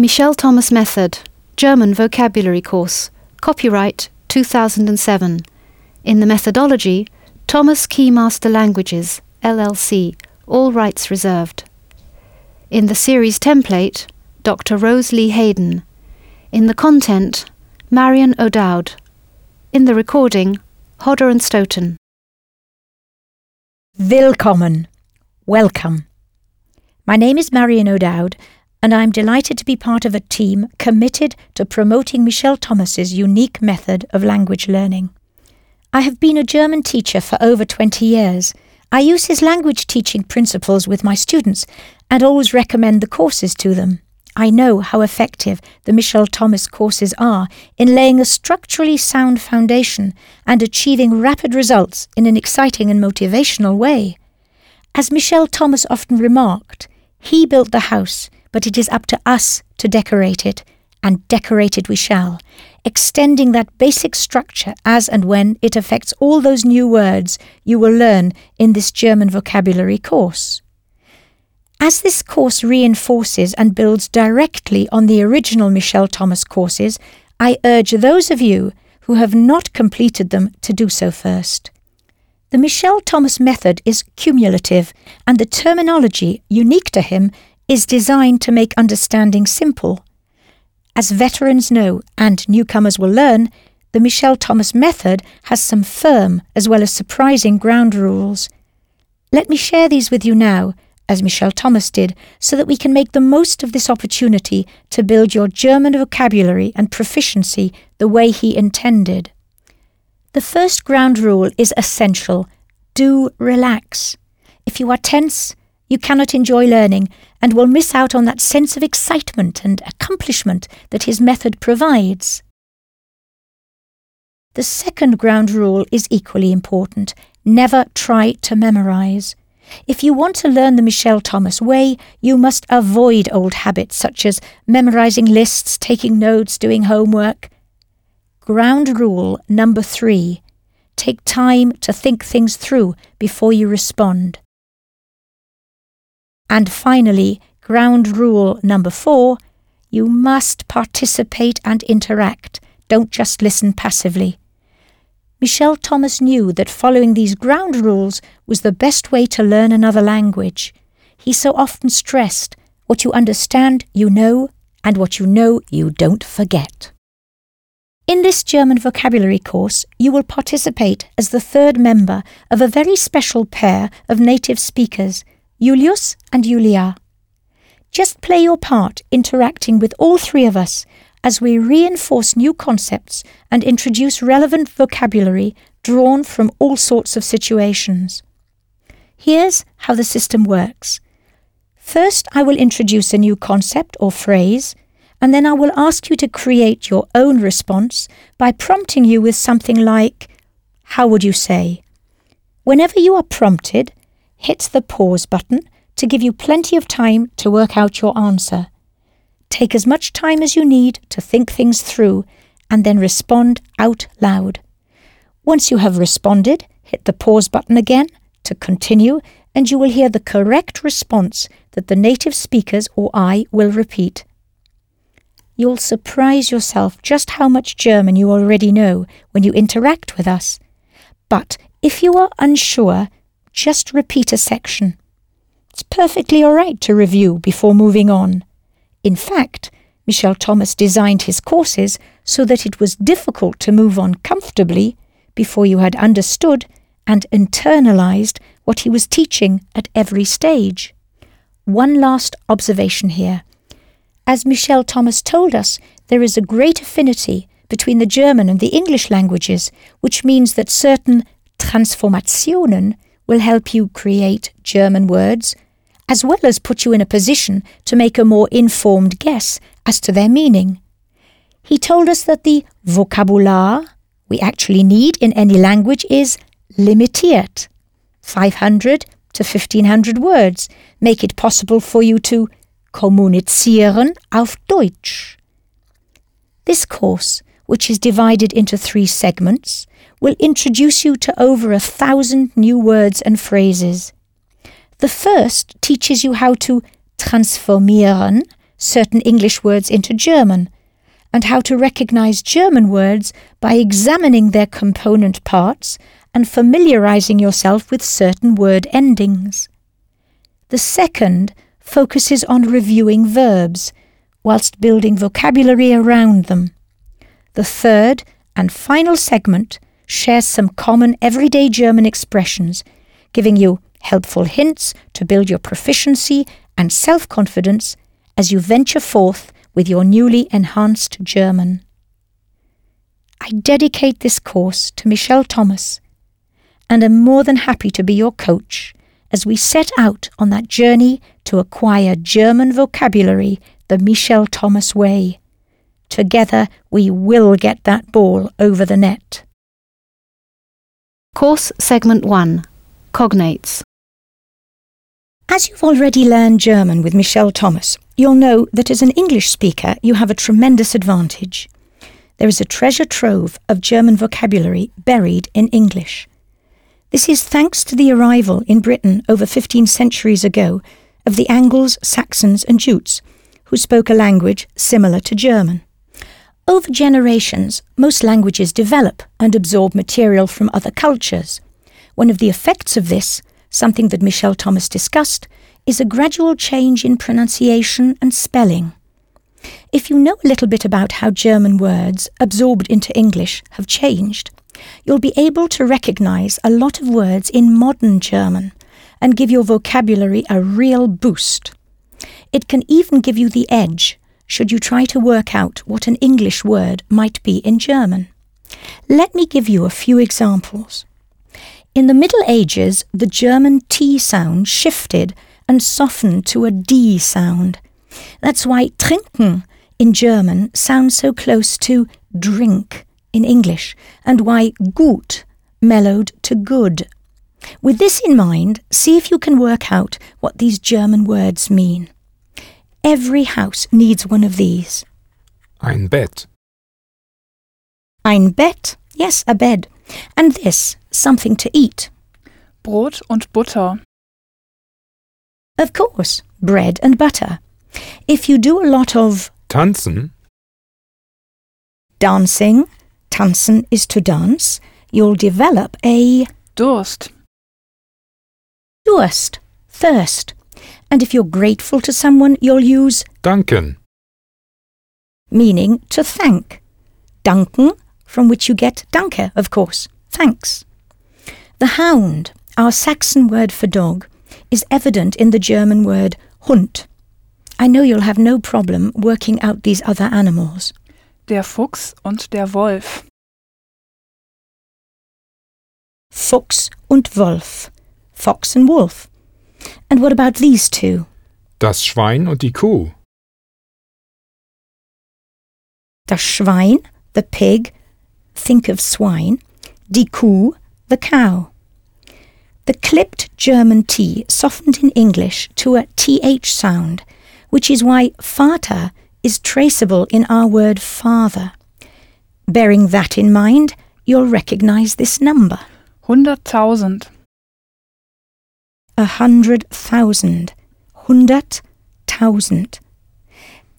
Michel Thomas Method, German Vocabulary Course, copyright 2007. In the methodology, Thomas Keymaster Languages, LLC, all rights reserved. In the series template, Dr. Rose Lee Hayden. In the content, Marion O'Dowd. In the recording, Hodder and Stoughton. Willkommen. Welcome. My name is Marion O'Dowd, and I'm delighted to be part of a team committed to promoting Michel Thomas's unique method of language learning. I have been a German teacher for over 20 years. I use his language teaching principles with my students and always recommend the courses to them. I know how effective the Michel Thomas courses are in laying a structurally sound foundation and achieving rapid results in an exciting and motivational way. As Michel Thomas often remarked, he built the house, but it is up to us to decorate it, and decorate it we shall, extending that basic structure as and when it affects all those new words you will learn in this German vocabulary course. As this course reinforces and builds directly on the original Michel Thomas courses, I urge those of you who have not completed them to do so first. The Michel Thomas method is cumulative, and the terminology unique to him is designed to make understanding simple. As veterans know and newcomers will learn, the Michel Thomas method has some firm as well as surprising ground rules. Let me share these with you now, as Michel Thomas did, so that we can make the most of this opportunity to build your German vocabulary and proficiency the way he intended. The first ground rule is essential do relax. If you are tense, you cannot enjoy learning and will miss out on that sense of excitement and accomplishment that his method provides. The second ground rule is equally important. Never try to memorize. If you want to learn the Michel Thomas way, you must avoid old habits such as memorizing lists, taking notes, doing homework. Ground rule number three take time to think things through before you respond. And finally, ground rule number four you must participate and interact. Don't just listen passively. Michel Thomas knew that following these ground rules was the best way to learn another language. He so often stressed what you understand, you know, and what you know, you don't forget. In this German vocabulary course, you will participate as the third member of a very special pair of native speakers Julius and Julia. Just play your part interacting with all three of us as we reinforce new concepts and introduce relevant vocabulary drawn from all sorts of situations. Here's how the system works. First, I will introduce a new concept or phrase, and then I will ask you to create your own response by prompting you with something like, How would you say? Whenever you are prompted, hit the pause button to give you plenty of time to work out your answer. Take as much time as you need to think things through and then respond out loud. Once you have responded, hit the pause button again to continue and you will hear the correct response that the native speakers or I will repeat. You'll surprise yourself just how much German you already know when you interact with us. But if you are unsure, just repeat a section. It's perfectly all right to review before moving on. In fact, Michel Thomas designed his courses so that it was difficult to move on comfortably before you had understood and internalized what he was teaching at every stage. One last observation here. As Michel Thomas told us, there is a great affinity between the German and the English languages, which means that certain Transformationen will help you create German words, as well as put you in a position to make a more informed guess as to their meaning. He told us that the vocabular we actually need in any language is limitiert. 500 to 1500 words make it possible for you to kommunizieren auf Deutsch. This course, which is divided into three segments, will introduce you to over a thousand new words and phrases. The first teaches you how to transformieren, certain English words into German, and how to recognize German words by examining their component parts and familiarizing yourself with certain word endings. The second focuses on reviewing verbs, whilst building vocabulary around them. The third and final segment shares some common everyday German expressions, giving you helpful hints to build your proficiency and self confidence as you venture forth with your newly enhanced German. I dedicate this course to Michel Thomas and am more than happy to be your coach as we set out on that journey to acquire German vocabulary the Michel Thomas way. Together we will get that ball over the net. Course Segment 1 Cognates. As you've already learned German with Michel Thomas, you'll know that as an English speaker you have a tremendous advantage. There is a treasure trove of German vocabulary buried in English. This is thanks to the arrival in Britain over 15 centuries ago of the Angles, Saxons, and Jutes, who spoke a language similar to German. Over generations, most languages develop and absorb material from other cultures. One of the effects of this, something that Michel Thomas discussed, is a gradual change in pronunciation and spelling. If you know a little bit about how German words absorbed into English have changed, you'll be able to recognize a lot of words in modern German and give your vocabulary a real boost. It can even give you the edge should you try to work out what an English word might be in German. Let me give you a few examples. In the Middle Ages, the German T sound shifted and softened to a D sound. That's why trinken in German sounds so close to drink in English, and why gut mellowed to good. With this in mind, see if you can work out what these German words mean. Every house needs one of these. Ein Bett. Ein Bett, yes, a bed. And this, something to eat. Brot und Butter. Of course, bread and butter. If you do a lot of Tanzen. dancing, tanzen is to dance, you'll develop a Durst. Durst, thirst. And if you're grateful to someone, you'll use Danken. meaning to thank. Danken, from which you get danke, of course, thanks. The hound, our Saxon word for dog, is evident in the German word Hund. I know you'll have no problem working out these other animals. Der Fuchs und der Wolf. Fuchs und Wolf. Fox and wolf. And what about these two? Das Schwein und die Kuh. Das Schwein, the pig, think of swine. Die Kuh, the cow. The clipped German T softened in English to a TH sound, which is why Vater is traceable in our word father. Bearing that in mind, you'll recognize this number. Hunderttausend. A hundred thousand, hundert tausend.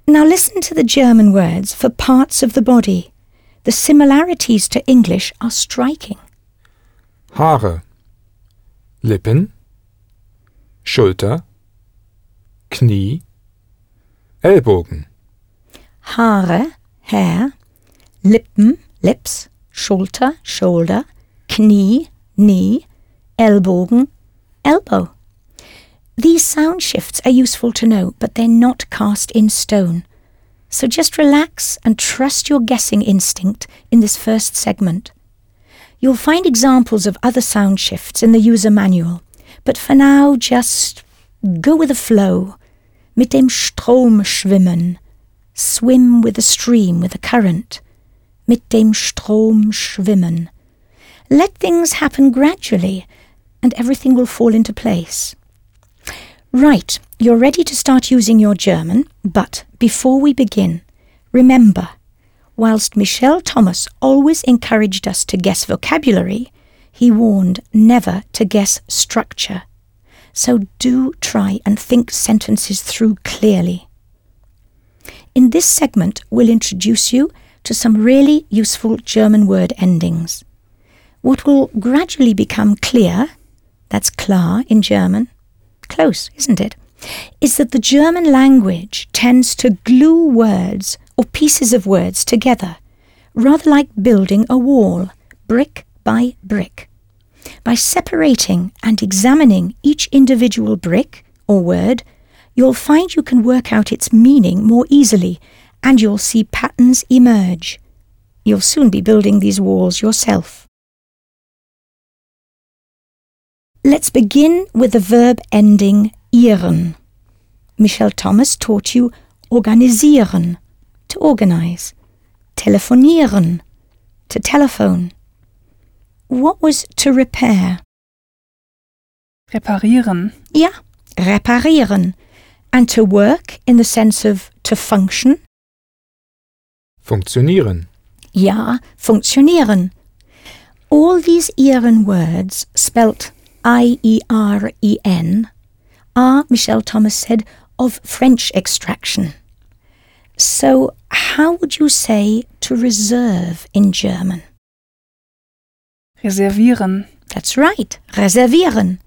Now listen to the German words for parts of the body. The similarities to English are striking. Haare. Lippen. Schulter. Knie. Ellbogen. Haare, hair, Lippen, lips, Schulter, shoulder, Knie, knee, Ellbogen, elbow. These sound shifts are useful to know, but they're not cast in stone. So just relax and trust your guessing instinct in this first segment. You'll find examples of other sound shifts in the user manual, but for now just go with the flow. Mit dem Strom schwimmen. Swim with the stream, with the current. Mit dem Strom schwimmen. Let things happen gradually, and everything will fall into place. Right, you're ready to start using your German, but before we begin, remember, whilst Michel Thomas always encouraged us to guess vocabulary, he warned never to guess structure. So do try and think sentences through clearly. In this segment, we'll introduce you to some really useful German word endings. What will gradually become clear, that's klar in German, close, isn't it? Is that the German language tends to glue words or pieces of words together, rather like building a wall, brick by brick. By separating and examining each individual brick or word, you'll find you can work out its meaning more easily and you'll see patterns emerge. You'll soon be building these walls yourself. Let's begin with the verb ending ieren. Michel Thomas taught you organisieren, to organize, telefonieren, to telephone. What was to repair? Reparieren. Ja, reparieren. And to work in the sense of to function? Funktionieren. Ja, funktionieren. All these ieren words, spelt I-E-R-E-N, are, ah, Michel Thomas said, of French extraction. So, how would you say to reserve in German? Reservieren. That's right, reservieren.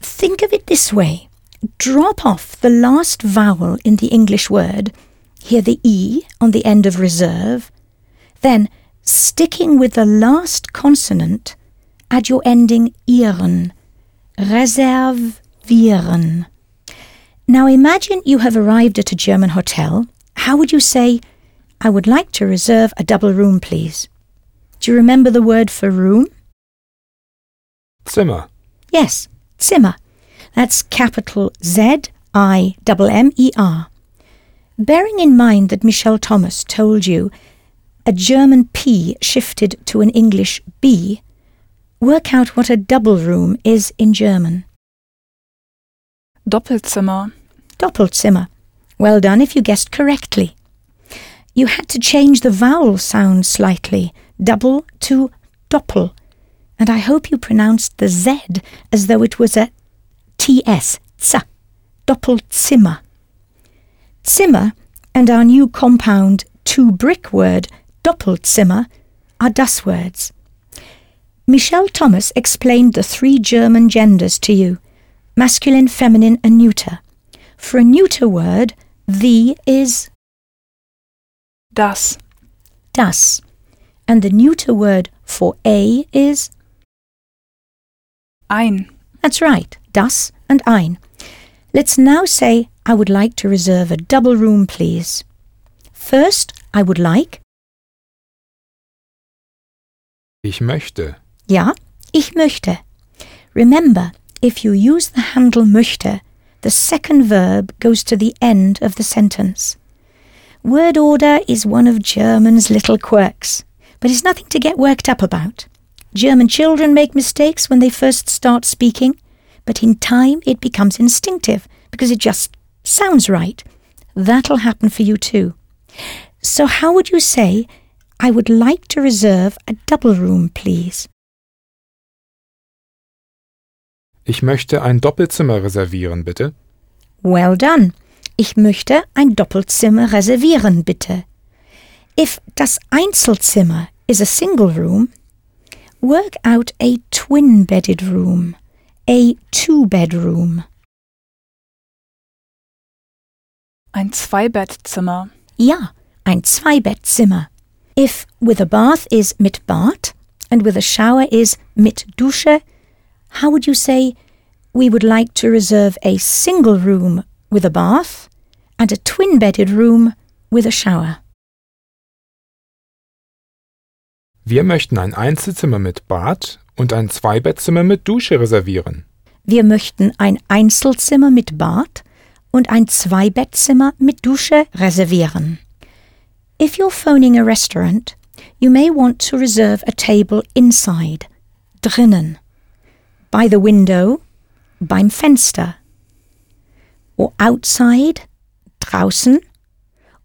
Think of it this way drop off the last vowel in the English word, hear the E on the end of reserve, then, sticking with the last consonant, add your ending ieren, reservieren. Now imagine you have arrived at a German hotel. How would you say, I would like to reserve a double room, please? Do you remember the word for room? Zimmer. Yes, Zimmer. That's capital Z I double M E R. Bearing in mind that Michel Thomas told you a German P shifted to an English B, work out what a double room is in German. Doppelzimmer. Doppelzimmer. Well done if you guessed correctly. You had to change the vowel sound slightly, double to doppel, and I hope you pronounced the Z as though it was a TS, Doppelzimmer. Zimmer and our new compound two brick word, Doppelzimmer, are das words. Michel Thomas explained the three German genders to you masculine, feminine, and neuter. For a neuter word, the is Das. das, and the neuter word for a is Ein. That's right, das and ein. Let's now say, I would like to reserve a double room, please. First, I would like, Ich möchte. Ja, ich möchte. Remember, if you use the handle möchte, the second verb goes to the end of the sentence. Word order is one of German's little quirks, but it's nothing to get worked up about. German children make mistakes when they first start speaking, but in time it becomes instinctive because it just sounds right. That'll happen for you too. So, how would you say, I would like to reserve a double room, please? Ich möchte ein Doppelzimmer reservieren, bitte. Well done. Ich möchte ein Doppelzimmer reservieren, bitte. If das Einzelzimmer is a single room, work out a twin-bedded room, a two-bedroom. Ein Zweibettzimmer. Ja, ein Zweibettzimmer. If with a bath is mit Bad and with a shower is mit Dusche, how would you say we would like to reserve a single room with a bath and a twin-bedded room with a shower? Wir möchten ein Einzelzimmer mit Bad und ein Zweibettzimmer mit Dusche reservieren. Wir möchten ein Einzelzimmer mit Bad und ein Zweibettzimmer mit Dusche reservieren. If you're phoning a restaurant, you may want to reserve a table inside, drinnen, by the window, beim Fenster, or outside, draußen,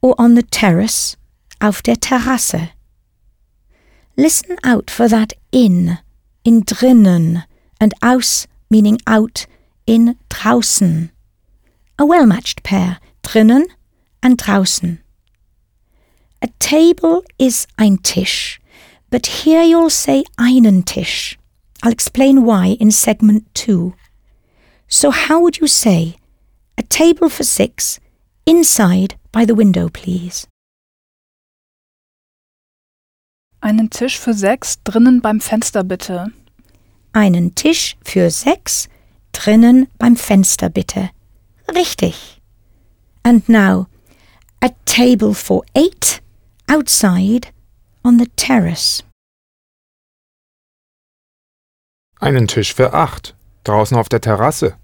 or on the terrace, auf der Terrasse. Listen out for that in, in drinnen, and aus, meaning out, in draußen. A well matched pair, drinnen and draußen. A table is ein Tisch, but here you'll say einen Tisch. I'll explain why in segment 2. So how would you say a table for six inside by the window, please? Einen Tisch für sechs drinnen beim Fenster bitte. Einen Tisch für sechs drinnen beim Fenster bitte. Richtig. And now, a table for eight outside on the terrace. Einen Tisch für acht, draußen auf der Terrasse.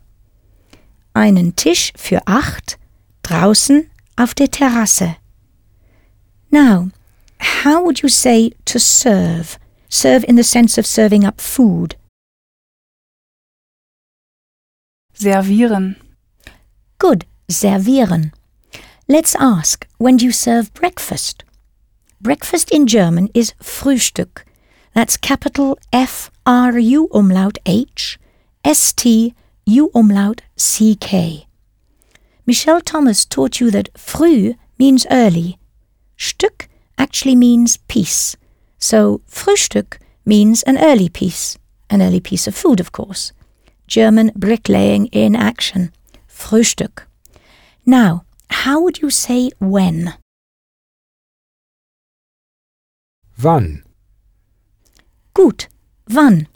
Einen Tisch für acht draußen auf der Terrasse. Now, how would you say to serve? Serve in the sense of serving up food. Servieren. Good, servieren. Let's ask, when do you serve breakfast? Breakfast in German is Frühstück. That's capital F R U umlaut H S T U umlaut C K. Michel Thomas taught you that früh means early. Stück actually means piece. So Frühstück means an early piece, an early piece of food, of course. German bricklaying in action. Frühstück. Now, how would you say when? Wann? Gut, wann?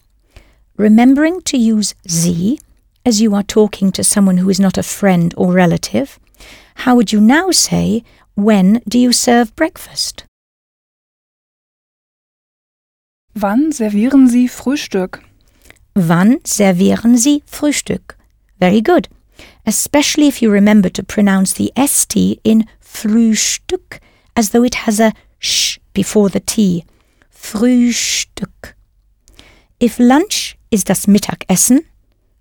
Remembering to use sie as you are talking to someone who is not a friend or relative, how would you now say, when do you serve breakfast? Wann servieren Sie Frühstück? Wann servieren Sie Frühstück? Very good. Especially if you remember to pronounce the ST in Frühstück as though it has a sh before the T. Frühstück. If lunch is das Mittagessen,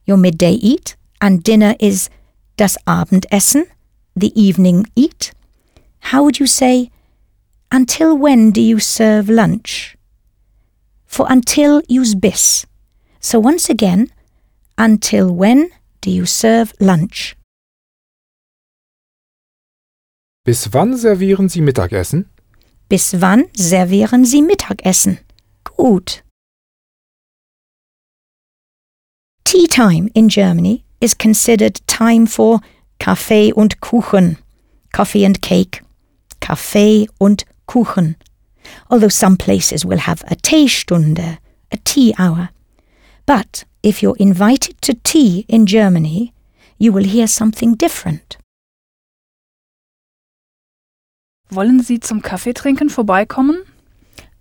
your midday eat, and dinner is das Abendessen, the evening eat, how would you say, until when do you serve lunch? For until use bis. So once again, until when do you serve lunch? Bis wann servieren Sie Mittagessen? Bis wann servieren Sie Mittagessen? Gut. Tea time in Germany is considered time for Kaffee und Kuchen, coffee and cake, Kaffee und Kuchen. Although some places will have a Teestunde, a tea hour. But if you're invited to tea in Germany, you will hear something different. Wollen Sie zum Kaffeetrinken vorbeikommen?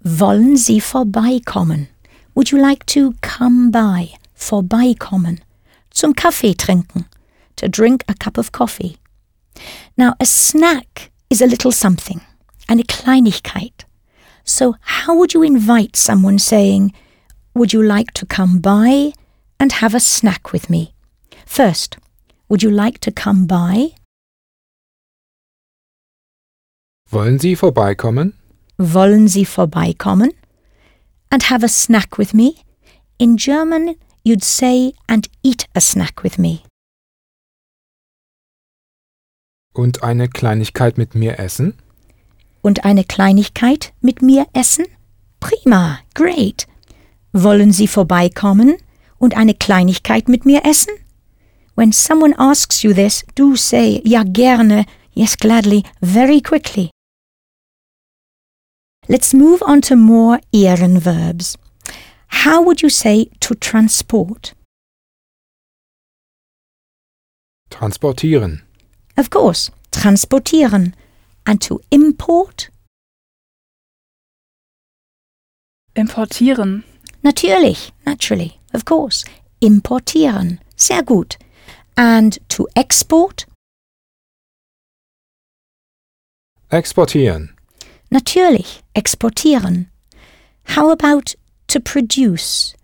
Wollen Sie vorbeikommen? Would you like to come by? Vorbeikommen. Zum Kaffee trinken. To drink a cup of coffee. Now, a snack is a little something, eine Kleinigkeit. So, how would you invite someone saying, Would you like to come by and have a snack with me? First, would you like to come by? Wollen Sie vorbeikommen? Wollen Sie vorbeikommen? And have a snack with me? In German, you'd say, and eat a snack with me. Und eine Kleinigkeit mit mir essen? Und eine Kleinigkeit mit mir essen? Prima, great. Wollen Sie vorbeikommen und eine Kleinigkeit mit mir essen? When someone asks you this, do say, ja gerne, yes gladly, very quickly. Let's move on to more Ehrenverbs. How would you say to transport? Transportieren. Of course, transportieren. And to import? Importieren. Natürlich, naturally, of course. Importieren. Sehr gut. And to export? Exportieren. Natürlich, exportieren. How about to produce?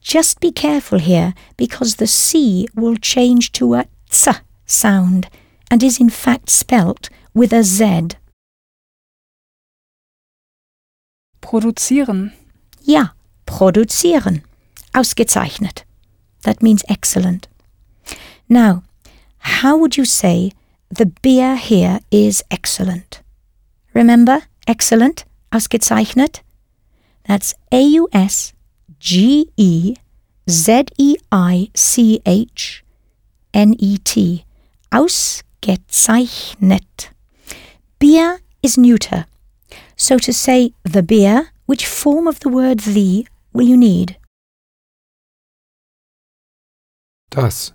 Just be careful here because the C will change to a ts sound and is in fact spelt with a Z. Produzieren. Ja, produzieren. Ausgezeichnet. That means excellent. Now, how would you say the beer here is excellent. Remember, excellent, ausgezeichnet? That's A U S G E Z E I C H N E T. Ausgezeichnet. Beer is neuter. So to say the beer, which form of the word the will you need? Das.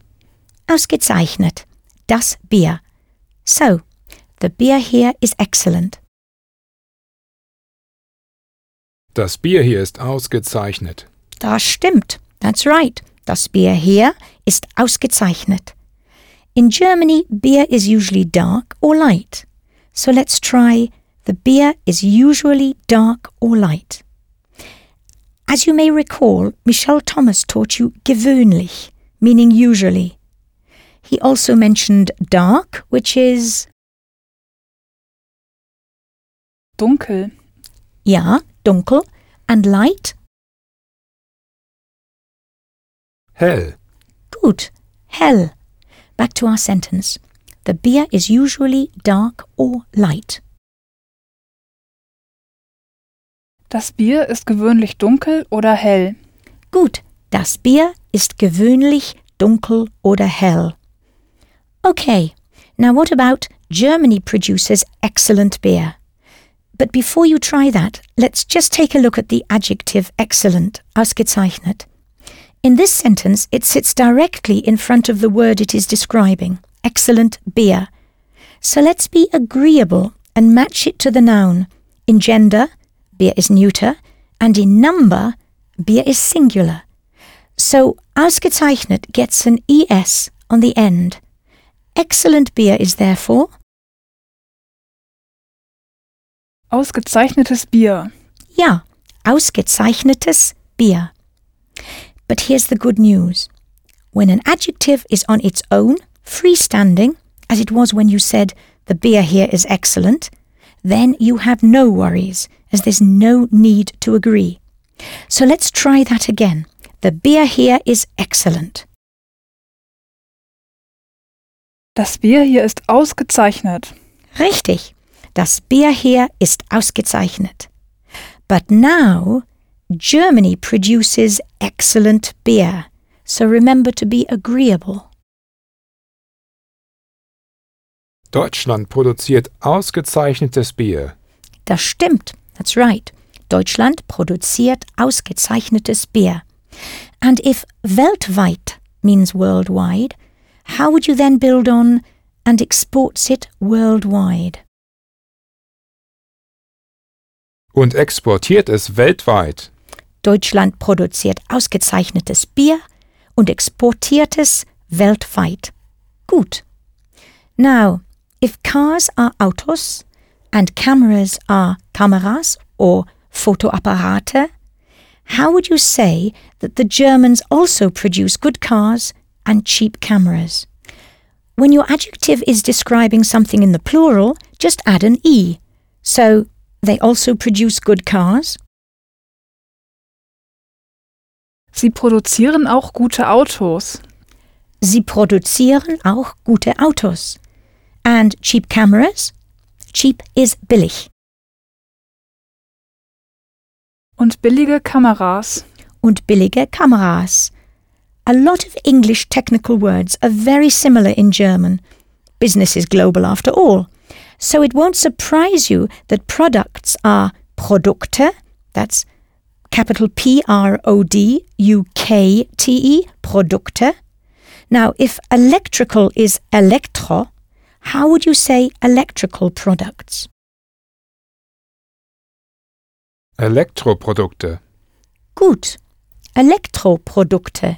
Ausgezeichnet. Das Bier. So, the beer here is excellent. Das Bier hier ist ausgezeichnet. Das stimmt. That's right. Das Bier hier ist ausgezeichnet. In Germany, beer is usually dark or light. So let's try the beer is usually dark or light. As you may recall, Michel Thomas taught you gewöhnlich, meaning usually. He also mentioned dark, which is, Dunkel. ja, dunkel, and light, Hell. Gut, hell. Back to our sentence. The beer is usually dark or light. Das Bier ist gewöhnlich dunkel oder hell. Gut, das Bier ist gewöhnlich dunkel oder hell. Okay, now what about Germany produces excellent beer? But before you try that, let's just take a look at the adjective excellent, ausgezeichnet. In this sentence, it sits directly in front of the word it is describing, excellent beer. So let's be agreeable and match it to the noun. In gender, beer is neuter, and in number, beer is singular. So ausgezeichnet gets an es on the end. Excellent beer is therefore Ausgezeichnetes Bier. ja, ausgezeichnetes Bier. But here's the good news. When an adjective is on its own, freestanding, as it was when you said the beer here is excellent, then you have no worries, as there's no need to agree. So let's try that again. The beer here is excellent. Das Bier hier ist ausgezeichnet. Richtig. Das Bier hier ist ausgezeichnet. But now, Germany produces excellent beer. So remember to be agreeable. Deutschland produziert ausgezeichnetes Bier. Das stimmt. That's right. Deutschland produziert ausgezeichnetes Bier. And if weltweit means worldwide, how would you then build on and exports it worldwide? Und exportiert es weltweit. Deutschland produziert ausgezeichnetes Bier und exportiert es weltweit. Gut. Now, if cars are Autos and cameras are Kameras or Fotoapparate, how would you say that the Germans also produce good cars and cheap cameras? When your adjective is describing something in the plural, just add an e. So, they also produce good cars, Sie produzieren auch gute Autos. Sie produzieren auch gute Autos. And cheap cameras? Cheap is billig. Und billige Kameras. Und billige Kameras. A lot of English technical words are very similar in German. Business is global after all. So it won't surprise you that products are Produkte, that's capital P R O D U K T E, Produkte. Now, if electrical is Elektro, how would you say electrical products? Elektroprodukte. Gut. Elektroprodukte.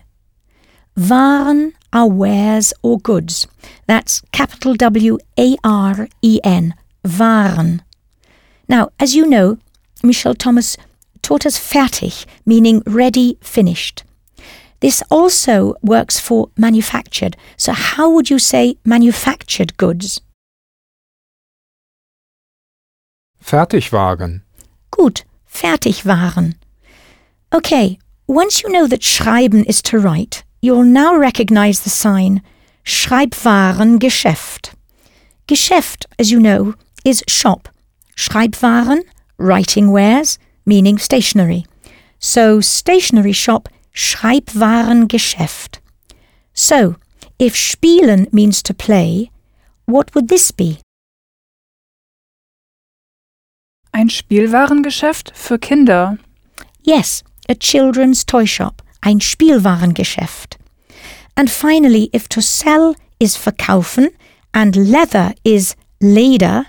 Waren are wares or goods. That's capital W A R E N. Waren. Now, as you know, Michel Thomas taught us fertig, meaning ready, finished. This also works for manufactured. So, how would you say manufactured goods? Fertigwaren. Gut, Fertigwaren. Okay, once you know that schreiben is to write, you'll now recognize the sign Schreibwarengeschäft. Geschäft, as you know, is shop. Schreibwaren, writing wares, meaning stationery. So stationery shop, Schreibwarengeschäft. So, if spielen means to play, what would this be? Ein Spielwarengeschäft für Kinder. Yes, a children's toy shop, ein Spielwarengeschäft. And finally, if to sell is verkaufen and leather is Leder,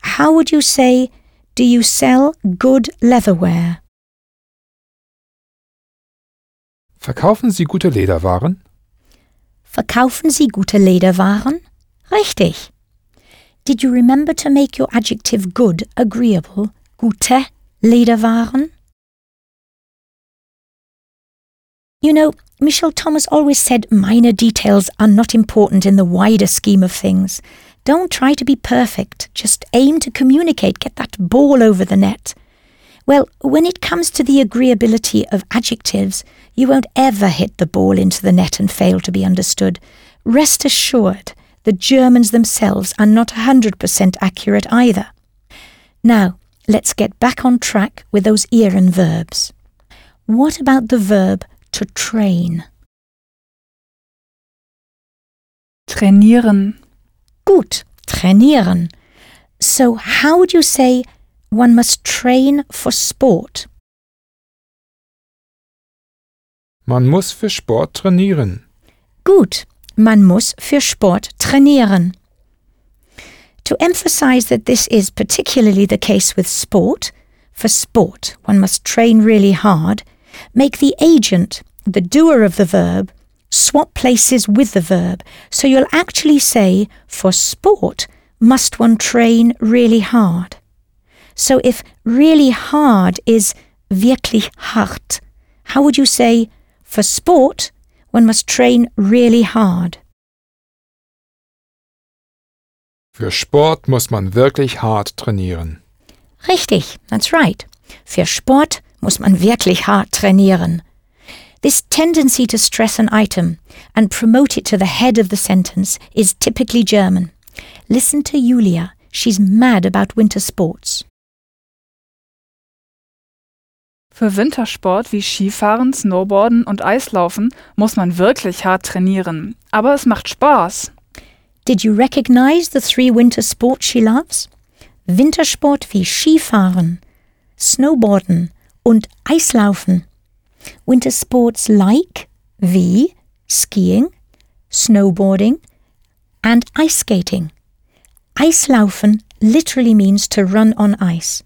how would you say, do you sell good leatherware? Verkaufen Sie gute Lederwaren? Verkaufen Sie gute Lederwaren? Richtig. Did you remember to make your adjective good agreeable? Gute Lederwaren? You know, Michel Thomas always said minor details are not important in the wider scheme of things. Don't try to be perfect, just aim to communicate, get that ball over the net. Well, when it comes to the agreeability of adjectives, you won't ever hit the ball into the net and fail to be understood. Rest assured, the Germans themselves are not 100% accurate either. Now, let's get back on track with those ieren verbs. What about the verb to train? Trainieren. Gut, trainieren. So, how would you say one must train for sport? Man muss für Sport trainieren. Gut, man muss für Sport trainieren. To emphasize that this is particularly the case with sport, for sport one must train really hard, make the agent, the doer of the verb, swap places with the verb, so you'll actually say, for sport, must one train really hard. So if really hard is wirklich hart, how would you say, for sport, one must train really hard? Für Sport muss man wirklich hart trainieren. Richtig, that's right. Für Sport muss man wirklich hart trainieren. This tendency to stress an item and promote it to the head of the sentence is typically German. Listen to Julia. She's mad about winter sports. Für Wintersport wie Skifahren, Snowboarden und Eislaufen muss man wirklich hart trainieren. Aber es macht Spaß. Did you recognize the three winter sports she loves? Wintersport wie Skifahren, Snowboarden und Eislaufen. Winter sports like wie skiing, snowboarding and ice skating. Eislaufen literally means to run on ice.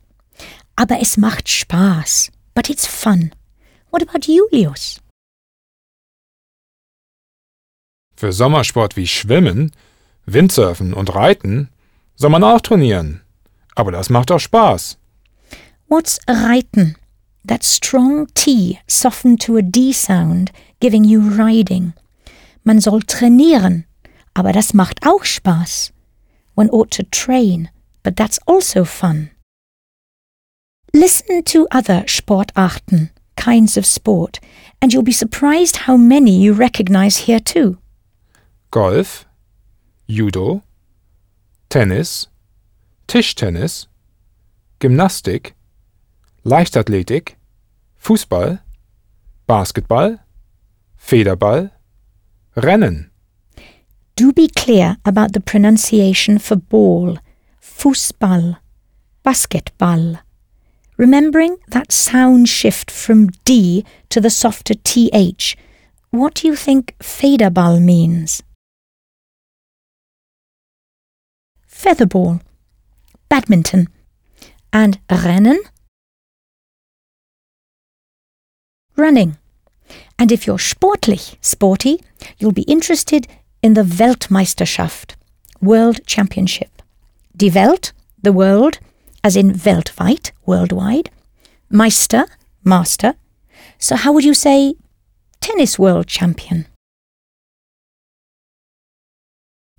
Aber es macht Spaß. But it's fun. What about Julius? Für Sommersport wie Schwimmen, Windsurfen und Reiten soll man auch trainieren. Aber das macht auch Spaß. What's reiten? That strong T softened to a D sound, giving you riding. Man soll trainieren, aber das macht auch Spaß. One ought to train, but that's also fun. Listen to other Sportarten, kinds of sport, and you'll be surprised how many you recognize here too. Golf, Judo, Tennis, Tischtennis, Gymnastik, Leichtathletik, Fußball, Basketball, Federball, Rennen. Do be clear about the pronunciation for ball, Fußball, Basketball. Remembering that sound shift from D to the softer TH, what do you think Federball means? Featherball, badminton, and Rennen? Running. And if you're sportlich, sporty, you'll be interested in the Weltmeisterschaft, World Championship. Die Welt, the world, as in weltweit, worldwide. Meister, master. So how would you say tennis world champion?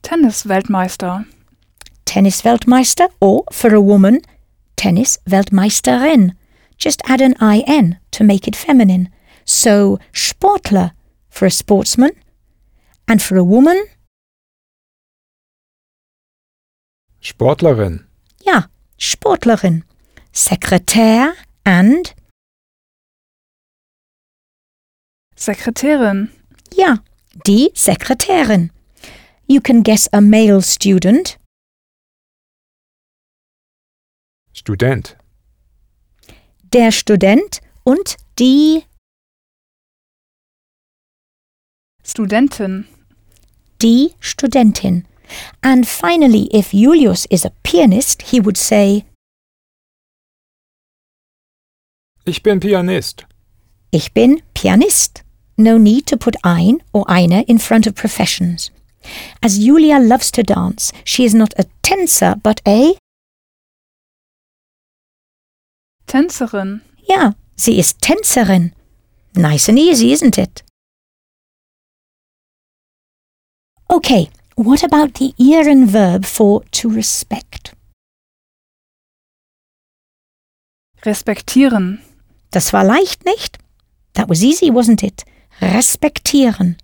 Tennis-Weltmeister. Tennis-Weltmeister or, for a woman, Tennis-Weltmeisterin. Just add an IN to make it feminine. So Sportler for a sportsman, and for a woman, Sportlerin. Ja, Sportlerin. Sekretär and Sekretärin. ja, die Sekretärin. You can guess a male student, Student. Der Student und die, Studentin. die Studentin. And finally, if Julius is a pianist, he would say, Ich bin Pianist. Ich bin Pianist. No need to put ein or eine in front of professions. As Julia loves to dance, she is not a tänzer but a, Tänzerin. ja, sie ist Tänzerin. Nice and easy, isn't it? Okay, what about the ieren verb for to respect? Respektieren. Das war leicht, nicht? That was easy, wasn't it? Respektieren.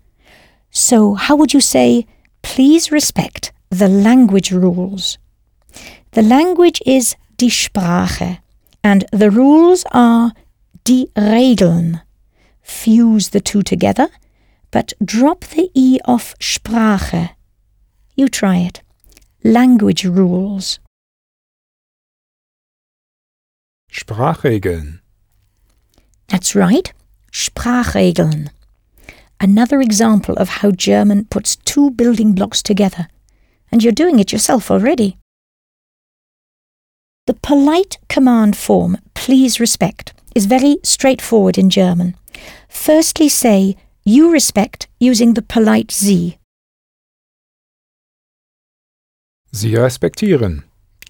So, how would you say, please respect the language rules? The language is die Sprache, and the rules are die Regeln. Fuse the two together, but drop the E off Sprache. You try it. Language rules. Sprachregeln. That's right, Sprachregeln. Another example of how German puts two building blocks together. And you're doing it yourself already. The polite command form, please respect, is very straightforward in German. Firstly, say, you respect using the polite Sie. Sie respektieren.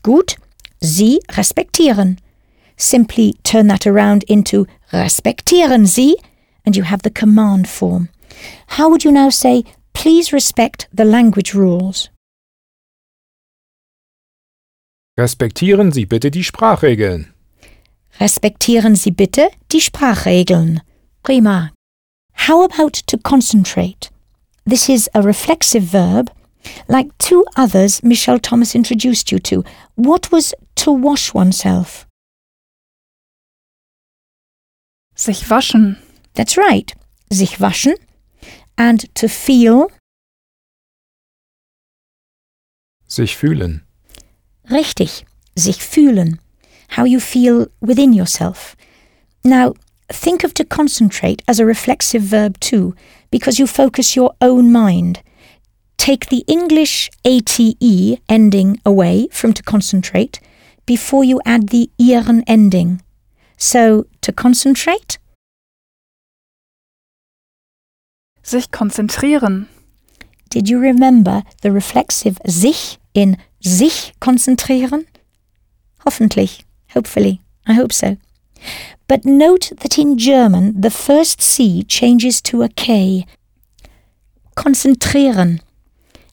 Gut, Sie respektieren. Simply turn that around into respektieren Sie, and you have the command form. How would you now say, please respect the language rules? Respektieren Sie bitte die Sprachregeln. Respektieren Sie bitte die Sprachregeln. Prima. How about to concentrate? This is a reflexive verb, like two others Michelle Thomas introduced you to. What was to wash oneself? Sich waschen. That's right. Sich waschen. And to feel, Sich fühlen. Richtig, sich fühlen. How you feel within yourself. Now, think of to concentrate as a reflexive verb too, because you focus your own mind. Take the English ATE ending away from to concentrate before you add the ieren ending. So, to concentrate, Sich konzentrieren. Did you remember the reflexive sich in sich konzentrieren? Hoffentlich, hopefully, I hope so. But note that in German the first C changes to a K. Konzentrieren.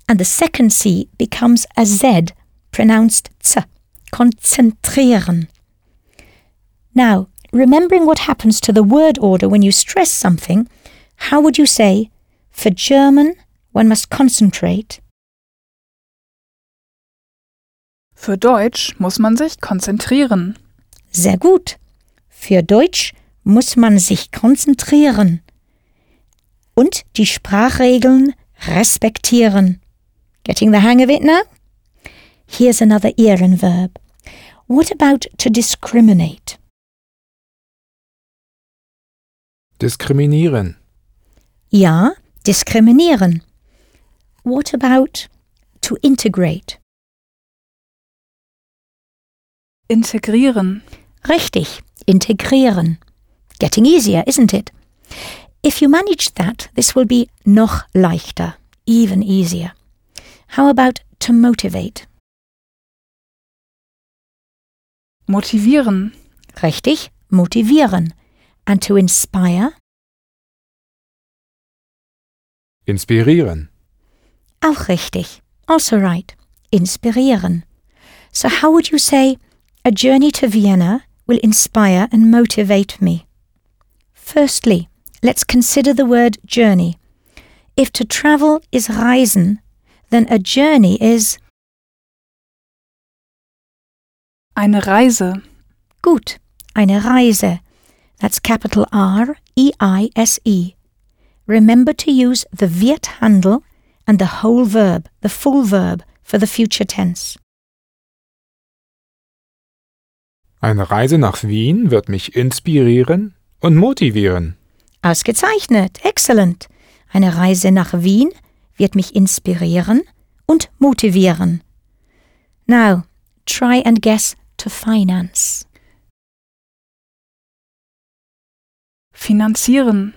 And the second C becomes a Z, pronounced Z. Konzentrieren. Now, remembering what happens to the word order when you stress something, how would you say, for German, one must concentrate? Für Deutsch muss man sich konzentrieren. Sehr gut. Für Deutsch muss man sich konzentrieren und die Sprachregeln respektieren. Getting the hang of it now? Here's another ieren verb. What about to discriminate? Diskriminieren. Ja, diskriminieren. What about to integrate? Integrieren. Richtig, integrieren. Getting easier, isn't it? If you manage that, this will be noch leichter, even easier. How about to motivate? Motivieren. Richtig, motivieren. And to inspire? Inspirieren. Auch richtig. Also right. Inspirieren. So how would you say, a journey to Vienna will inspire and motivate me? Firstly, let's consider the word journey. If to travel is reisen, then a journey is Eine Reise. Gut, eine Reise. That's capital R E I S E. Remember to use the wird handle and the whole verb, the full verb, for the future tense. Eine Reise nach Wien wird mich inspirieren und motivieren. Ausgezeichnet, excellent. Eine Reise nach Wien wird mich inspirieren und motivieren. Now, try and guess to finance. Finanzieren.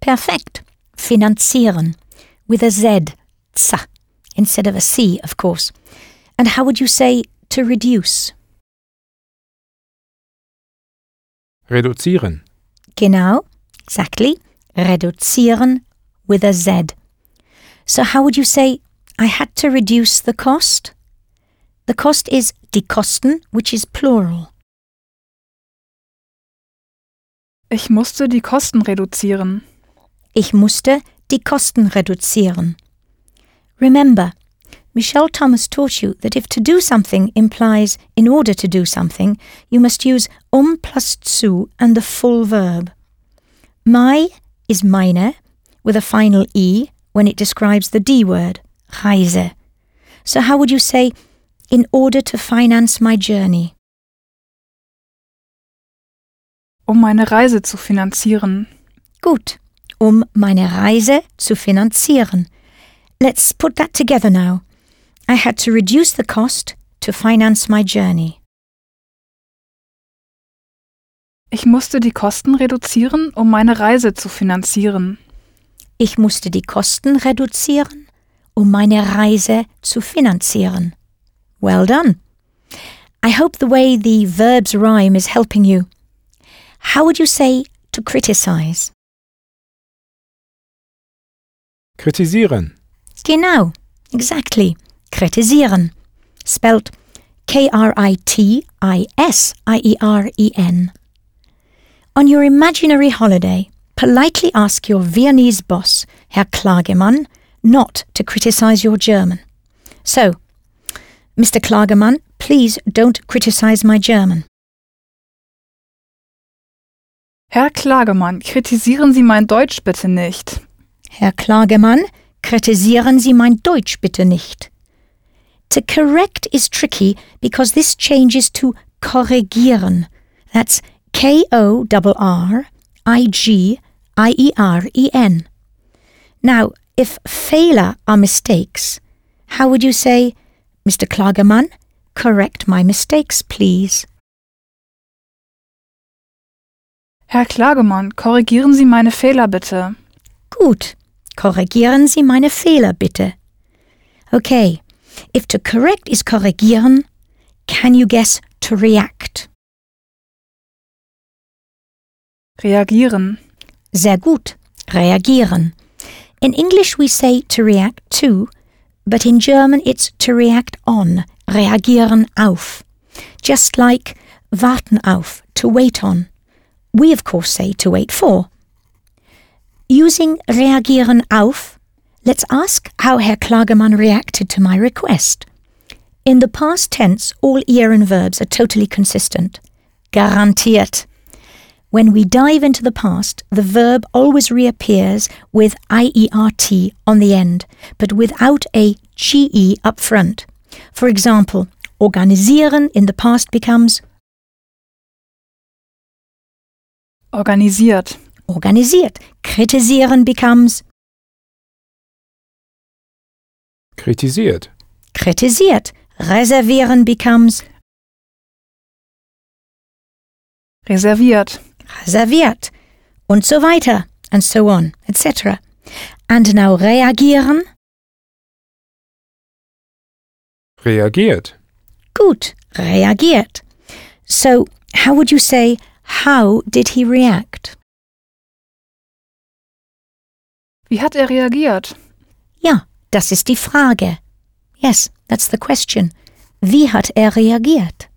Perfekt. Finanzieren. With a Z. Z. Instead of a C, of course. And how would you say to reduce? Reduzieren. Genau. Exactly. Reduzieren with a Z. So how would you say, I had to reduce the cost? The cost is die Kosten, which is plural. Ich musste die Kosten reduzieren. Ich musste die Kosten reduzieren. Remember, Michel Thomas taught you that if to do something implies in order to do something, you must use um plus zu and the full verb. My is meine with a final e when it describes the D word, Reise. So how would you say, in order to finance my journey? Um meine Reise zu finanzieren. Gut, um meine Reise zu finanzieren. Let's put that together now. I had to reduce the cost to finance my journey. Ich musste die Kosten reduzieren, um meine Reise zu finanzieren. Ich musste die Kosten reduzieren, um meine Reise zu finanzieren. Well done. I hope the way the verbs rhyme is helping you. How would you say to criticize? Kritisieren. Genau, exactly. Kritisieren. Spelt K R I T I S I E R E N. On your imaginary holiday, politely ask your Viennese boss, Herr Klagemann, not to criticize your German. So, Mr. Klagemann, please don't criticize my German. Herr Klagemann, kritisieren Sie mein Deutsch bitte nicht. Herr Klagemann, kritisieren Sie mein Deutsch bitte nicht. To correct is tricky because this changes to korrigieren. That's K O R R I G I E R E N. Now, if Fehler are mistakes, how would you say, Mr. Klagemann, correct my mistakes, please? Herr Klagemann, korrigieren Sie meine Fehler bitte. Gut. Korrigieren Sie meine Fehler bitte. Okay. If to correct is korrigieren, can you guess to react? Reagieren. Sehr gut. Reagieren. In English we say to react to, but in German it's to react on. Reagieren auf. Just like warten auf, to wait on. We of course say to wait for. Using reagieren auf, let's ask how Herr Klagemann reacted to my request. In the past tense, all ieren verbs are totally consistent. Garantiert. When we dive into the past, the verb always reappears with IERT on the end, but without a GE up front. For example, organisieren in the past becomes Organisiert. organisiert. Kritisieren becomes Kritisiert. kritisiert. Reservieren becomes Reserviert. reserviert. Und so weiter. And so on, etc. And now reagieren. Reagiert. Gut, reagiert. So, how would you say, how did he react? Wie hat er reagiert? Ja, das ist die Frage. Yes, that's the question. Wie hat er reagiert?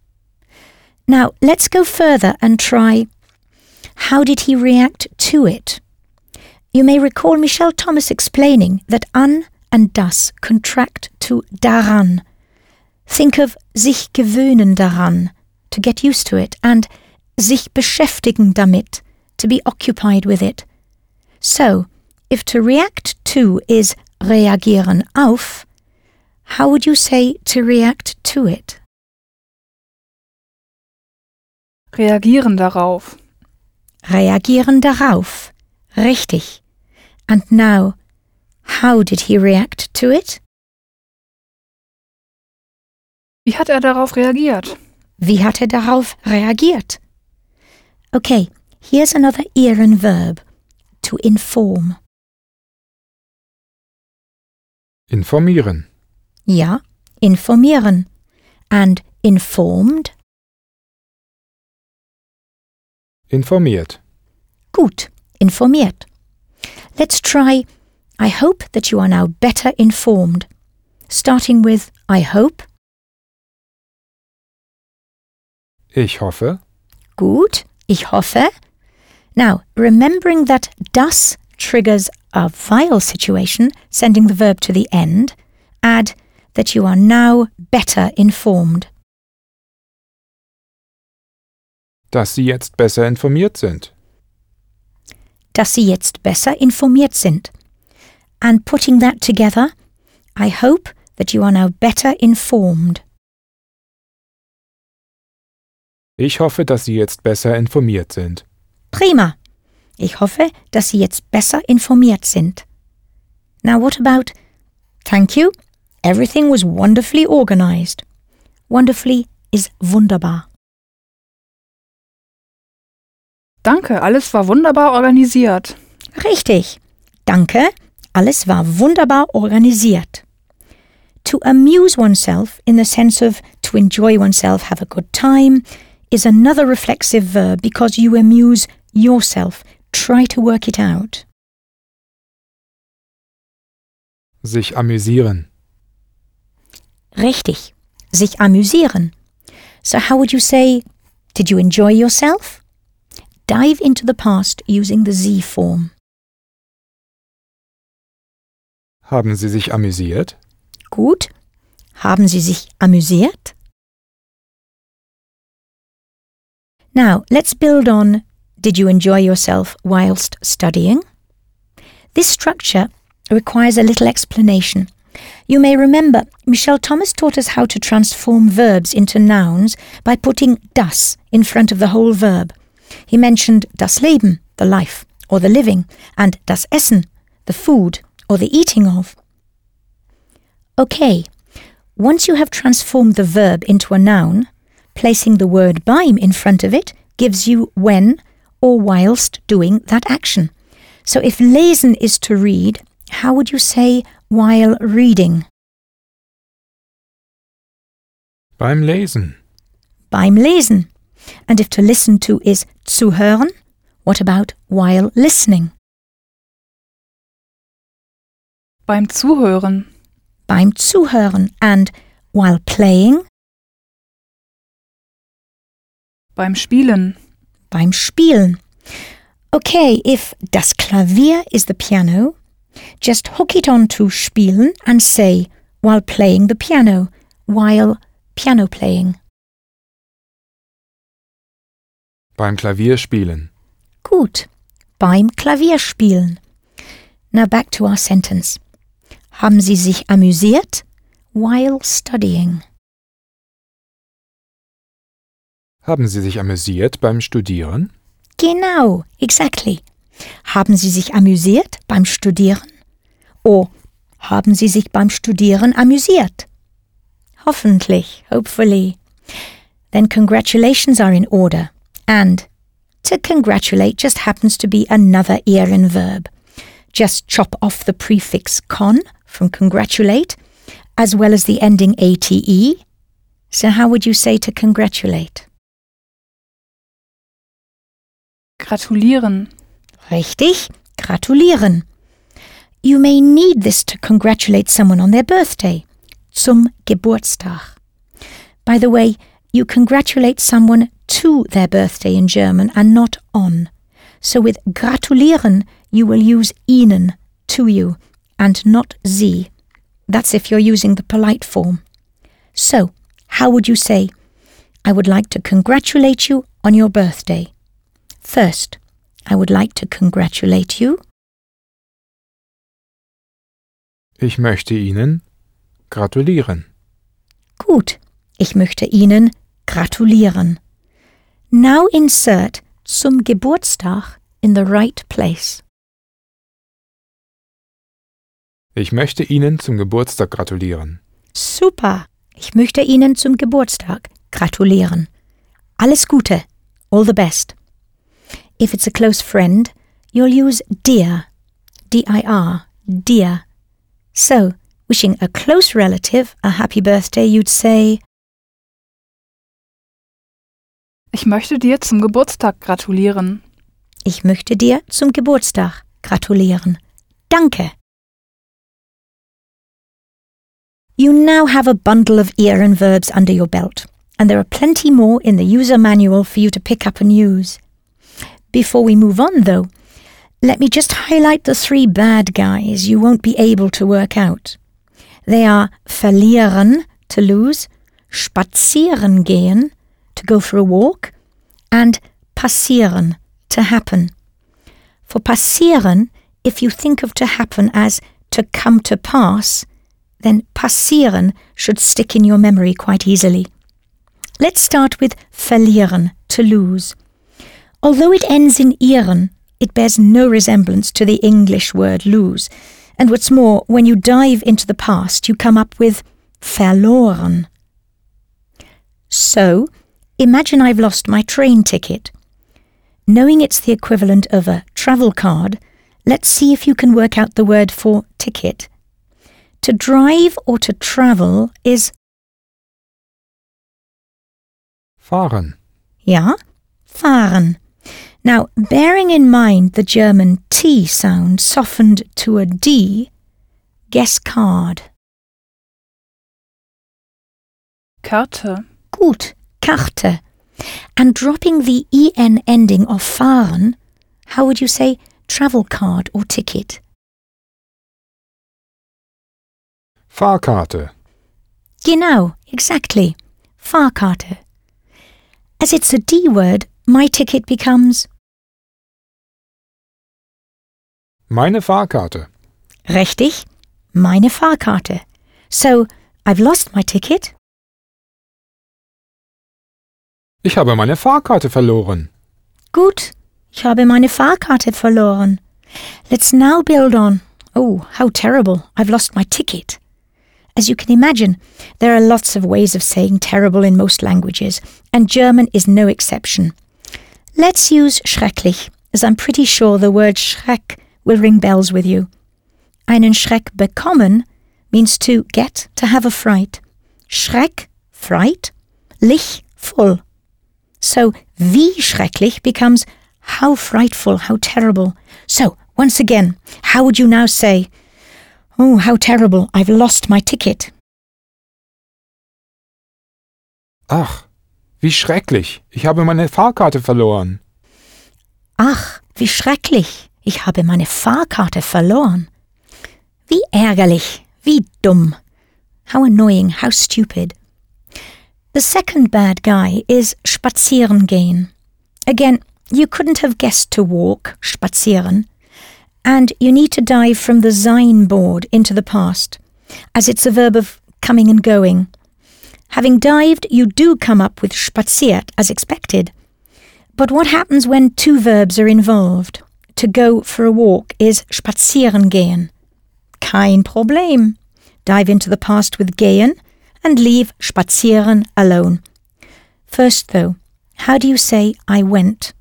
Now, let's go further and try how did he react to it? You may recall Michel Thomas explaining that an and das contract to daran. Think of sich gewöhnen daran, to get used to it, and sich beschäftigen damit, to be occupied with it. So, if to react to is reagieren auf, how would you say to react to it? Reagieren darauf. Reagieren darauf. Richtig. And now, how did he react to it? Wie hat er darauf reagiert? Wie hat er darauf reagiert? Okay, here's another iron verb. To inform. Informieren. Ja, informieren. And informed? Informiert. Gut, informiert. Let's try I hope that you are now better informed. Starting with I hope. Ich hoffe. Gut, ich hoffe. Now, remembering that das triggers a weil situation, sending the verb to the end, add that you are now better informed. Dass Sie jetzt besser informiert sind. Dass Sie jetzt besser informiert sind. And putting that together, I hope that you are now better informed. Ich hoffe, dass Sie jetzt besser informiert sind. Prima. Ich hoffe, dass Sie jetzt besser informiert sind. Now what about Thank you. Everything was wonderfully organized. Wonderfully is wunderbar. Danke, alles war wunderbar organisiert. Richtig. Danke. Alles war wunderbar organisiert. To amuse oneself in the sense of to enjoy oneself, have a good time, is another reflexive verb because you amuse yourself. Try to work it out. Sich amüsieren. Richtig. Sich amüsieren. So how would you say, did you enjoy yourself? Dive into the past using the Z form. Haben Sie sich amüsiert? Gut. Haben Sie sich amüsiert? Now, let's build on Did you enjoy yourself whilst studying? This structure requires a little explanation. You may remember Michel Thomas taught us how to transform verbs into nouns by putting das in front of the whole verb. He mentioned das Leben, the life, or the living, and das Essen, the food, or the eating of. Okay, once you have transformed the verb into a noun, placing the word beim in front of it gives you when or whilst doing that action. So if lesen is to read, how would you say while reading? Beim Lesen. Beim Lesen. And if to listen to is zuhören, what about while listening? Beim Zuhören. Beim Zuhören. And while playing? Beim Spielen. Beim Spielen. Okay, if das Klavier is the piano, just hook it on to spielen and say while playing the piano, while piano playing. Beim Klavier spielen. Gut. Beim Klavierspielen. Now back to our sentence. Haben Sie sich amüsiert while studying? Haben Sie sich amüsiert beim Studieren? Genau, exactly. Haben Sie sich amüsiert beim Studieren? Oh, haben Sie sich beim Studieren amüsiert? Hoffentlich, hopefully. Then congratulations are in order. And to congratulate just happens to be another Ehren verb. Just chop off the prefix con from congratulate, as well as the ending ate. So how would you say to congratulate? Gratulieren. Richtig, gratulieren. You may need this to congratulate someone on their birthday. Zum Geburtstag. By the way, you congratulate someone to their birthday in German and not on. So with gratulieren, you will use ihnen, to you, and not sie. That's if you're using the polite form. So, how would you say, I would like to congratulate you on your birthday? First, I would like to congratulate you. Ich möchte Ihnen gratulieren. Gut, ich möchte Ihnen gratulieren. Now insert zum Geburtstag in the right place. Ich möchte Ihnen zum Geburtstag gratulieren. Super, ich möchte Ihnen zum Geburtstag gratulieren. Alles Gute, all the best. If it's a close friend, you'll use dir, D-I-R, dir. So, wishing a close relative a happy birthday, you'd say, Ich möchte dir zum Geburtstag gratulieren. ich möchte dir zum Geburtstag gratulieren. Danke. You now have a bundle of ieren verbs under your belt, and there are plenty more in the user manual for you to pick up and use. Before we move on, though, let me just highlight the three bad guys you won't be able to work out. They are verlieren, to lose, spazieren gehen, to go for a walk, and passieren, to happen. For passieren, if you think of to happen as to come to pass, then passieren should stick in your memory quite easily. Let's start with verlieren, to lose. Although it ends in ieren, it bears no resemblance to the English word lose. And what's more, when you dive into the past, you come up with verloren. So, imagine I've lost my train ticket. Knowing it's the equivalent of a travel card, let's see if you can work out the word for ticket. To drive or to travel is, Fahren. ja, fahren. Now, bearing in mind the German T sound softened to a D, guess card. Karte. Gut, Karte. And dropping the en ending of fahren, how would you say travel card or ticket? Fahrkarte. Genau, exactly. Fahrkarte. As it's a D word, my ticket becomes Meine Fahrkarte. richtig, meine Fahrkarte. So, I've lost my ticket. Ich habe meine Fahrkarte verloren. Gut, ich habe meine Fahrkarte verloren. Let's now build on. Oh, how terrible. I've lost my ticket. As you can imagine, there are lots of ways of saying terrible in most languages, and German is no exception. Let's use schrecklich, as I'm pretty sure the word schreck will ring bells with you. Einen Schreck bekommen means to get, to have a fright. Schreck, fright. Lich, full. So, wie schrecklich becomes how frightful, how terrible. So, once again, how would you now say, Oh, how terrible, I've lost my ticket? Ach, wie schrecklich. Ich habe meine Fahrkarte verloren. Ach, wie schrecklich, ich habe meine Fahrkarte verloren. Wie ärgerlich, wie dumm. How annoying, how stupid. The second bad guy is spazieren gehen. Again, you couldn't have guessed to walk, spazieren, and you need to dive from the sein board into the past, as it's a verb of coming and going. Having dived, you do come up with spaziert as expected. But what happens when two verbs are involved? To go for a walk is spazieren gehen. Kein Problem. Dive into the past with gehen and leave spazieren alone. First, though, how do you say I went?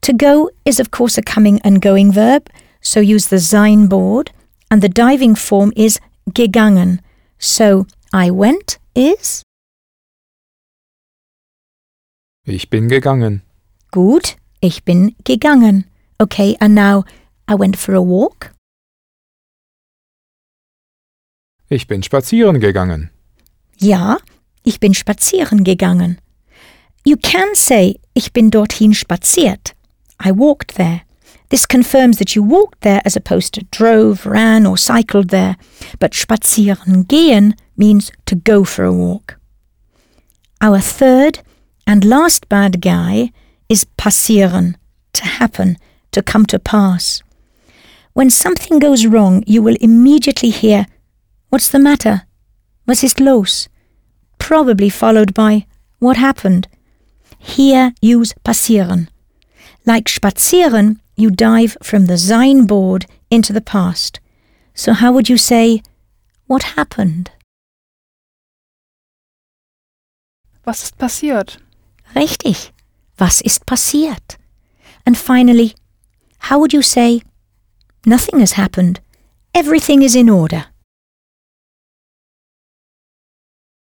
To go is, of course, a coming and going verb, so use the sein board, and the diving form is gegangen. So I went is Ich bin gegangen. gut, ich bin gegangen. Okay, and now I went for a walk. Ich bin spazieren gegangen. Ja, ich bin spazieren gegangen. You can say, ich bin dorthin spaziert. I walked there. This confirms that you walked there as opposed to drove, ran, or cycled there. But spazieren gehen means to go for a walk. Our third and last bad guy is passieren, to happen, to come to pass. When something goes wrong, you will immediately hear, What's the matter? Was ist los? Probably followed by, What happened? Here use passieren. Like spazieren, you dive from the sein board into the past. So how would you say, What happened? Was ist passiert? Richtig. Was ist passiert? And finally, how would you say, Nothing has happened. Everything is in order.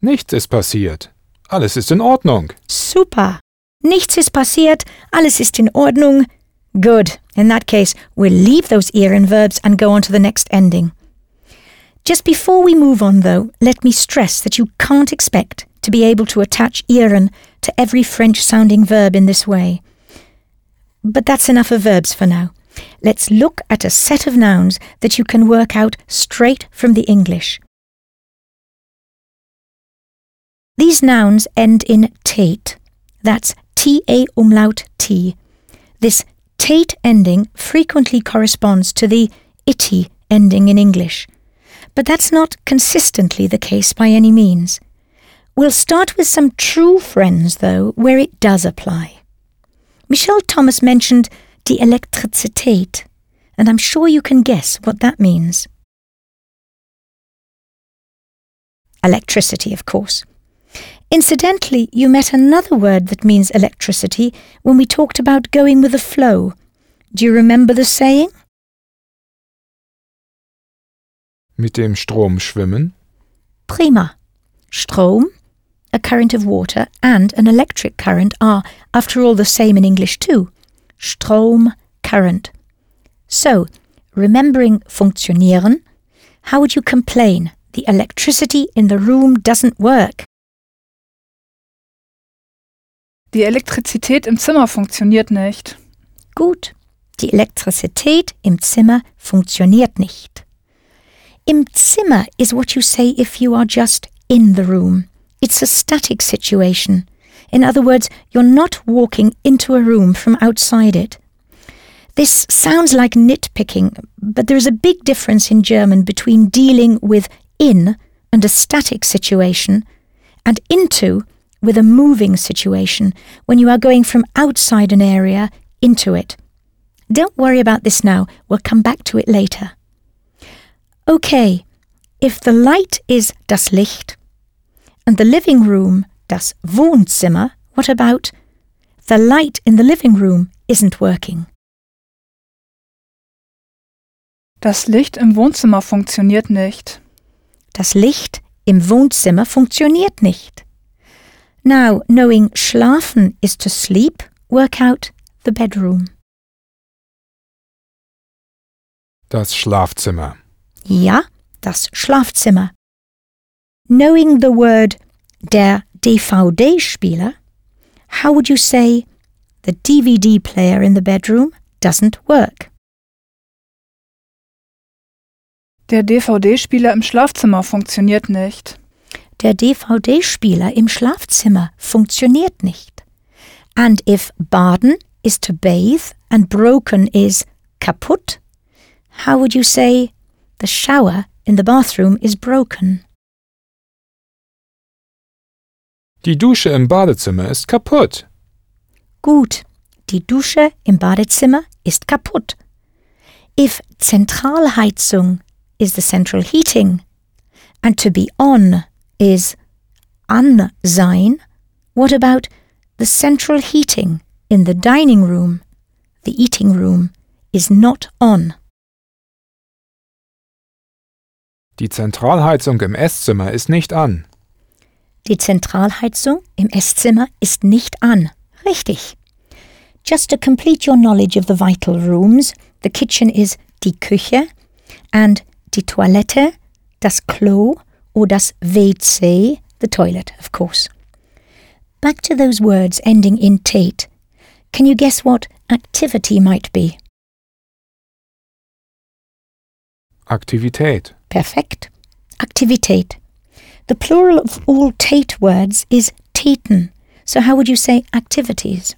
Nichts ist passiert. Alles ist in Ordnung. Super. Nichts ist passiert. Alles ist in Ordnung. Good. In that case, we'll leave those ieren verbs and go on to the next ending. Just before we move on, though, let me stress that you can't expect to be able to attach ieren to every French sounding verb in this way. But that's enough of verbs for now. Let's look at a set of nouns that you can work out straight from the English. These nouns end in tät. That's T-A umlaut T. This tät ending frequently corresponds to the itty ending in English. But that's not consistently the case by any means. We'll start with some true friends, though, where it does apply. Michel Thomas mentioned die Elektrizität, and I'm sure you can guess what that means. Electricity, of course. Incidentally, you met another word that means electricity when we talked about going with the flow. Do you remember the saying? Mit dem Strom schwimmen. Prima. Strom, a current of water, and an electric current are, after all, the same in English too. Strom, current. So, remembering funktionieren, how would you complain the electricity in the room doesn't work? Die Elektrizität im Zimmer funktioniert nicht. Gut, die Elektrizität im Zimmer funktioniert nicht. Im Zimmer is what you say if you are just in the room. It's a static situation. In other words, you're not walking into a room from outside it. This sounds like nitpicking, but there is a big difference in German between dealing with in and a static situation and into with a moving situation when you are going from outside an area into it. Don't worry about this now, we'll come back to it later. Okay, if the light is das Licht and the living room das Wohnzimmer, what about the light in the living room isn't working? Das Licht im Wohnzimmer funktioniert nicht. Das Licht im Wohnzimmer funktioniert nicht. Now, knowing schlafen is to sleep, work out the bedroom. Das Schlafzimmer. Ja, das Schlafzimmer. Knowing the word der DVD-Spieler, how would you say the DVD player in the bedroom doesn't work? Der DVD-Spieler im Schlafzimmer funktioniert nicht. Der DVD-Spieler im Schlafzimmer funktioniert nicht. And if baden is to bathe and broken is kaputt, how would you say the shower in the bathroom is broken? Die Dusche im Badezimmer ist kaputt. Gut, die Dusche im Badezimmer ist kaputt. If Zentralheizung is the central heating and to be on is an sein, what about the central heating in the dining room, the eating room, is not on? Die Zentralheizung im Esszimmer ist nicht an. Die Zentralheizung im Esszimmer ist nicht an. Richtig. Just to complete your knowledge of the vital rooms, the kitchen is die Küche and die Toilette, das Klo or das WC, the toilet, of course. Back to those words ending in tate. Can you guess what activity might be? Aktivität. Perfekt. Aktivität. The plural of all tät words is Aktivitäten. So how would you say activities?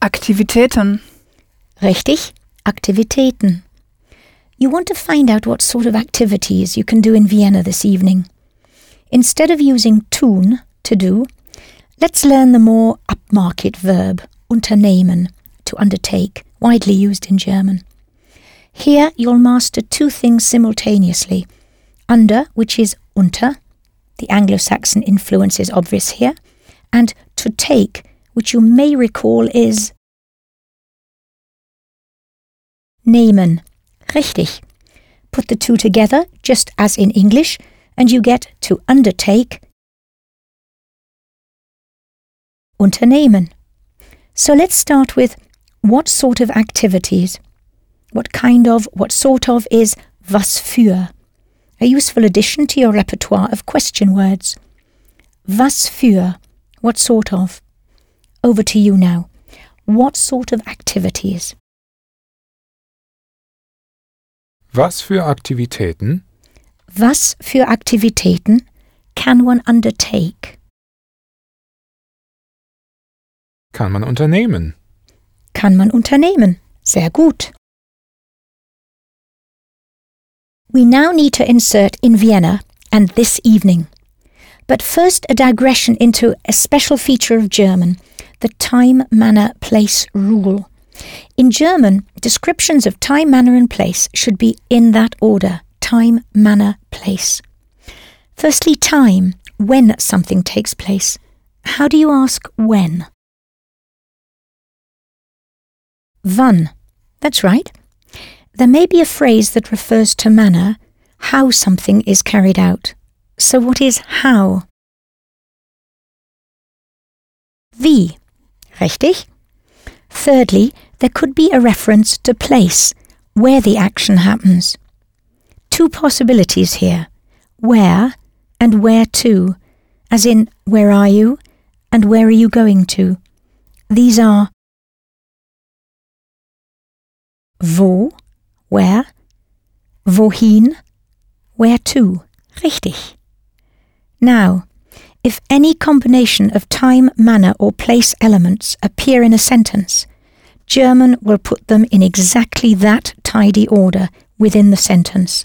Aktivitäten. Richtig, Aktivitäten. You want to find out what sort of activities you can do in Vienna this evening. Instead of using tun, to do, let's learn the more upmarket verb, unternehmen, to undertake, widely used in German. Here you'll master two things simultaneously under, which is unter, the Anglo Saxon influence is obvious here, and to take, which you may recall is nehmen. Richtig. Put the two together, just as in English, and you get to undertake unternehmen. So let's start with what sort of activities? What kind of, what sort of is was für? A useful addition to your repertoire of question words. Was für? What sort of? Over to you now. What sort of activities? Was für Aktivitäten? Was für Aktivitäten can one undertake? Kann man unternehmen? Kann man unternehmen? Sehr gut. We now need to insert in Vienna and this evening. But first, a digression into a special feature of German the time, manner, place rule. In German, descriptions of time, manner, and place should be in that order time, manner, place. Firstly, time, when something takes place. How do you ask when? Wann. That's right. There may be a phrase that refers to manner, how something is carried out. So, what is how? Wie. Richtig. Thirdly, there could be a reference to place, where the action happens. Two possibilities here where and where to, as in, where are you and where are you going to? These are wo, where, wohin, where to. Richtig. Now, if any combination of time, manner, or place elements appear in a sentence, German will put them in exactly that tidy order within the sentence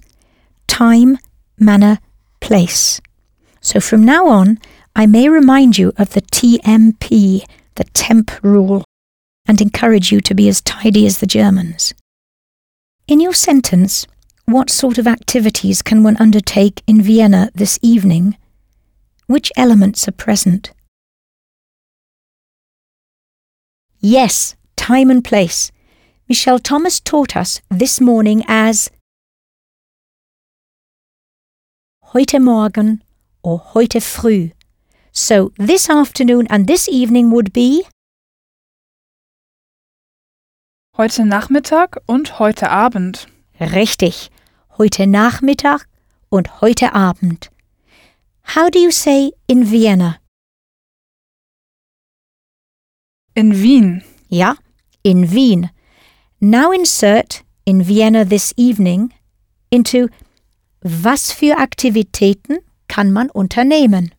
time, manner, place. So from now on, I may remind you of the TMP, the temp rule, and encourage you to be as tidy as the Germans. In your sentence, what sort of activities can one undertake in Vienna this evening? Which elements are present? Yes, time and place. Michel Thomas taught us this morning as heute Morgen or heute früh. So this afternoon and this evening would be Heute Nachmittag und heute Abend. richtig. Heute Nachmittag und heute Abend. How do you say in Vienna? In Wien. Ja, in Wien. Now insert in Vienna this evening into was für Aktivitäten kann man unternehmen?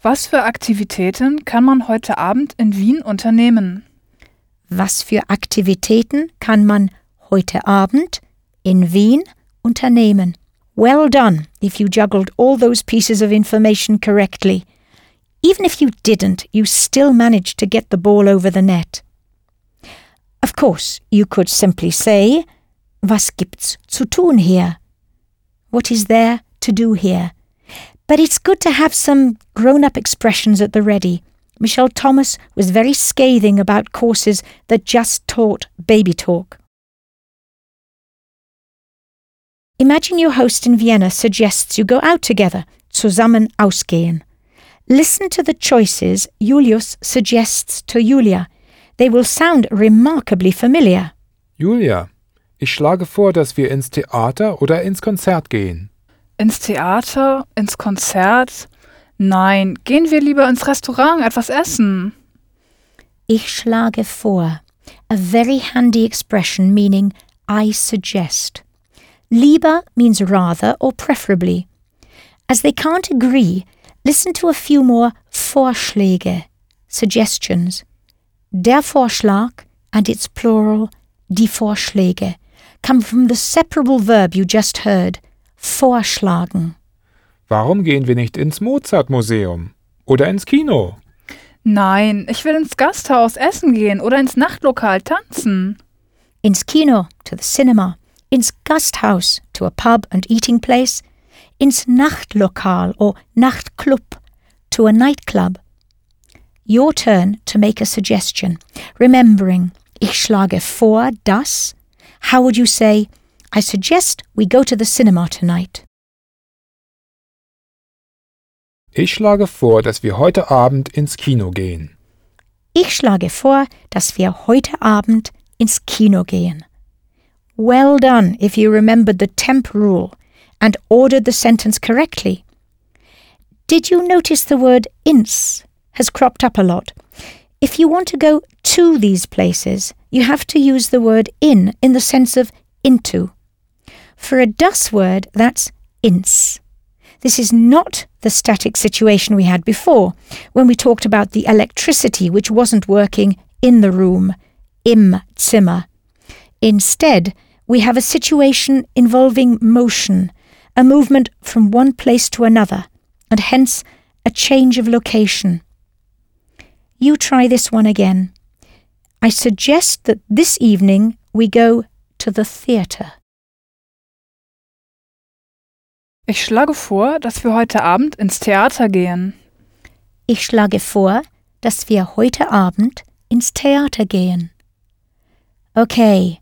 Was für Aktivitäten kann man heute Abend in Wien unternehmen? Was für Aktivitäten kann man heute Abend in Wien unternehmen? Well done if you juggled all those pieces of information correctly. Even if you didn't, you still managed to get the ball over the net. Of course, you could simply say, Was gibt's zu tun hier? What is there to do here? But it's good to have some grown up expressions at the ready. Michel Thomas was very scathing about courses that just taught baby talk. Imagine your host in Vienna suggests you go out together, zusammen ausgehen. Listen to the choices Julius suggests to Julia. They will sound remarkably familiar. Julia, ich schlage vor, dass wir ins Theater oder ins Konzert gehen. Ins Theater? Ins Konzert? Nein, gehen wir lieber ins Restaurant etwas essen. Ich schlage vor. A very handy expression meaning I suggest. Lieber means rather or preferably. As they can't agree, listen to a few more Vorschläge, suggestions. Der Vorschlag and its plural, die Vorschläge, come from the separable verb you just heard, vorschlagen. Warum gehen wir nicht ins Mozart-Museum? Oder ins Kino? Nein, ich will ins Gasthaus essen gehen oder ins Nachtlokal tanzen. Ins Kino, to the cinema. Ins Gasthaus, to a pub and eating place. Ins Nachtlokal or Nachtclub, to a nightclub. Your turn to make a suggestion. Remembering, ich schlage vor, dass. How would you say, I suggest we go to the cinema tonight? Ich schlage vor, dass wir heute Abend ins Kino gehen. Ich schlage vor, dass wir heute Abend ins Kino gehen. Well done if you remembered the temp rule and ordered the sentence correctly. Did you notice the word ins has cropped up a lot? If you want to go to these places, you have to use the word in in the sense of into. For a das word, that's ins. This is not the static situation we had before, when we talked about the electricity which wasn't working in the room, im Zimmer. Instead, we have a situation involving motion, a movement from one place to another, and hence a change of location. You try this one again. I suggest that this evening we go to the theatre. Ich schlage vor, dass wir heute Abend ins Theater gehen. Ich schlage vor, dass wir heute Abend ins Theater gehen. Okay,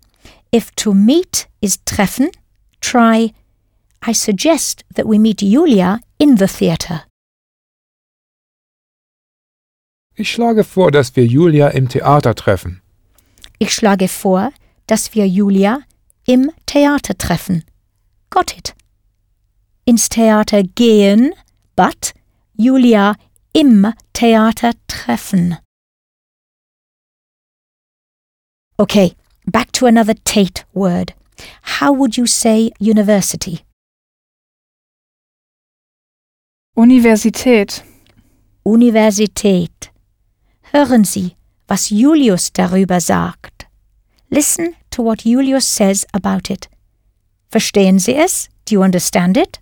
if to meet is treffen, try I suggest that we meet Julia in the theatre. Ich schlage vor, dass wir Julia im Theater treffen. Ich schlage vor, dass wir Julia im Theater treffen. Got it. Ins Theater gehen, but Julia im Theater treffen. Okay, back to another Tate word. How would you say university? Universität. Universität. Hören Sie, was Julius darüber sagt. Listen to what Julius says about it. Verstehen Sie es? Do you understand it?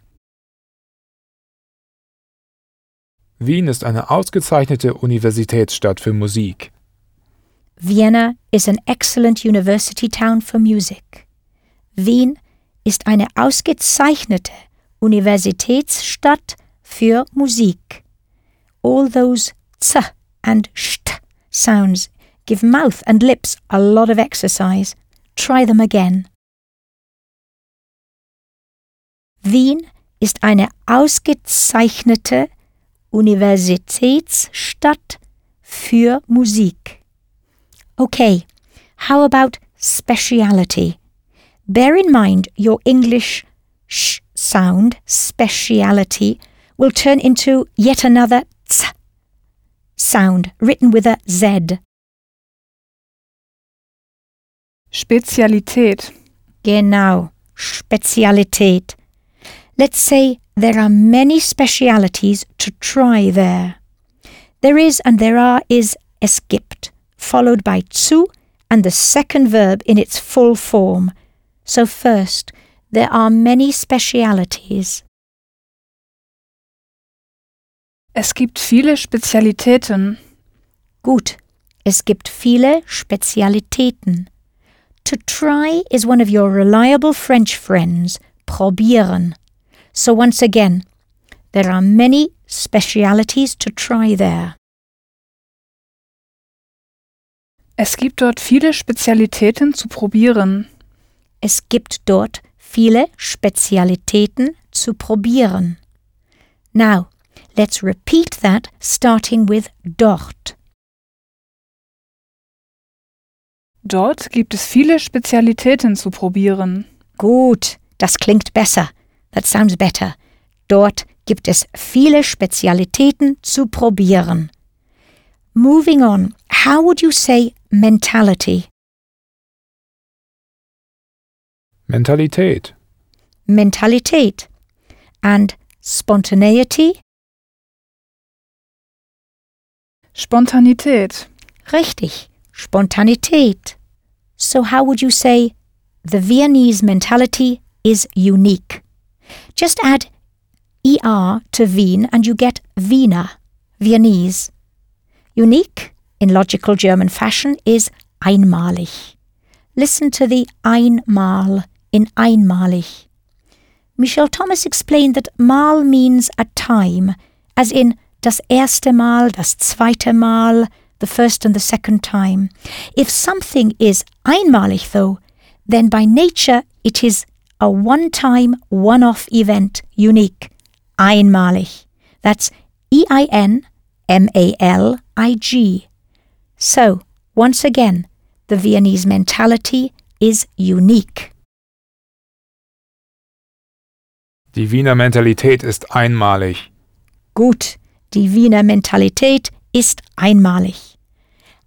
Wien ist eine ausgezeichnete Universitätsstadt für Musik. Vienna is an excellent university town for music. Wien ist eine ausgezeichnete Universitätsstadt für Musik. All those z and st sounds give mouth and lips a lot of exercise. Try them again. Wien ist eine ausgezeichnete Universitätsstadt für Musik. Okay, how about speciality? Bear in mind your English sh sound, speciality, will turn into yet another ts sound written with a Z. Spezialität. Genau, Spezialität. Let's say there are many specialities to try there. There is and there are is es gibt, followed by zu and the second verb in its full form. So first, there are many specialities. Es gibt viele Spezialitäten. Gut, es gibt viele Spezialitäten. To try is one of your reliable French friends, probieren. So once again, there are many specialities to try there. Es gibt dort viele Spezialitäten zu probieren. Es gibt dort viele Spezialitäten zu probieren. Now, let's repeat that starting with dort. Dort gibt es viele Spezialitäten zu probieren. Gut, das klingt besser. That sounds better. Dort gibt es viele Spezialitäten zu probieren. Moving on, how would you say mentality? Mentalität. Mentalität. And spontaneity? Spontanität. Richtig, Spontanität. So how would you say the Viennese mentality is unique? Just add er to Wien and you get Wiener, Viennese. Unique, in logical German fashion, is einmalig. Listen to the einmal in einmalig. Michel Thomas explained that mal means a time, as in das erste Mal, das zweite Mal, the first and the second time. If something is einmalig, though, then by nature it is a one time, one off event, unique. Einmalig. That's E I N M A L I G. So, once again, the Viennese mentality is unique. Die Wiener Mentalität ist einmalig. Gut, die Wiener Mentalität ist einmalig.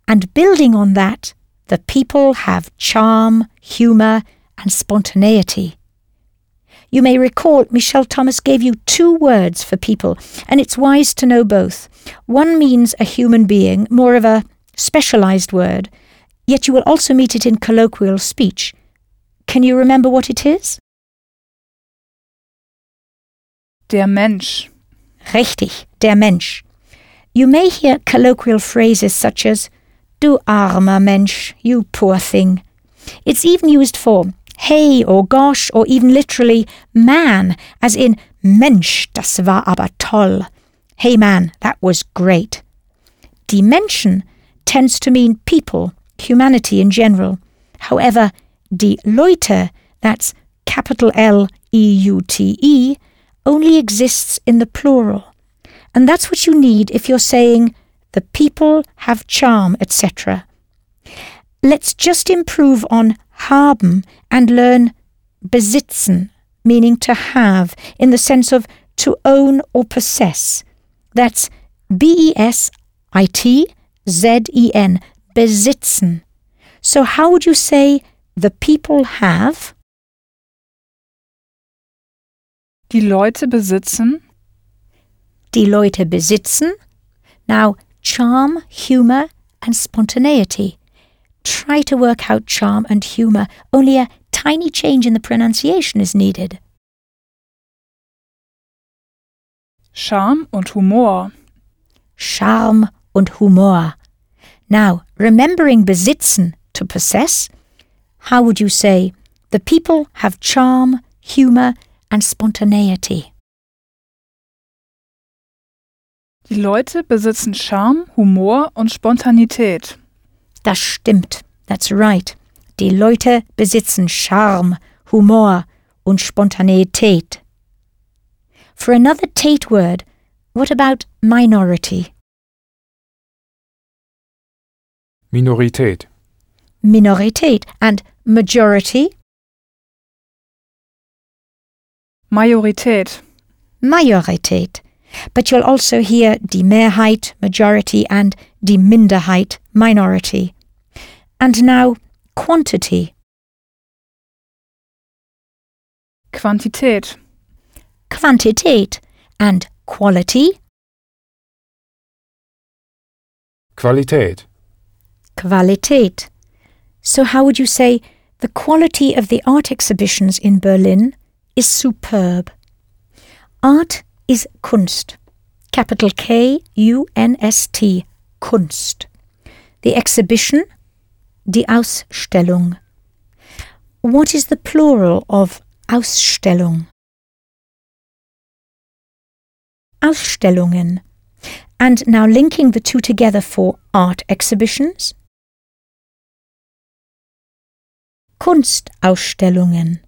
And building on that, the people have charm, humour, and spontaneity. You may recall Michel Thomas gave you two words for people, and it's wise to know both. One means a human being, more of a specialized word, yet you will also meet it in colloquial speech. Can you remember what it is? Der Mensch. Richtig, der Mensch. You may hear colloquial phrases such as, Du armer Mensch, you poor thing. It's even used for hey or gosh or even literally man, as in Mensch, das war aber toll. Hey man, that was great. Dimension tends to mean people, humanity in general. However, die Leute, that's capital L E U T E, only exists in the plural. And that's what you need if you're saying the people have charm, etc. Let's just improve on haben and learn besitzen, meaning to have, in the sense of to own or possess. That's B E S I T Z E N, besitzen. So, how would you say the people have? Die Leute besitzen. Die Leute besitzen. Now, charm, humour, and spontaneity. Try to work out charm and humour, only a tiny change in the pronunciation is needed. Charme und Humor. Charme und Humor. Now, remembering besitzen to possess, how would you say the people have charm, humour, and spontaneity? Die Leute besitzen Charme, Humor und Spontanität. Das stimmt. That's right. Die Leute besitzen Charme, Humor und Spontaneität. For another Tate word, what about minority? Minorität. Minorität and majority? Majorität. Majorität. But you'll also hear die Mehrheit, majority, and die Minderheit, minority. And now, quantity. Quantität. Quantität and quality, Qualität. Qualität. So, how would you say the quality of the art exhibitions in Berlin is superb? Art is Kunst. Capital K U N S T. Kunst. The exhibition, die Ausstellung. What is the plural of Ausstellung? Ausstellungen. And now linking the two together for art exhibitions. Kunstausstellungen.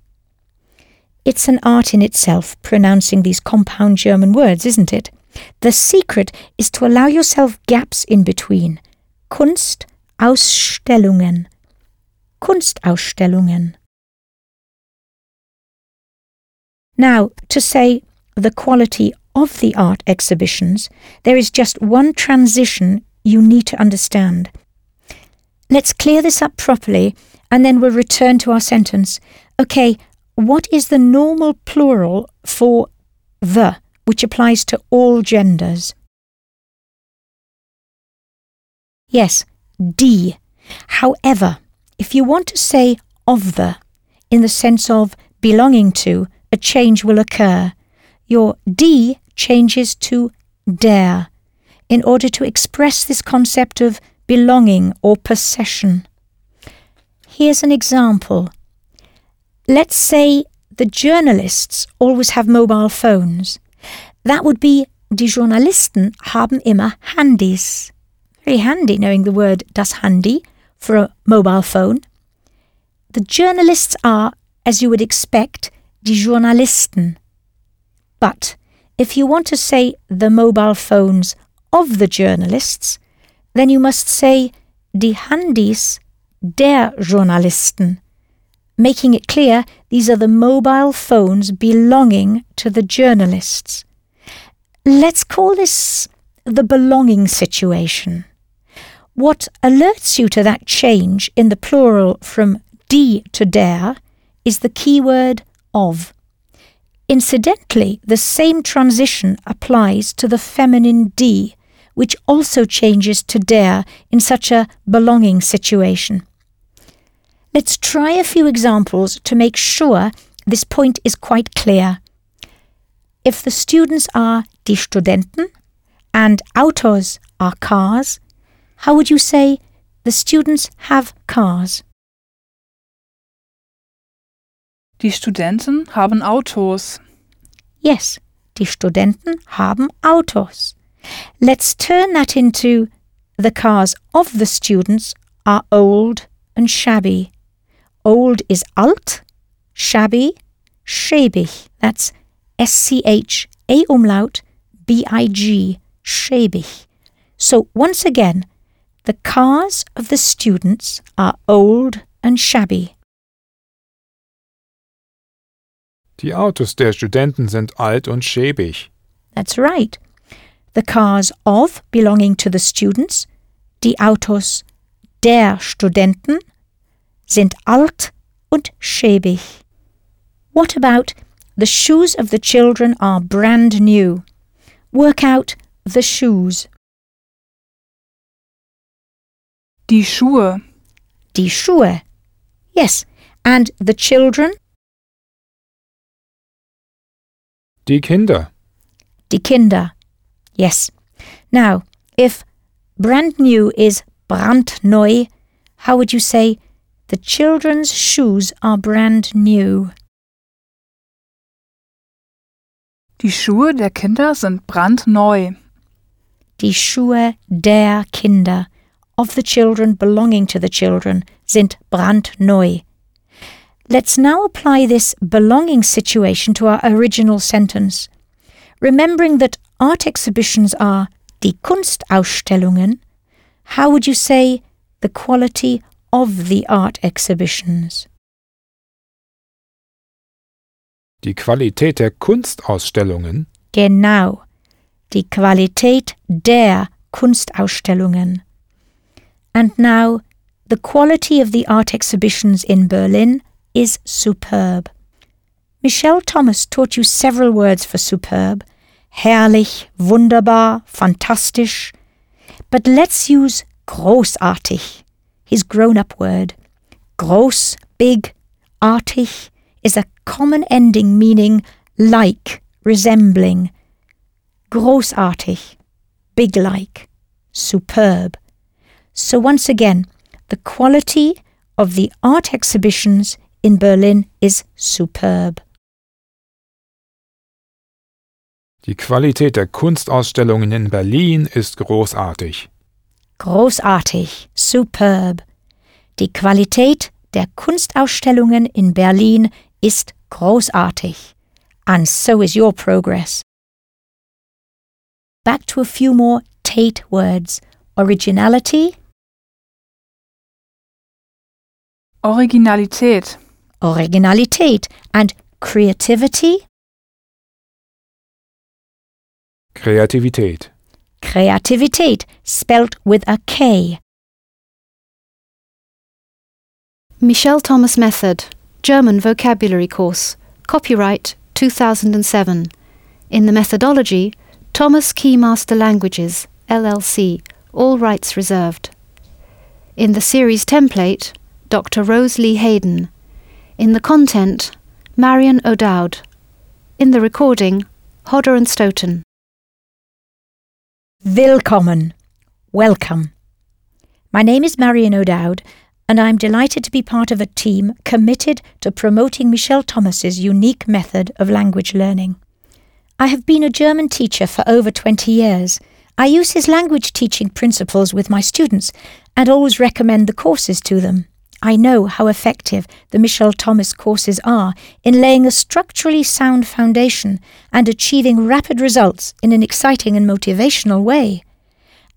It's an art in itself, pronouncing these compound German words, isn't it? The secret is to allow yourself gaps in between. Kunstausstellungen. Kunstausstellungen. Now, to say the quality of the art exhibitions, there is just one transition you need to understand. Let's clear this up properly and then we'll return to our sentence. Okay, what is the normal plural for the, which applies to all genders? Yes, D. However, if you want to say of the, in the sense of belonging to, a change will occur. Your D changes to der in order to express this concept of belonging or possession. Here's an example. Let's say the journalists always have mobile phones. That would be die Journalisten haben immer Handys. Very handy knowing the word das Handy for a mobile phone. The journalists are, as you would expect, die Journalisten. But if you want to say the mobile phones of the journalists, then you must say die Handys der Journalisten, making it clear these are the mobile phones belonging to the journalists. Let's call this the belonging situation. What alerts you to that change in the plural from die to der is the keyword of. Incidentally, the same transition applies to the feminine die, which also changes to der in such a belonging situation. Let's try a few examples to make sure this point is quite clear. If the students are die Studenten and Autos are cars, how would you say the students have cars? Die Studenten haben Autos. Yes, die Studenten haben Autos. Let's turn that into the cars of the students are old and shabby. Old is alt, shabby, schäbig. That's S C H A umlaut B I G, schäbig. So once again, the cars of the students are old and shabby. Die Autos der Studenten sind alt und schäbig. That's right. The cars of belonging to the students, die Autos der Studenten, sind alt und schäbig. What about the shoes of the children are brand new? Work out the shoes. Die Schuhe. Die Schuhe. Yes, and the children, Die Kinder. die Kinder. Yes. Now, if brand new is brandneu, how would you say the children's shoes are brand new? Die Schuhe der Kinder sind brandneu. Die Schuhe der Kinder, of the children belonging to the children, sind brandneu. Let's now apply this belonging situation to our original sentence. Remembering that art exhibitions are die Kunstausstellungen, how would you say the quality of the art exhibitions? Die Qualität der Kunstausstellungen. Genau, die Qualität der Kunstausstellungen. And now, the quality of the art exhibitions in Berlin is superb. Michel Thomas taught you several words for superb herrlich, wunderbar, fantastisch. But let's use großartig, his grown up word. Groß, big, artig is a common ending meaning like, resembling. Großartig, big like, superb. So once again, the quality of the art exhibitions in Berlin is superb. Die Qualität der Kunstausstellungen in Berlin ist großartig. Großartig, superb. Die Qualität der Kunstausstellungen in Berlin ist großartig. And so is your progress. Back to a few more tät words. Originality, Originalität. Originalität, and creativity, Kreativität. Kreativität, spelt with a K. Michel Thomas Method. German vocabulary course. Copyright 2007. In the methodology, Thomas Keymaster Languages, LLC. All rights reserved. In the series template, Dr. Rose Lee Hayden. In the content, Marion O'Dowd. In the recording, Hodder and Stoughton. Willkommen. Welcome. My name is Marion O'Dowd, and I'm delighted to be part of a team committed to promoting Michel Thomas's unique method of language learning. I have been a German teacher for over 20 years. I use his language teaching principles with my students and always recommend the courses to them. I know how effective the Michel Thomas courses are in laying a structurally sound foundation and achieving rapid results in an exciting and motivational way.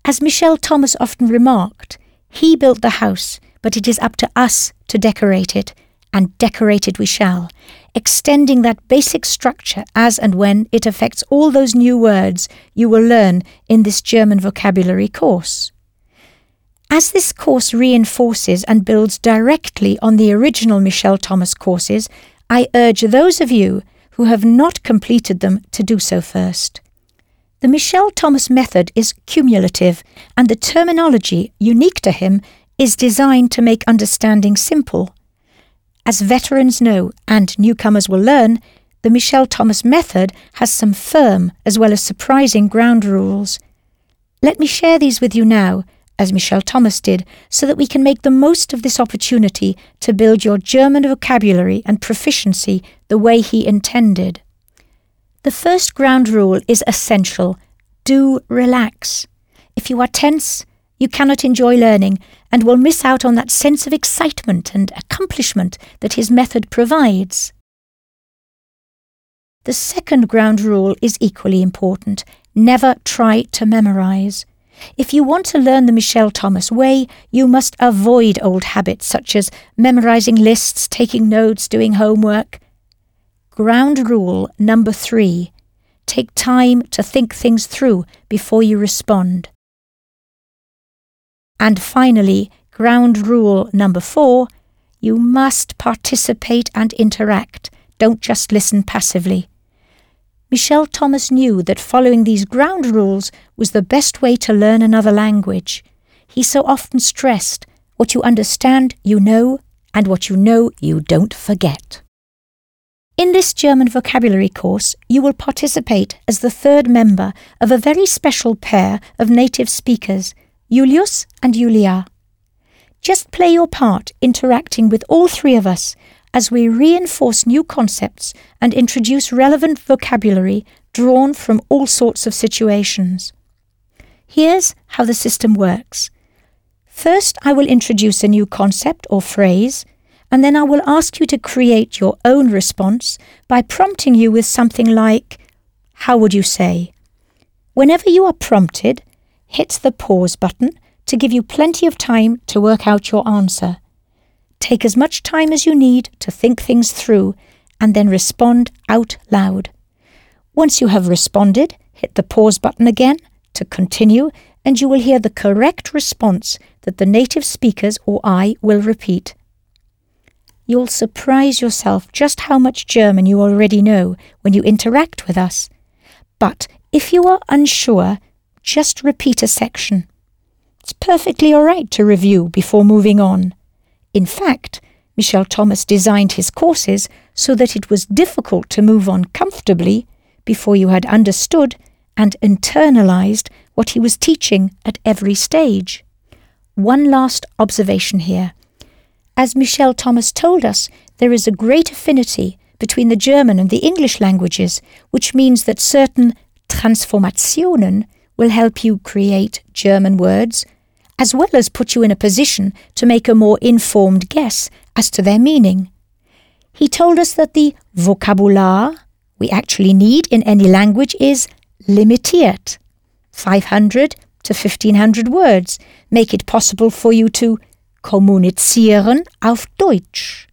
As Michel Thomas often remarked, he built the house, but it is up to us to decorate it, and decorate it we shall, extending that basic structure as and when it affects all those new words you will learn in this German vocabulary course. As this course reinforces and builds directly on the original Michel Thomas courses, I urge those of you who have not completed them to do so first. The Michel Thomas method is cumulative, and the terminology, unique to him, is designed to make understanding simple. As veterans know and newcomers will learn, the Michel Thomas method has some firm as well as surprising ground rules. Let me share these with you now as Michel Thomas did, so that we can make the most of this opportunity to build your German vocabulary and proficiency the way he intended. The first ground rule is essential do relax. If you are tense, you cannot enjoy learning and will miss out on that sense of excitement and accomplishment that his method provides. The second ground rule is equally important never try to memorize. If you want to learn the Michel Thomas way, you must avoid old habits such as memorizing lists, taking notes, doing homework. Ground rule number three take time to think things through before you respond. And finally, ground rule number four you must participate and interact. Don't just listen passively. Michel Thomas knew that following these ground rules was the best way to learn another language. He so often stressed what you understand, you know, and what you know, you don't forget. In this German vocabulary course, you will participate as the third member of a very special pair of native speakers, Julius and Julia. Just play your part interacting with all three of us as we reinforce new concepts and introduce relevant vocabulary drawn from all sorts of situations. Here's how the system works. First, I will introduce a new concept or phrase, and then I will ask you to create your own response by prompting you with something like, How would you say? Whenever you are prompted, hit the pause button to give you plenty of time to work out your answer. Take as much time as you need to think things through and then respond out loud. Once you have responded, hit the pause button again to continue and you will hear the correct response that the native speakers or I will repeat. You'll surprise yourself just how much German you already know when you interact with us. But if you are unsure, just repeat a section. It's perfectly all right to review before moving on. In fact, Michel Thomas designed his courses so that it was difficult to move on comfortably before you had understood and internalized what he was teaching at every stage. One last observation here. As Michel Thomas told us, there is a great affinity between the German and the English languages, which means that certain Transformationen will help you create German words as well as put you in a position to make a more informed guess as to their meaning. He told us that the vocabular we actually need in any language is limitiert. 500 to 1500 words make it possible for you to kommunizieren auf Deutsch.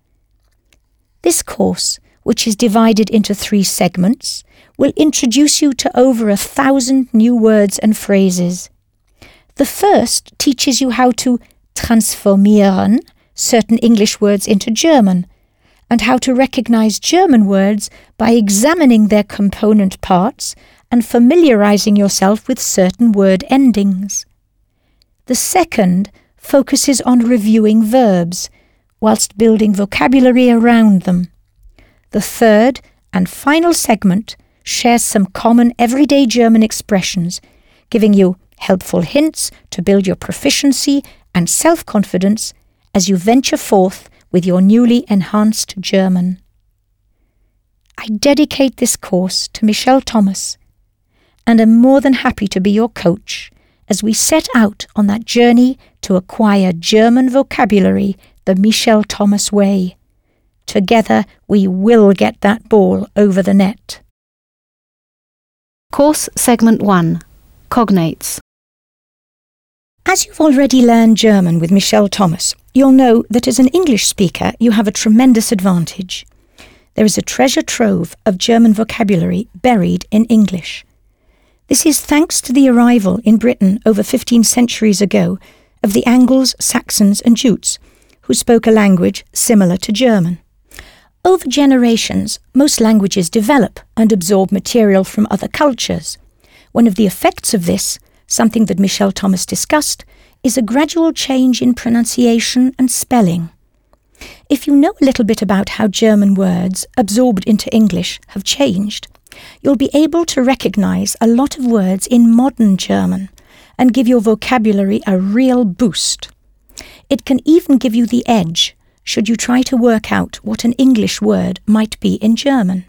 This course, which is divided into three segments, will introduce you to over a thousand new words and phrases. The first teaches you how to transformieren certain English words into German, and how to recognize German words by examining their component parts and familiarizing yourself with certain word endings. The second focuses on reviewing verbs, whilst building vocabulary around them. The third and final segment shares some common everyday German expressions, giving you helpful hints to build your proficiency and self confidence as you venture forth with your newly enhanced German. I dedicate this course to Michel Thomas and am more than happy to be your coach as we set out on that journey to acquire German vocabulary the Michel Thomas way. Together we will get that ball over the net. Course Segment 1 Cognates. As you've already learned German with Michel Thomas, you'll know that as an English speaker you have a tremendous advantage. There is a treasure trove of German vocabulary buried in English. This is thanks to the arrival in Britain over 15 centuries ago of the Angles, Saxons, and Jutes, who spoke a language similar to German. Over generations, most languages develop and absorb material from other cultures. One of the effects of this, something that Michel Thomas discussed, is a gradual change in pronunciation and spelling. If you know a little bit about how German words, absorbed into English, have changed, you'll be able to recognize a lot of words in modern German and give your vocabulary a real boost. It can even give you the edge should you try to work out what an English word might be in German.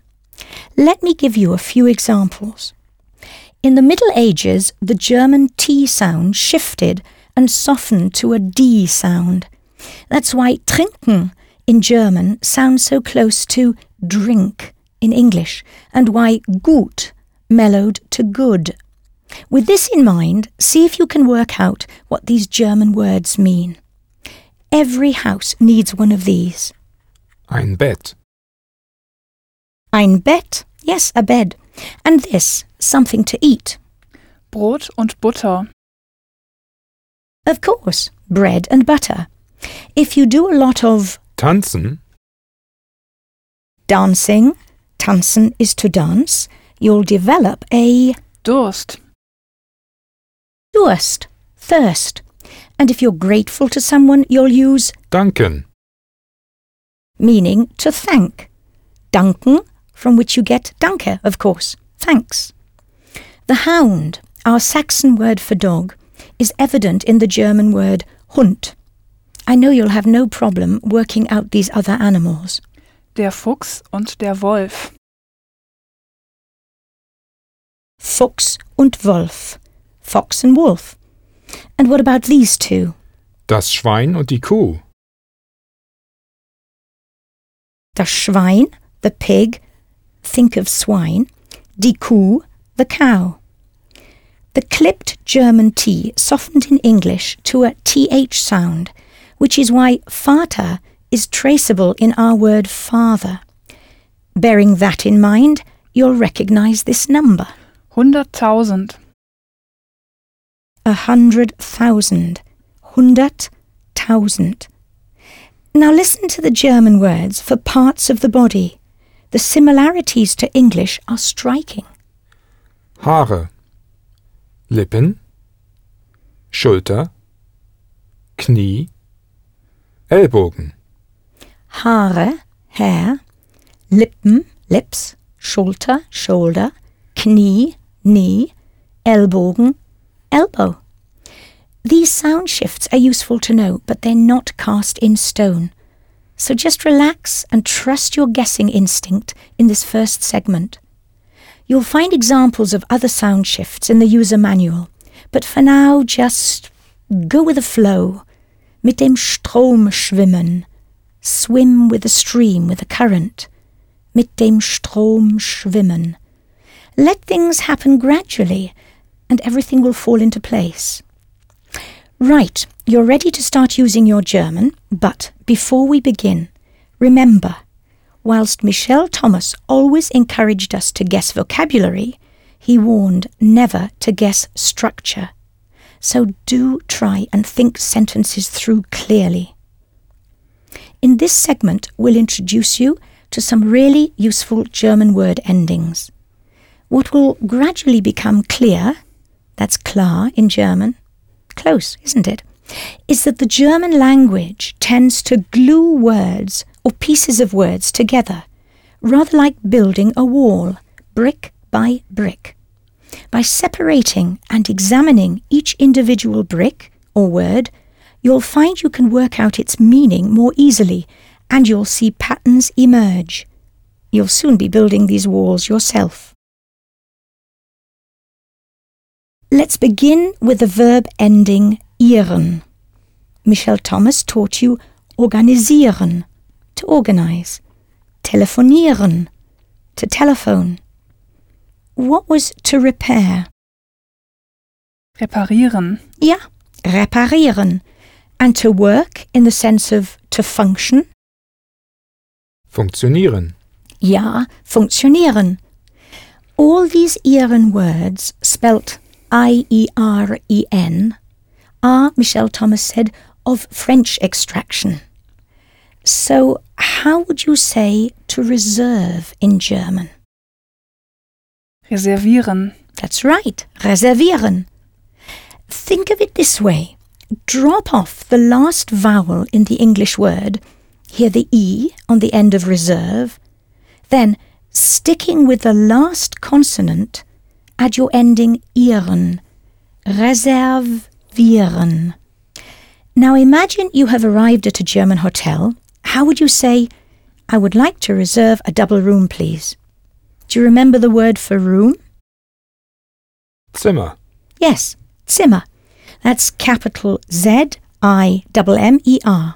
Let me give you a few examples. In the Middle Ages, the German T sound shifted and softened to a D sound. That's why trinken in German sounds so close to drink in English, and why gut mellowed to good. With this in mind, see if you can work out what these German words mean. Every house needs one of these. Ein Bett. Ein Bett, yes, a bed. And this, something to eat. Brot und Butter. Of course, bread and butter. If you do a lot of Tanzen. dancing, tanzen is to dance, you'll develop a Durst. Durst, thirst. And if you're grateful to someone, you'll use Danken. meaning to thank. Danken, from which you get danke, of course, thanks. The hound, our Saxon word for dog, is evident in the German word Hund. I know you'll have no problem working out these other animals. Der Fuchs und der Wolf. Fuchs und Wolf. Fox and wolf. And what about these two? Das Schwein und die Kuh. Das Schwein, the pig, think of swine. Die Kuh, the cow. The clipped German T softened in English to a TH sound, which is why Vater is traceable in our word father. Bearing that in mind, you'll recognize this number. Hunderttausend. a hundred thousand, hundert tausend. Now listen to the German words for parts of the body. The similarities to English are striking. Haare. Lippen. Schulter. Knie. Ellbogen. Haare, hair, Lippen, lips, Schulter, shoulder, Knie, knee, Ellbogen, elbow. These sound shifts are useful to know, but they're not cast in stone. So just relax and trust your guessing instinct in this first segment. You'll find examples of other sound shifts in the user manual, but for now just go with the flow. Mit dem Strom schwimmen. Swim with the stream, with the current. Mit dem Strom schwimmen. Let things happen gradually, and everything will fall into place. Right, you're ready to start using your German, but before we begin, remember, whilst Michel Thomas always encouraged us to guess vocabulary, he warned never to guess structure. So do try and think sentences through clearly. In this segment, we'll introduce you to some really useful German word endings. What will gradually become clear, that's klar in German, close, isn't it? Is that the German language tends to glue words or pieces of words together, rather like building a wall, brick by brick. By separating and examining each individual brick or word, you'll find you can work out its meaning more easily and you'll see patterns emerge. You'll soon be building these walls yourself. Let's begin with the verb ending ieren. Michel Thomas taught you organisieren, to organize, telefonieren, to telephone. What was to repair? Reparieren. Ja, reparieren. And to work in the sense of to function? Funktionieren. Ja, funktionieren. All these ieren words, spelt I-E-R-E-N, are, ah, Michel Thomas said, of French extraction. So, how would you say to reserve in German? Reservieren. That's right, reservieren. Think of it this way drop off the last vowel in the English word, hear the E on the end of reserve, then, sticking with the last consonant, add your ending ieren, reservieren. Now imagine you have arrived at a German hotel. How would you say, I would like to reserve a double room, please? Do you remember the word for room? Zimmer. Yes, Zimmer. That's capital Z I M M E R.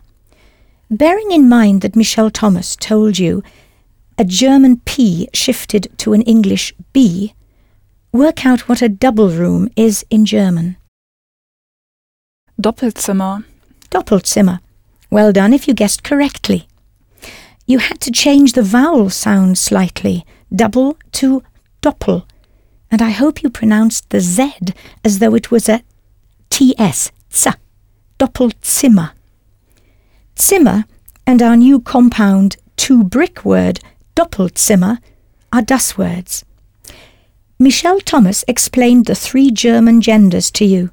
Bearing in mind that Michel Thomas told you a German P shifted to an English B, work out what a double room is in German. Doppelzimmer. Doppelzimmer. Well done if you guessed correctly. You had to change the vowel sound slightly, double to doppel, and I hope you pronounced the Z as though it was a TS, z, Doppelzimmer. Zimmer and our new compound two brick word Doppelzimmer are das words. Michel Thomas explained the three German genders to you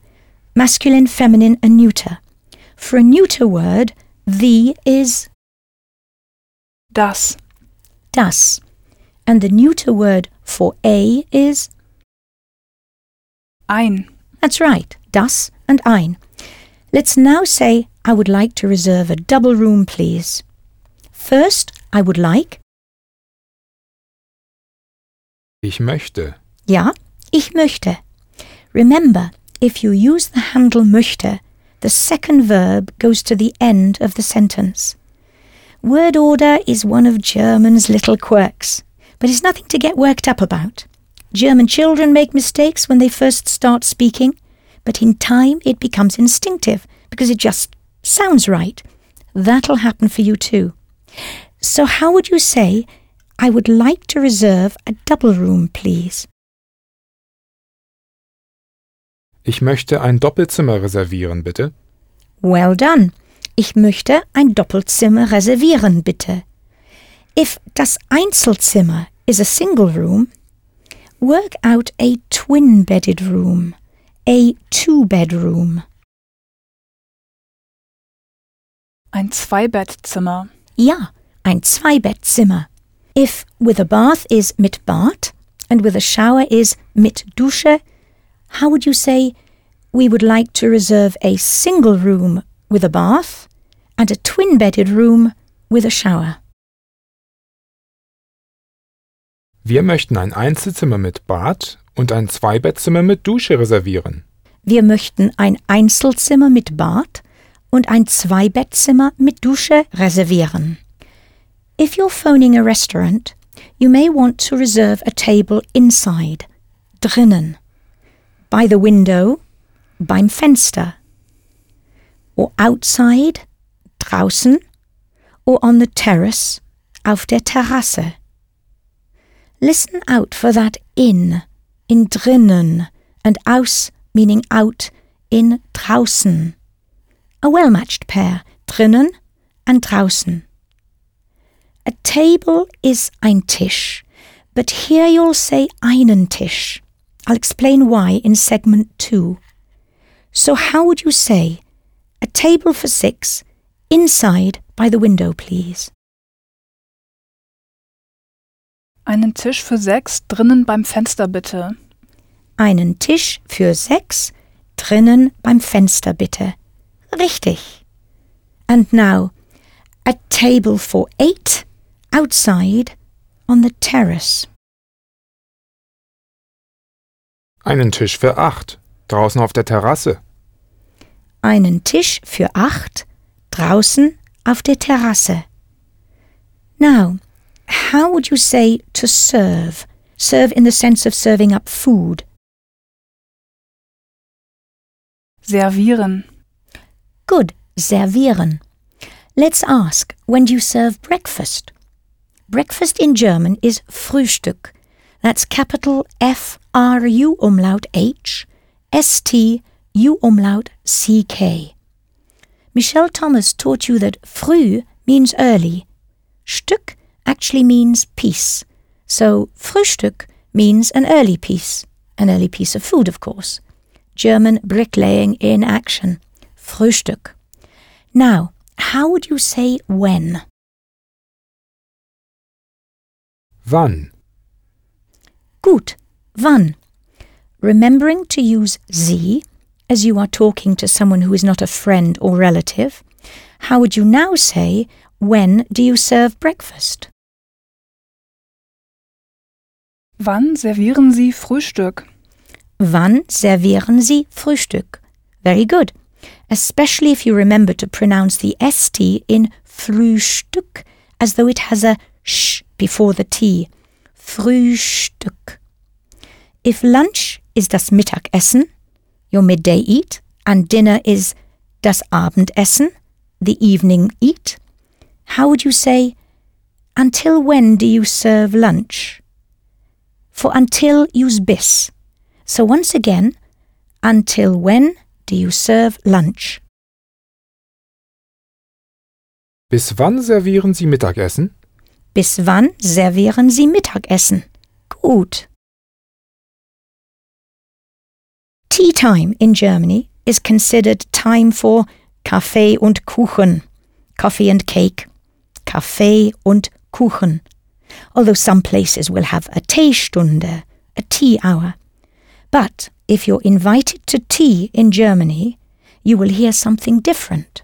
masculine, feminine, and neuter. For a neuter word, the is Das. das, and the neuter word for a is Ein. that's right, das and ein. Let's now say, I would like to reserve a double room, please. First, I would like, Ich möchte. Ja, ich möchte. Remember, if you use the handle möchte, the second verb goes to the end of the sentence. Word order is one of German's little quirks, but it's nothing to get worked up about. German children make mistakes when they first start speaking, but in time it becomes instinctive because it just sounds right. That'll happen for you too. So, how would you say, I would like to reserve a double room, please? Ich möchte ein Doppelzimmer reservieren, bitte. Well done. Ich möchte ein Doppelzimmer reservieren, bitte. If das Einzelzimmer is a single room, work out a twin-bedded room, a two-bedroom. Ein Zweibettzimmer. Ja, ein Zweibettzimmer. If with a bath is mit Bad and with a shower is mit Dusche, how would you say we would like to reserve a single room with a bath and a twin-bedded room with a shower? Wir möchten ein Einzelzimmer mit Bad und ein Zweibettzimmer mit Dusche reservieren. Wir möchten ein Einzelzimmer mit Bad und ein Zweibettzimmer mit Dusche reservieren. If you're phoning a restaurant, you may want to reserve a table inside, drinnen, by the window, beim Fenster, or outside, draußen, or on the terrace, auf der Terrasse. Listen out for that in, in drinnen, and aus meaning out, in draußen. A well matched pair, drinnen and draußen. A table is ein Tisch, but here you'll say einen Tisch. I'll explain why in segment 2. So how would you say a table for six inside by the window, please? Einen Tisch für sechs drinnen beim Fenster bitte. Einen Tisch für sechs drinnen beim Fenster bitte. Richtig. And now, a table for eight outside on the terrace. Einen Tisch für acht, draußen auf der Terrasse. Einen Tisch für acht draußen auf der Terrasse. Now, how would you say to serve? Serve in the sense of serving up food. Servieren. Good, servieren. Let's ask, when do you serve breakfast? Breakfast in German is Frühstück. That's capital F R U umlaut H S T U umlaut C K. Michel Thomas taught you that früh means early. Stück actually means piece. So Frühstück means an early piece, an early piece of food, of course. German bricklaying in action. Frühstück. Now, how would you say when? Wann? Gut. Wann? Remembering to use sie as you are talking to someone who is not a friend or relative, how would you now say, when do you serve breakfast? Wann servieren Sie Frühstück? Wann servieren Sie Frühstück? Very good. Especially if you remember to pronounce the ST in Frühstück as though it has a sh before the T. Frühstück. If lunch is das Mittagessen, your midday eat, and dinner is das Abendessen, the evening eat, how would you say, until when do you serve lunch? For until use bis. So once again, until when do you serve lunch? Bis wann servieren Sie Mittagessen? Bis wann servieren Sie Mittagessen? Gut. Tea time in Germany is considered time for Kaffee und Kuchen, coffee and cake, Kaffee und Kuchen. Although some places will have a Teestunde, a tea hour. But if you're invited to tea in Germany, you will hear something different.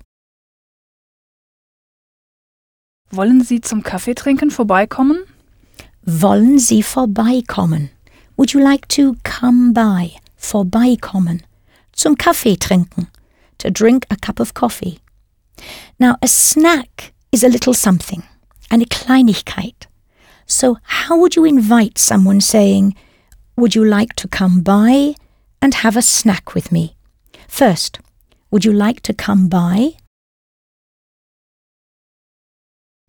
Wollen Sie zum Kaffeetrinken vorbeikommen? Wollen Sie vorbeikommen? Would you like to come by? Vorbeikommen. Zum Kaffee trinken. To drink a cup of coffee. Now, a snack is a little something, eine Kleinigkeit. So, how would you invite someone saying, Would you like to come by and have a snack with me? First, would you like to come by?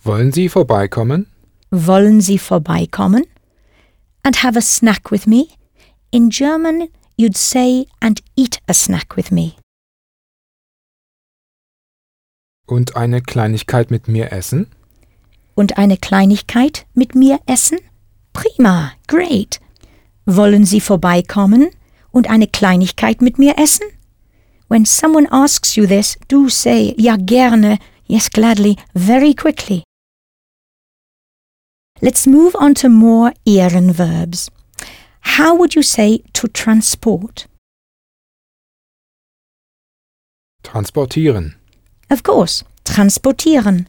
Wollen Sie vorbeikommen? Wollen Sie vorbeikommen? And have a snack with me? In German, you'd say, and eat a snack with me. Und eine Kleinigkeit mit mir essen? Und eine Kleinigkeit mit mir essen? Prima, great. Wollen Sie vorbeikommen und eine Kleinigkeit mit mir essen? When someone asks you this, do say, ja gerne, yes gladly, very quickly. Let's move on to more ieren verbs. How would you say to transport? Transportieren. Of course, transportieren.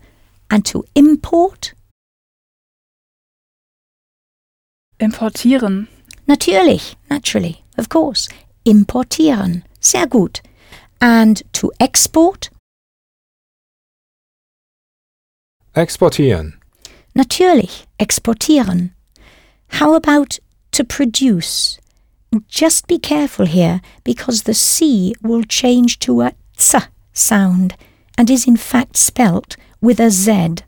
And to import? Importieren. Natürlich, naturally, of course. Importieren. Sehr gut. And to export? Exportieren. Natürlich, exportieren. How about to produce? Just be careful here because the C will change to a ts sound and is in fact spelt with a Z.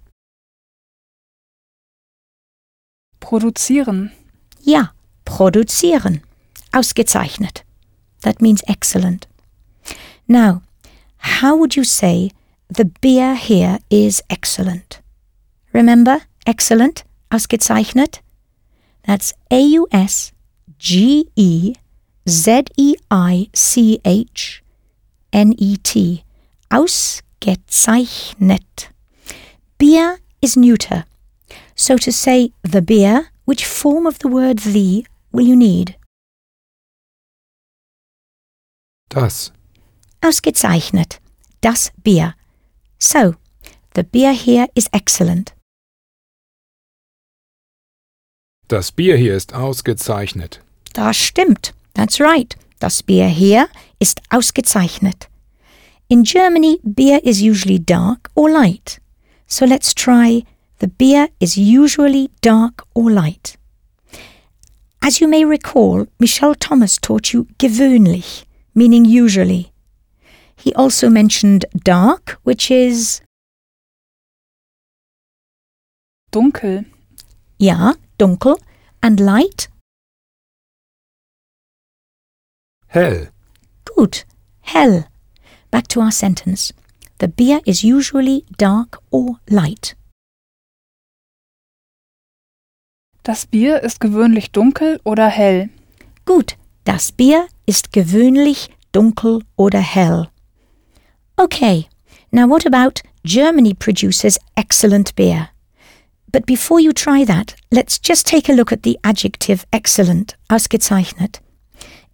Produzieren. Ja, produzieren. Ausgezeichnet. That means excellent. Now, how would you say the beer here is excellent. Remember, excellent, ausgezeichnet? That's A U S G E Z E I C H N E T. Ausgezeichnet. Beer is neuter. So to say the beer, which form of the word the will you need? Das. Ausgezeichnet. Das Bier. So, the beer here is excellent. Das Bier hier ist ausgezeichnet. Das stimmt. That's right. Das Bier hier ist ausgezeichnet. In Germany, beer is usually dark or light. So let's try the beer is usually dark or light. As you may recall, Michel Thomas taught you gewöhnlich, meaning usually. He also mentioned dark, which is, Dunkel. ja, dunkel, and light, Hell. Gut, hell. Back to our sentence. The beer is usually dark or light. Das Bier ist gewöhnlich dunkel oder hell. Gut, das Bier ist gewöhnlich dunkel oder hell. Okay, now what about Germany produces excellent beer? But before you try that, let's just take a look at the adjective excellent, ausgezeichnet.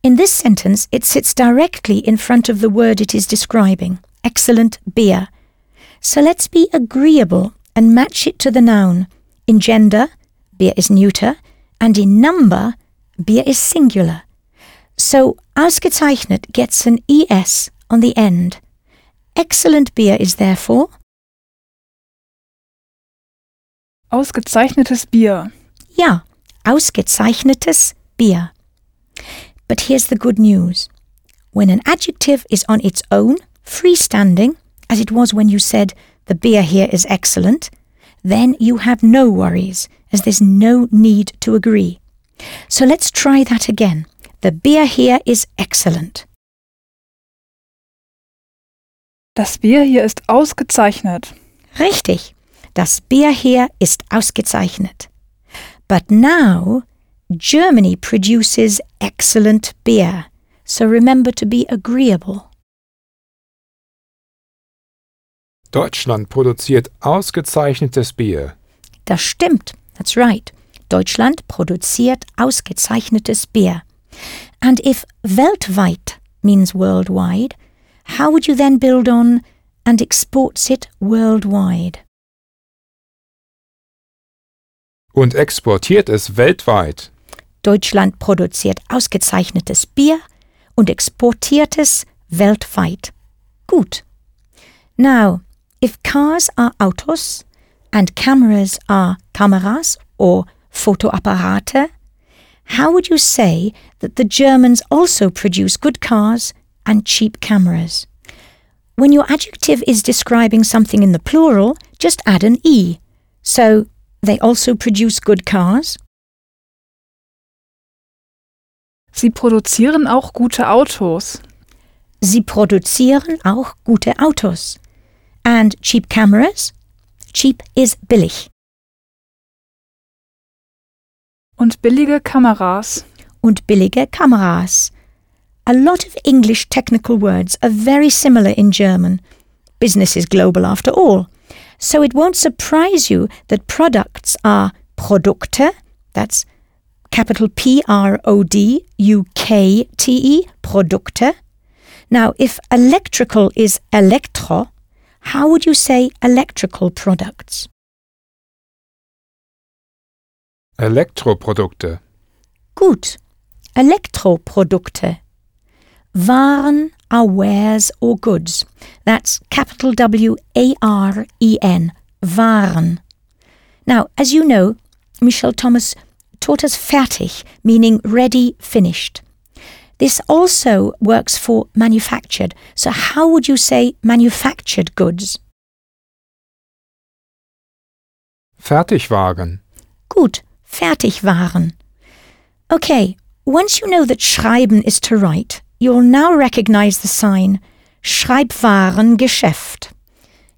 In this sentence, it sits directly in front of the word it is describing, excellent beer. So let's be agreeable and match it to the noun. In gender, beer is neuter, and in number, beer is singular. So ausgezeichnet gets an es on the end. Excellent beer is therefore Ausgezeichnetes Bier. ja, ausgezeichnetes Bier. But here's the good news. When an adjective is on its own, freestanding, as it was when you said the beer here is excellent, then you have no worries, as there's no need to agree. So let's try that again. The beer here is excellent. Das Bier hier ist ausgezeichnet. Richtig. Das Bier hier ist ausgezeichnet. But now, Germany produces excellent beer. So remember to be agreeable. Deutschland produziert ausgezeichnetes Bier. Das stimmt. That's right. Deutschland produziert ausgezeichnetes Bier. And if weltweit means worldwide, how would you then build on and exports it worldwide? Und exportiert es weltweit. Deutschland produziert ausgezeichnetes Bier und exportiert es weltweit. Gut. Now, if cars are Autos and cameras are Kameras or Fotoapparate, how would you say that the Germans also produce good cars and cheap cameras? When your adjective is describing something in the plural, just add an e. So, they also produce good cars, Sie produzieren auch gute Autos. Sie produzieren auch gute Autos. And cheap cameras? Cheap is billig. Und billige Kameras. Und billige Kameras. A lot of English technical words are very similar in German. Business is global after all. So it won't surprise you that products are Produkte, that's capital P R O D U K T E, Produkte. Now, if electrical is Elektro, how would you say electrical products? Elektroprodukte. Gut. Elektroprodukte. Waren are wares or goods. That's capital W A R E N. Waren. Now, as you know, Michel Thomas taught us fertig, meaning ready, finished. This also works for manufactured. So, how would you say manufactured goods? Fertigwaren. Gut, Fertigwaren. Okay, once you know that schreiben is to write, you'll now recognize the sign Schreibwarengeschäft.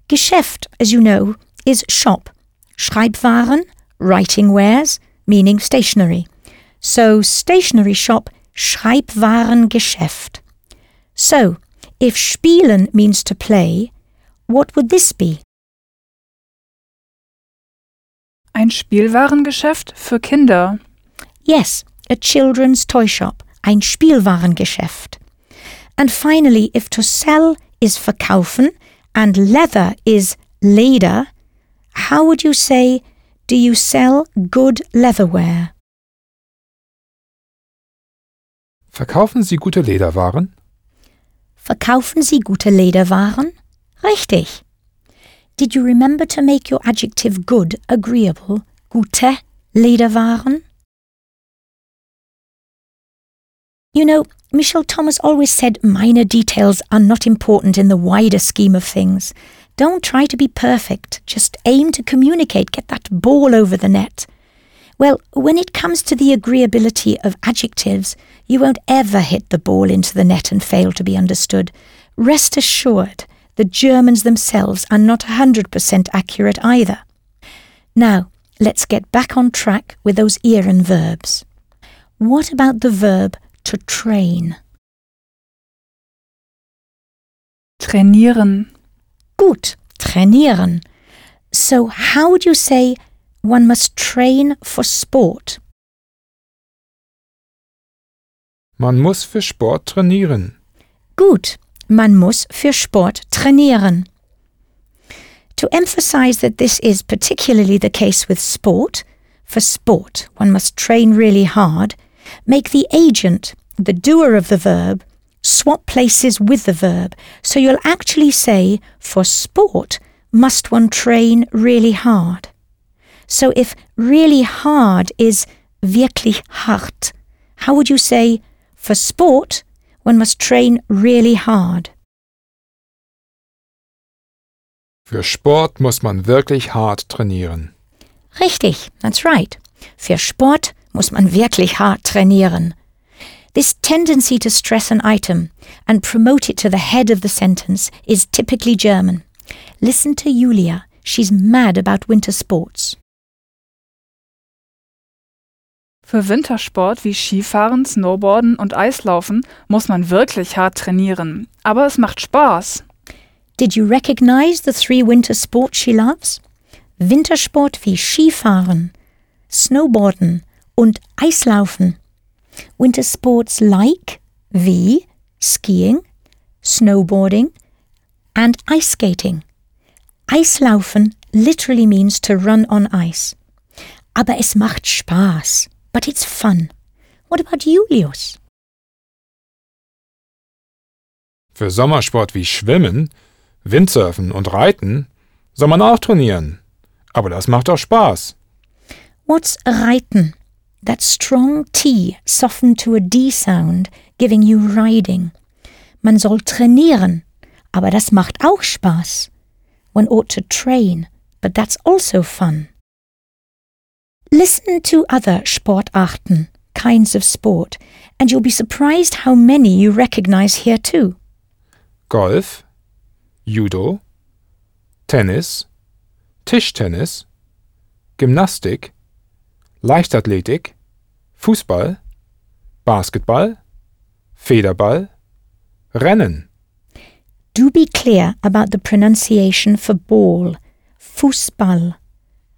Geschäft, as you know, is shop. Schreibwaren, writing wares, meaning stationery. So stationery shop, Schreibwarengeschäft. So, if spielen means to play, what would this be? Ein Spielwarengeschäft für Kinder. Yes, a children's toy shop, ein Spielwarengeschäft. And finally, if to sell is verkaufen and leather is leder, how would you say, do you sell good leatherware? Verkaufen Sie gute Lederwaren? Verkaufen Sie gute Lederwaren? Richtig. Did you remember to make your adjective good agreeable? Gute Lederwaren? You know, Michel Thomas always said minor details are not important in the wider scheme of things. Don't try to be perfect, just aim to communicate, get that ball over the net. Well, when it comes to the agreeability of adjectives, you won't ever hit the ball into the net and fail to be understood. Rest assured, the Germans themselves are not 100% accurate either. Now, let's get back on track with those ieren verbs. What about the verb to train? Trainieren. Gut, trainieren. So, how would you say one must train for sport? Man muss für Sport trainieren. Gut, man muss für Sport trainieren. To emphasize that this is particularly the case with sport, for sport one must train really hard, make the agent, the doer of the verb, swap places with the verb. So you'll actually say, for sport, must one train really hard. So if really hard is wirklich hart, how would you say, for sport, one must train really hard? Für Sport muss man wirklich hart trainieren. Richtig, that's right. Für Sport muss man wirklich hart trainieren. This tendency to stress an item and promote it to the head of the sentence is typically German. Listen to Julia. She's mad about winter sports. Für Wintersport wie Skifahren, Snowboarden und Eislaufen muss man wirklich hart trainieren. Aber es macht Spaß. Did you recognize the three winter sports she loves? Wintersport wie Skifahren, Snowboarden und Eislaufen. Winter sports like wie skiing, snowboarding and ice skating. Eislaufen literally means to run on ice. Aber es macht Spaß. But it's fun. What about Julius? Für Sommersport wie Schwimmen, Windsurfen und Reiten soll man auch trainieren. Aber das macht auch Spaß. What's reiten? That strong T softened to a D sound, giving you riding. Man soll trainieren, aber das macht auch Spaß. One ought to train, but that's also fun. Listen to other Sportarten, kinds of sport, and you'll be surprised how many you recognize here too. Golf, Judo, Tennis, Tischtennis, Gymnastik, Leichtathletik, Fußball, Basketball, Federball, Rennen. Do be clear about the pronunciation for ball, Fußball,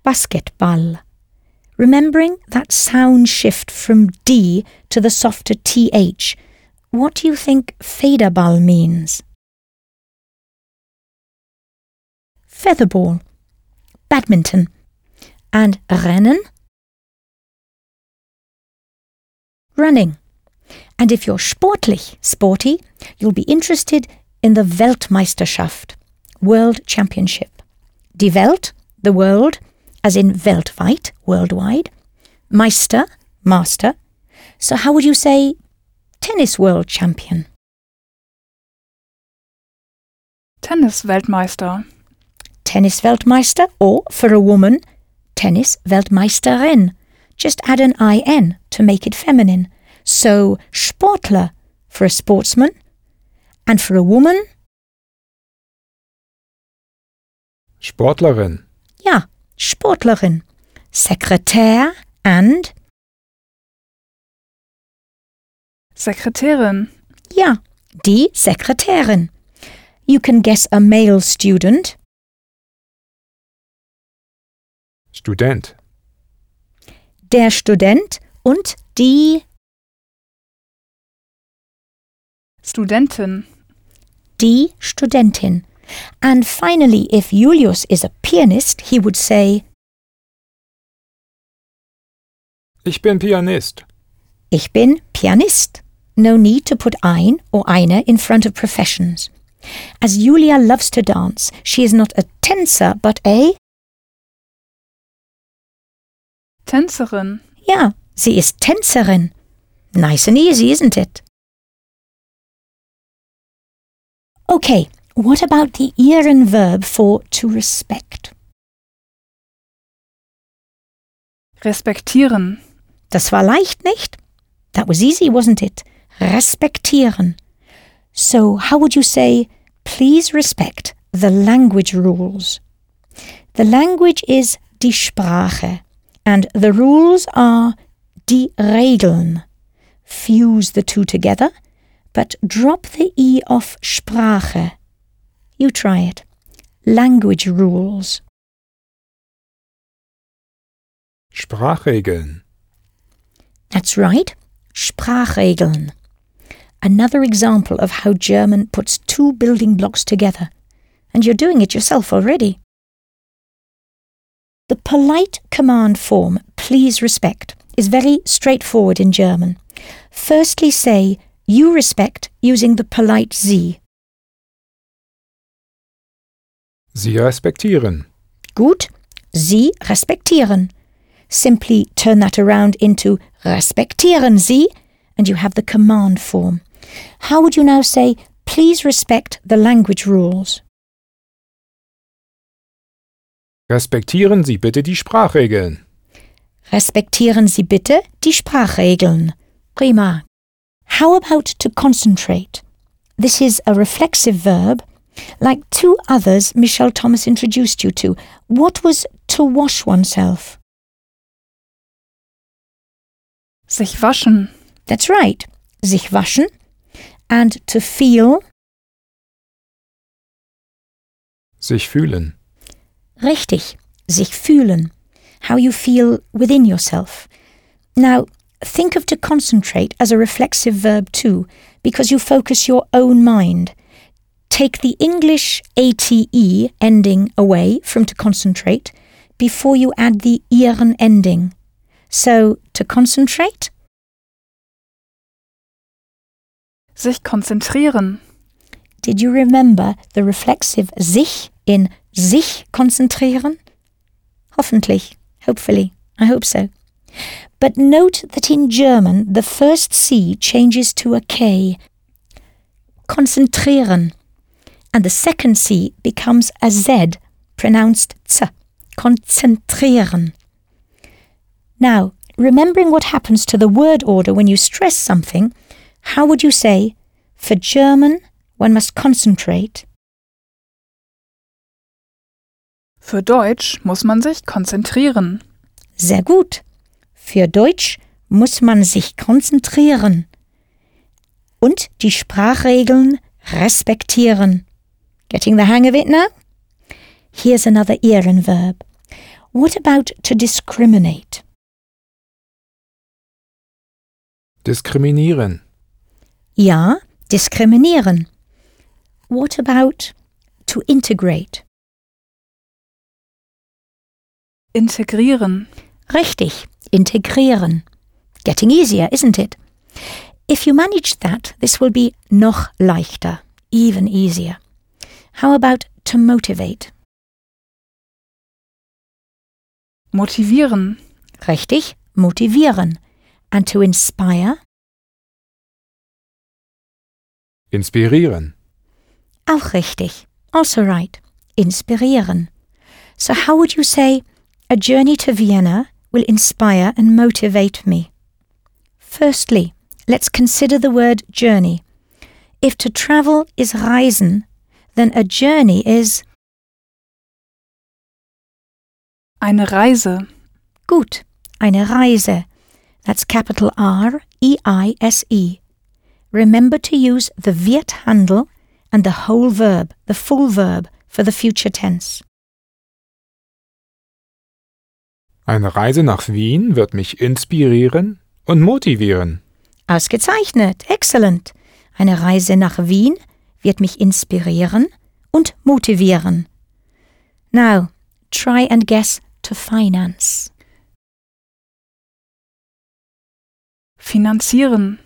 Basketball. Remembering that sound shift from D to the softer TH, what do you think Federball means? Featherball, badminton, and Rennen? Running. And if you're sportlich, sporty, you'll be interested in the Weltmeisterschaft, World Championship. Die Welt, the world, as in weltweit, worldwide. Meister, master. So how would you say tennis world champion? Tennis-Weltmeister. Tennis-Weltmeister or, for a woman, Tennis-Weltmeisterin. Just add an IN to make it feminine. So Sportler for a sportsman, and for a woman, Sportlerin. Ja, Sportlerin. Sekretär and Sekretärin. ja, die Sekretärin. You can guess a male student, Student. Der Student und die, Studentin. die Studentin. And finally, if Julius is a pianist, he would say, Ich bin Pianist. Ich bin Pianist. No need to put ein or eine in front of professions. As Julia loves to dance, she is not a Tänzer but a, Tänzerin. ja, sie ist Tänzerin. Nice and easy, isn't it? Okay, what about the ieren verb for to respect? Respektieren. Das war leicht, nicht? That was easy, wasn't it? Respektieren. So, how would you say, please respect the language rules? The language is die Sprache, and the rules are die Regeln. Fuse the two together, but drop the E off Sprache. You try it. Language rules. Sprachregeln. That's right, Sprachregeln. Another example of how German puts two building blocks together. And you're doing it yourself already. The polite command form, please respect, is very straightforward in German. Firstly, say, you respect using the polite Sie. Sie respektieren. Gut, Sie respektieren. Simply turn that around into respektieren Sie, and you have the command form. How would you now say, please respect the language rules? Respektieren Sie bitte die Sprachregeln. Respektieren Sie bitte die Sprachregeln. Prima. How about to concentrate? This is a reflexive verb, like two others Michelle Thomas introduced you to. What was to wash oneself? Sich waschen. That's right, sich waschen. And to feel, Sich fühlen. Richtig, sich fühlen. How you feel within yourself. Now, think of to concentrate as a reflexive verb too, because you focus your own mind. Take the English ATE ending away from to concentrate before you add the ieren ending. So, to concentrate, Sich konzentrieren. Did you remember the reflexive sich in sich konzentrieren? Hoffentlich, hopefully, I hope so. But note that in German the first C changes to a K. Konzentrieren. And the second C becomes a Z, pronounced Z. Konzentrieren. Now, remembering what happens to the word order when you stress something, how would you say, for German, one must concentrate? Für Deutsch muss man sich konzentrieren. Sehr gut. Für Deutsch muss man sich konzentrieren und die Sprachregeln respektieren. Getting the hang of it now? Here's another ieren verb. What about to discriminate? Diskriminieren. Ja, diskriminieren. What about to integrate? Integrieren. Richtig, integrieren. Getting easier, isn't it? If you manage that, this will be noch leichter, even easier. How about to motivate? Motivieren. Richtig, motivieren. And to inspire? Inspirieren. Auch richtig. Also right. Inspirieren. So how would you say, a journey to Vienna will inspire and motivate me? Firstly, let's consider the word journey. If to travel is reisen, then a journey is Eine Reise. Gut, eine Reise. That's capital R E I S E. Remember to use the wird handle and the whole verb, the full verb, for the future tense. Eine Reise nach Wien wird mich inspirieren und motivieren. Ausgezeichnet, excellent. Eine Reise nach Wien wird mich inspirieren und motivieren. Now, try and guess to finance. Finanzieren.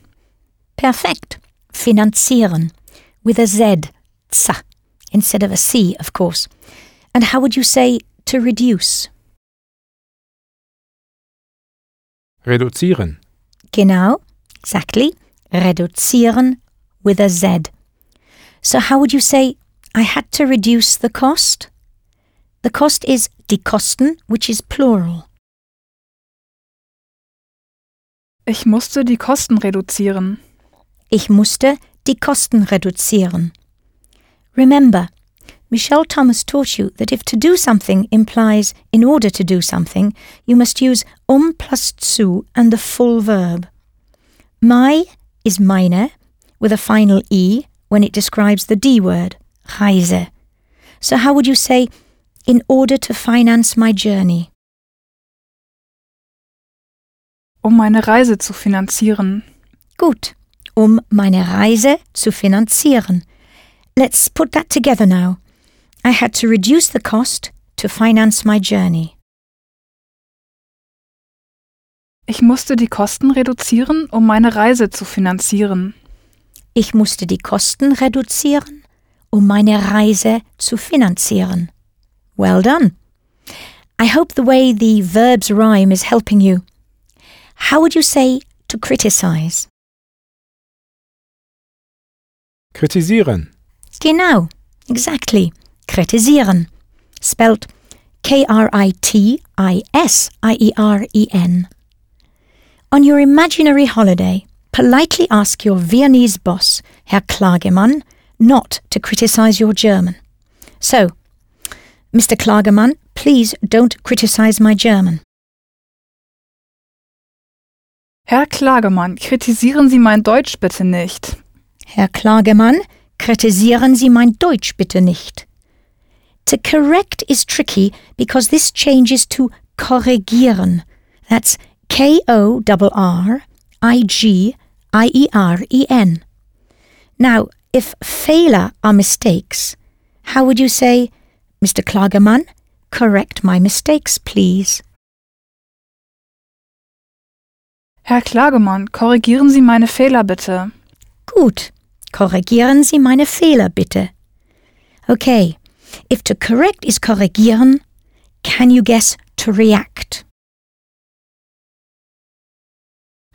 Perfekt. Finanzieren. With a Z, za, instead of a C, of course. And how would you say to reduce? Reduzieren. Genau, exactly. Reduzieren with a Z. So how would you say, I had to reduce the cost? The cost is die Kosten, which is plural. Ich musste die Kosten reduzieren. Ich musste die Kosten reduzieren. Remember, Michel Thomas taught you that if to do something implies in order to do something, you must use um plus zu and the full verb. My is meine, with a final e when it describes the D word, Reise. So how would you say, in order to finance my journey? Um meine Reise zu finanzieren. Gut, um meine Reise zu finanzieren. Let's put that together now. I had to reduce the cost to finance my journey. Ich musste die Kosten reduzieren, um meine Reise zu finanzieren. Ich musste die Kosten reduzieren, um meine Reise zu finanzieren. Well done. I hope the way the verbs rhyme is helping you. How would you say to criticize? Kritisieren. Genau, exactly. Kritisieren. Spelt K R I T I S I E R E N. On your imaginary holiday, politely ask your Viennese boss, Herr Klagemann, not to criticize your German. So, Mr. Klagemann, please don't criticize my German. Herr Klagemann, kritisieren Sie mein Deutsch bitte nicht. Herr Klagemann, kritisieren Sie mein Deutsch bitte nicht. To correct is tricky because this changes to korrigieren. That's K O R R I G I E R E N. Now, if Fehler are mistakes, how would you say, Mr. Klagemann, correct my mistakes, please? Herr Klagemann, korrigieren Sie meine Fehler bitte. Gut, korrigieren Sie meine Fehler bitte. Okay, if to correct is korrigieren, can you guess to react?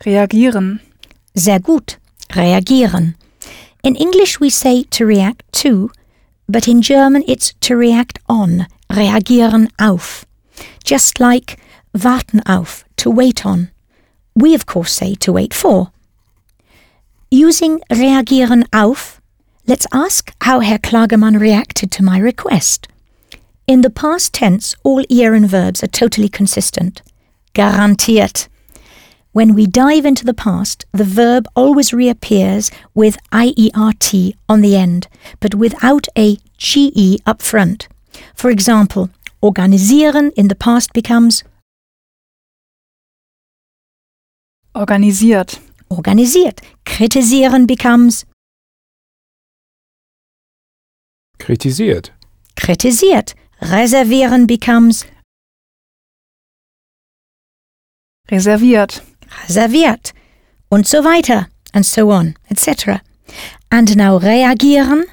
Reagieren. Sehr gut, reagieren. In English we say to react to, but in German it's to react on, reagieren auf. Just like warten auf, to wait on. We of course say to wait for. Using reagieren auf, let's ask how Herr Klagemann reacted to my request. In the past tense, all ieren verbs are totally consistent. Garantiert. When we dive into the past, the verb always reappears with IERT on the end, but without a GE up front. For example, organisieren in the past becomes Organisiert. organisiert. Kritisieren becomes Kritisiert. kritisiert. Reservieren becomes Reserviert. reserviert. Und so weiter. And so on, etc. And now reagieren.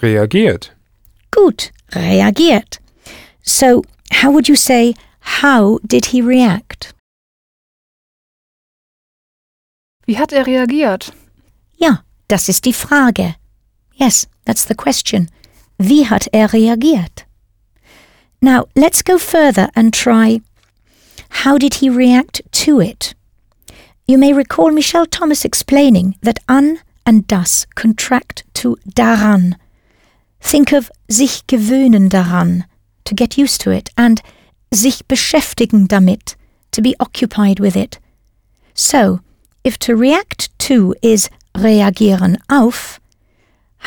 Reagiert. Gut, reagiert. So, how would you say, how did he react? Wie hat er reagiert? Ja, das ist die Frage. Yes, that's the question. Wie hat er reagiert? Now, let's go further and try how did he react to it? You may recall Michel Thomas explaining that an and das contract to daran. think of sich gewöhnen daran, to get used to it, and sich beschäftigen damit, to be occupied with it. So, if to react to is reagieren auf,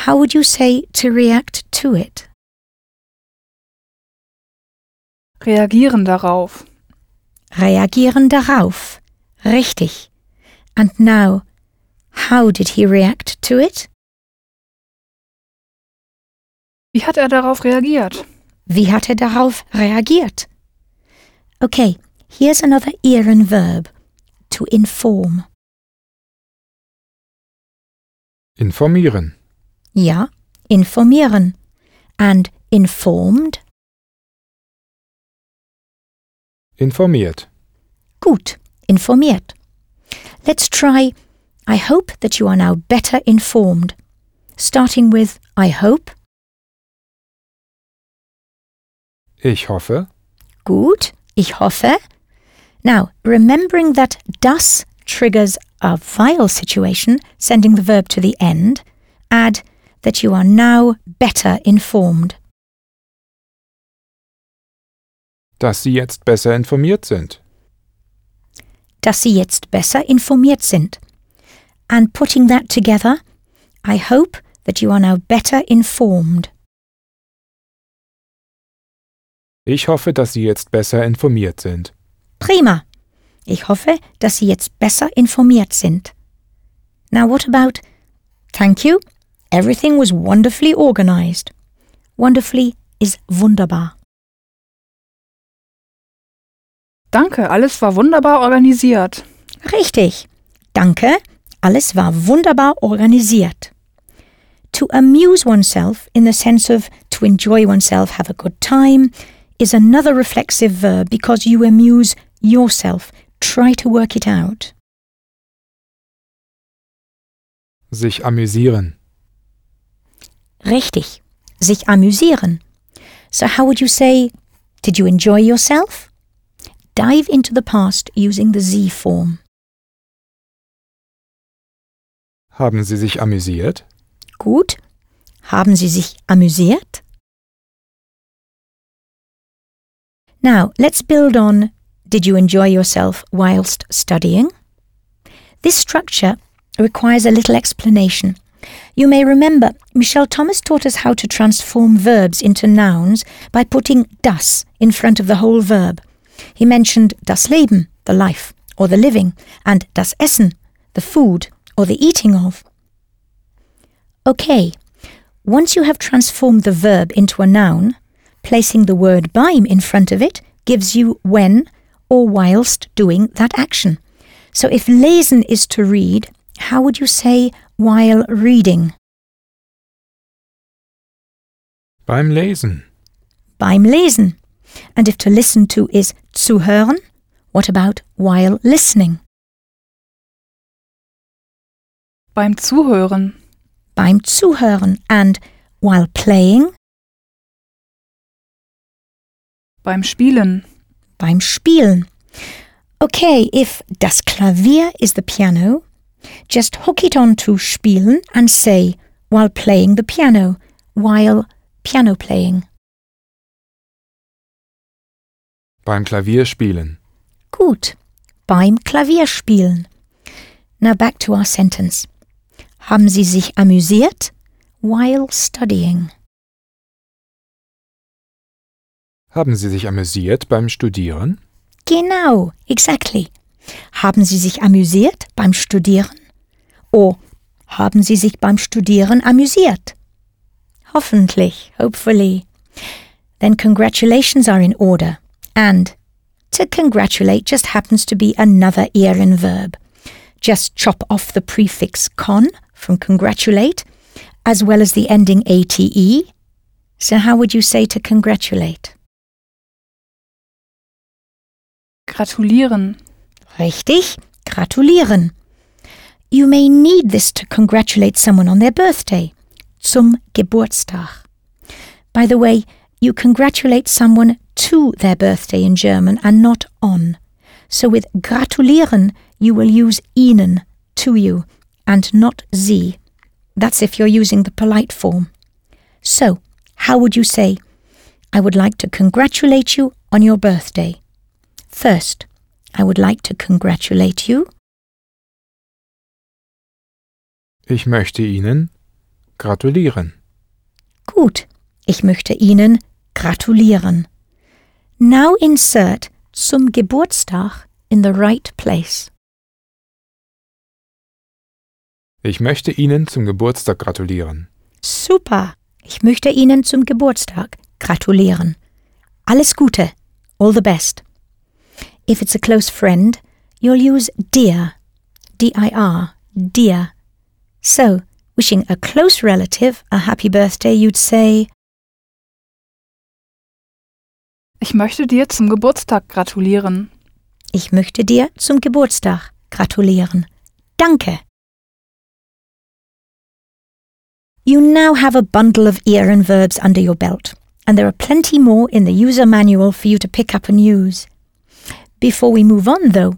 how would you say to react to it? Reagieren darauf. Reagieren darauf. Richtig. And now, how did he react to it? Wie hat er darauf reagiert? Wie hat er darauf reagiert? Okay, here's another iron verb. To inform. Informieren. Ja, informieren. And informed? Informiert. Gut, informiert. Let's try I hope that you are now better informed. Starting with I hope. Ich hoffe. Gut, ich hoffe. Now, remembering that das triggers a weil situation, sending the verb to the end, add that you are now better informed. Dass Sie jetzt besser informiert sind. Dass Sie jetzt besser informiert sind. And putting that together, I hope that you are now better informed. Ich hoffe, dass Sie jetzt besser informiert sind. Prima. Ich hoffe, dass Sie jetzt besser informiert sind. Now what about Thank you. Everything was wonderfully organized. Wonderfully is wunderbar. Danke, alles war wunderbar organisiert. Richtig. Danke. Alles war wunderbar organisiert. To amuse oneself in the sense of to enjoy oneself, have a good time, is another reflexive verb because you amuse yourself. Try to work it out. Sich amüsieren. Richtig. Sich amüsieren. So how would you say, did you enjoy yourself? Dive into the past using the Z form. Haben Sie sich amüsiert? Gut. Haben Sie sich amüsiert? Now, let's build on Did you enjoy yourself whilst studying? This structure requires a little explanation. You may remember Michel Thomas taught us how to transform verbs into nouns by putting das in front of the whole verb. He mentioned das Leben, the life, or the living, and das Essen, the food, or the eating of. Okay, once you have transformed the verb into a noun, placing the word beim in front of it gives you when or whilst doing that action. So if lesen is to read, how would you say while reading? Beim Lesen. Beim Lesen. And if to listen to is zuhören, what about while listening? Beim Zuhören. Beim Zuhören. And while playing? Beim Spielen. Beim Spielen. Okay, if das Klavier is the piano, just hook it on to spielen and say while playing the piano, while piano playing. Beim Klavier spielen. Gut. Beim Klavierspielen. Now back to our sentence. Haben Sie sich amüsiert while studying? Haben Sie sich amüsiert beim Studieren? Genau, exactly. Haben Sie sich amüsiert beim Studieren? Oh, haben Sie sich beim Studieren amüsiert? Hoffentlich, hopefully. Then congratulations are in order. And to congratulate just happens to be another Ehren verb. Just chop off the prefix con from congratulate, as well as the ending ate. So how would you say to congratulate? Gratulieren. Richtig, gratulieren. You may need this to congratulate someone on their birthday. Zum Geburtstag. By the way, you congratulate someone to their birthday in German and not on. So with gratulieren, you will use ihnen, to you, and not sie. That's if you're using the polite form. So, how would you say, I would like to congratulate you on your birthday? First, I would like to congratulate you. Ich möchte Ihnen gratulieren. Gut, ich möchte Ihnen gratulieren. Now insert zum Geburtstag in the right place. Ich möchte Ihnen zum Geburtstag gratulieren. Super, ich möchte Ihnen zum Geburtstag gratulieren. Alles Gute, all the best. If it's a close friend, you'll use dir, D-I-R, dir. So, wishing a close relative a happy birthday, you'd say, Ich möchte dir zum Geburtstag gratulieren. ich möchte dir zum Geburtstag gratulieren. Danke. You now have a bundle of ieren verbs under your belt, and there are plenty more in the user manual for you to pick up and use. Before we move on, though,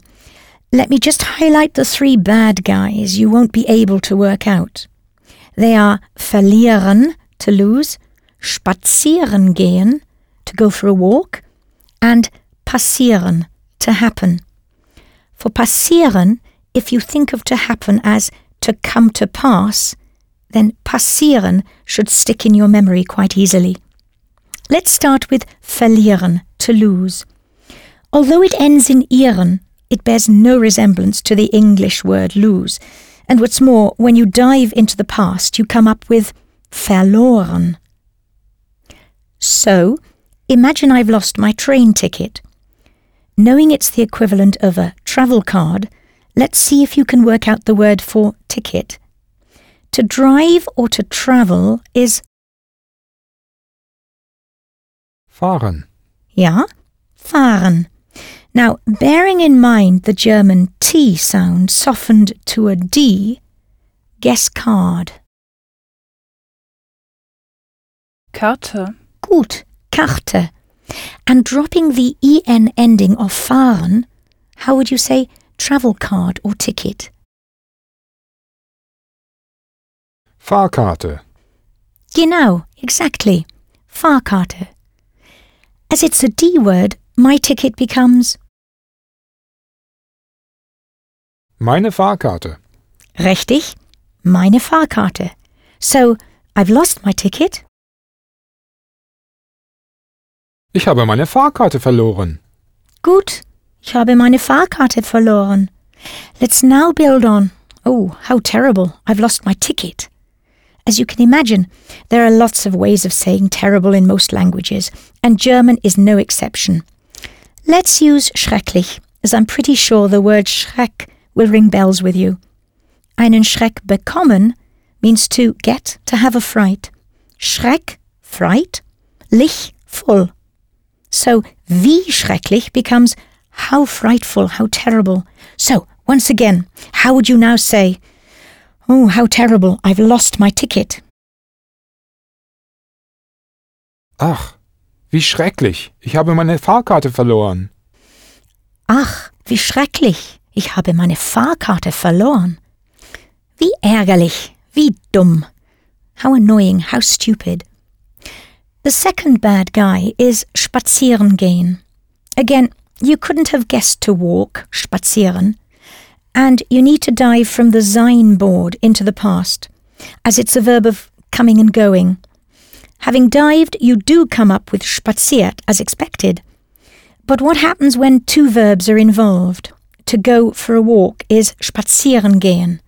let me just highlight the three bad guys you won't be able to work out. They are verlieren, to lose, spazieren gehen, to go for a walk, and passieren, to happen. For passieren, if you think of to happen as to come to pass, then passieren should stick in your memory quite easily. Let's start with verlieren, to lose. Although it ends in ieren, it bears no resemblance to the English word lose. And what's more, when you dive into the past, you come up with verloren. So, imagine I've lost my train ticket. Knowing it's the equivalent of a travel card, let's see if you can work out the word for ticket. To drive or to travel is, Fahren. ja, fahren. Now, bearing in mind the German T sound softened to a D, guess card. Karte. Gut, Karte. And dropping the en ending of fahren, how would you say travel card or ticket? Fahrkarte. Genau, exactly. Fahrkarte. As it's a D word, my ticket becomes Meine Fahrkarte. richtig, meine Fahrkarte. So, I've lost my ticket. Ich habe meine Fahrkarte verloren. Gut, ich habe meine Fahrkarte verloren. Let's now build on. Oh, how terrible. I've lost my ticket. As you can imagine, there are lots of ways of saying terrible in most languages, and German is no exception. Let's use schrecklich, as I'm pretty sure the word schreck will ring bells with you. Einen Schreck bekommen means to get, to have a fright. Schreck, fright. Lich, full. So, wie schrecklich becomes how frightful, how terrible. So, once again, how would you now say, Oh, how terrible, I've lost my ticket? Ach, wie schrecklich. Ich habe meine Fahrkarte verloren. Ach, wie schrecklich, ich habe meine Fahrkarte verloren. Wie ärgerlich, wie dumm. How annoying, how stupid. The second bad guy is spazieren gehen. Again, you couldn't have guessed to walk, spazieren, and you need to dive from the sein board into the past, as it's a verb of coming and going. Having dived, you do come up with spaziert as expected. But what happens when two verbs are involved? To go for a walk is spazieren gehen.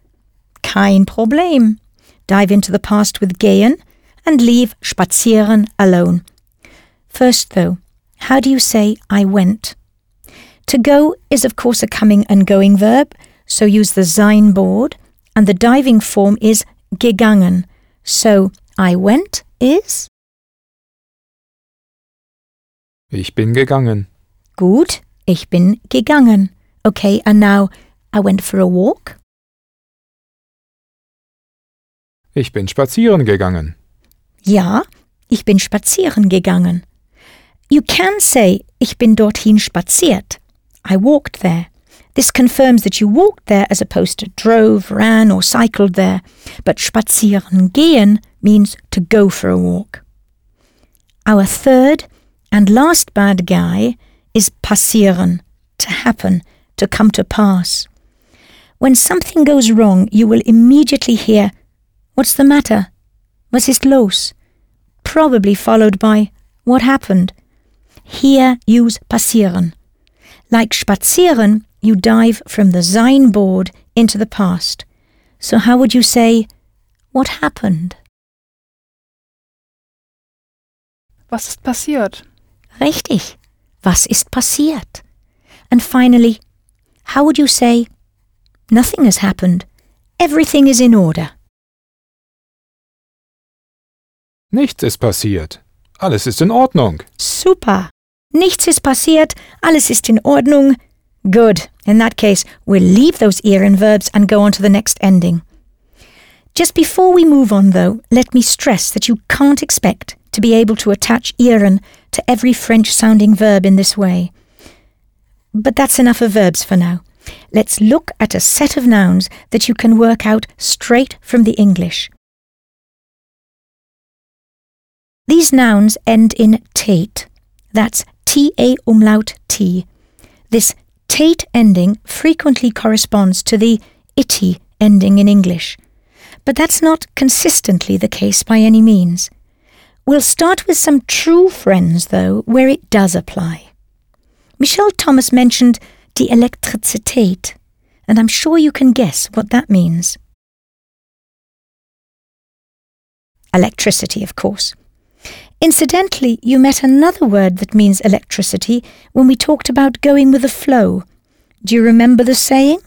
Kein Problem. Dive into the past with gehen and leave spazieren alone. First, though, how do you say I went? To go is, of course, a coming and going verb, so use the sein board, and the diving form is gegangen. So I went is Ich bin gegangen. gut, ich bin gegangen. Okay, and now I went for a walk. Ich bin spazieren gegangen. Ja, ich bin spazieren gegangen. You can say, ich bin dorthin spaziert. I walked there. This confirms that you walked there as opposed to drove, ran, or cycled there. But spazieren gehen means to go for a walk. Our third and last bad guy is passieren, to happen, to come to pass. When something goes wrong, you will immediately hear, What's the matter? Was ist los? Probably followed by, What happened? Here use passieren. Like spazieren, you dive from the Sein board into the past. So how would you say, What happened? Was ist passiert? Richtig. Was ist passiert? And finally, how would you say, Nothing has happened. Everything is in order. Nichts ist passiert. Alles ist in Ordnung. Super. Nichts ist passiert. Alles ist in Ordnung. Good. In that case, we'll leave those ieren verbs and go on to the next ending. Just before we move on, though, let me stress that you can't expect to be able to attach ieren to every French sounding verb in this way. But that's enough of verbs for now. Let's look at a set of nouns that you can work out straight from the English. These nouns end in tät. That's T-A umlaut T. This tät ending frequently corresponds to the itty ending in English. But that's not consistently the case by any means. We'll start with some true friends, though, where it does apply. Michel Thomas mentioned die Elektrizität, and I'm sure you can guess what that means. Electricity, of course. Incidentally, you met another word that means electricity when we talked about going with the flow. Do you remember the saying?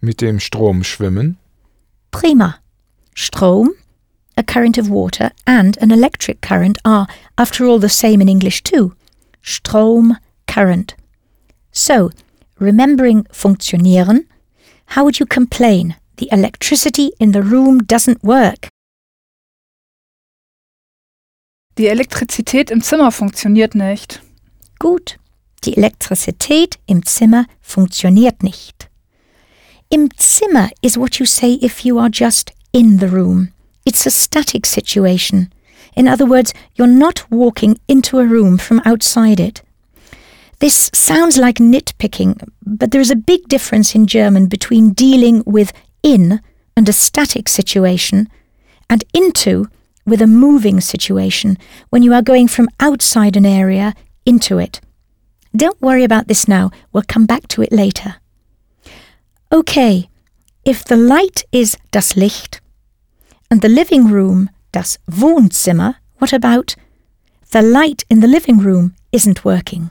Mit dem Strom schwimmen. Prima. Strom, a current of water, and an electric current are, after all, the same in English too. Strom, current. So, remembering funktionieren, how would you complain the electricity in the room doesn't work? Die Elektrizität im Zimmer funktioniert nicht. Gut, die Elektrizität im Zimmer funktioniert nicht. Im Zimmer is what you say if you are just in the room. It's a static situation. In other words, you're not walking into a room from outside it. This sounds like nitpicking, but there is a big difference in German between dealing with in and a static situation and into with a moving situation when you are going from outside an area into it. Don't worry about this now, we'll come back to it later. Okay, if the light is das Licht and the living room das Wohnzimmer, what about the light in the living room isn't working?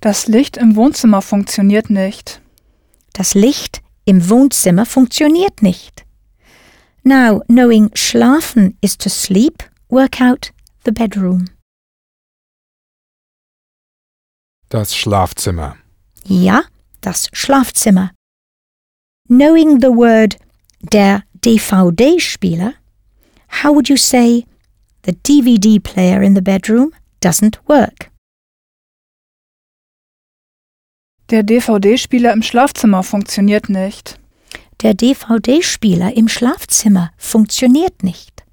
Das Licht im Wohnzimmer funktioniert nicht. Das Licht im Wohnzimmer funktioniert nicht. Now, knowing schlafen is to sleep, work out the bedroom. Das Schlafzimmer. Ja, das Schlafzimmer. Knowing the word der DVD-Spieler, how would you say the DVD player in the bedroom doesn't work? Der DVD-Spieler im Schlafzimmer funktioniert nicht. Der DVD-Spieler im Schlafzimmer funktioniert nicht.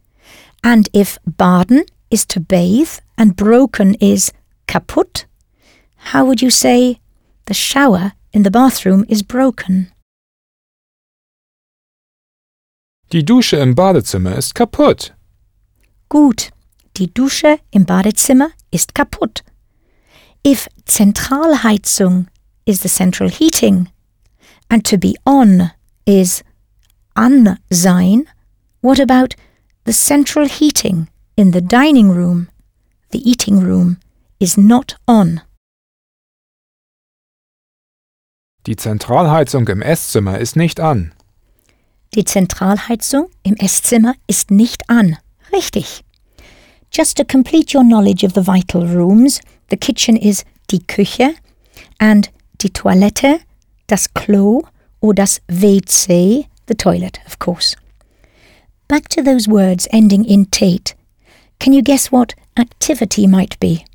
And if baden is to bathe and broken is kaputt, how would you say the shower in the bathroom is broken? Die Dusche im Badezimmer ist kaputt. Gut, die Dusche im Badezimmer ist kaputt. If Zentralheizung is the central heating and to be on is an sein, what about the central heating in the dining room, the eating room, is not on? Die Zentralheizung im Esszimmer ist nicht an. Die Zentralheizung im Esszimmer ist nicht an. Richtig. Just to complete your knowledge of the vital rooms, the kitchen is die Küche and die Toilette, das Klo or das WC, the toilet, of course. Back to those words ending in tate. Can you guess what activity might be?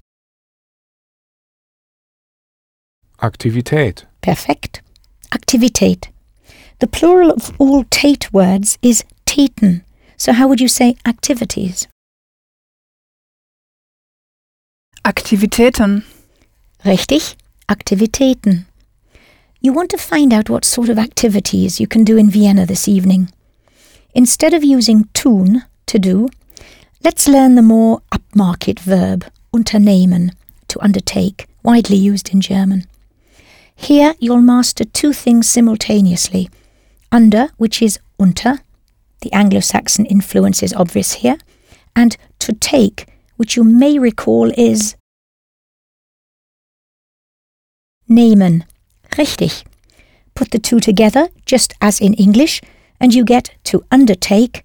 Aktivität. Perfekt. Aktivität. The plural of all Tät words is Täten. So how would you say activities? Aktivitäten. Richtig, Aktivitäten. You want to find out what sort of activities you can do in Vienna this evening. Instead of using tun, to do, let's learn the more upmarket verb, unternehmen, to undertake, widely used in German. Here you'll master two things simultaneously under, which is unter, the Anglo Saxon influence is obvious here, and to take, which you may recall is nehmen. Richtig. Put the two together, just as in English, and you get to undertake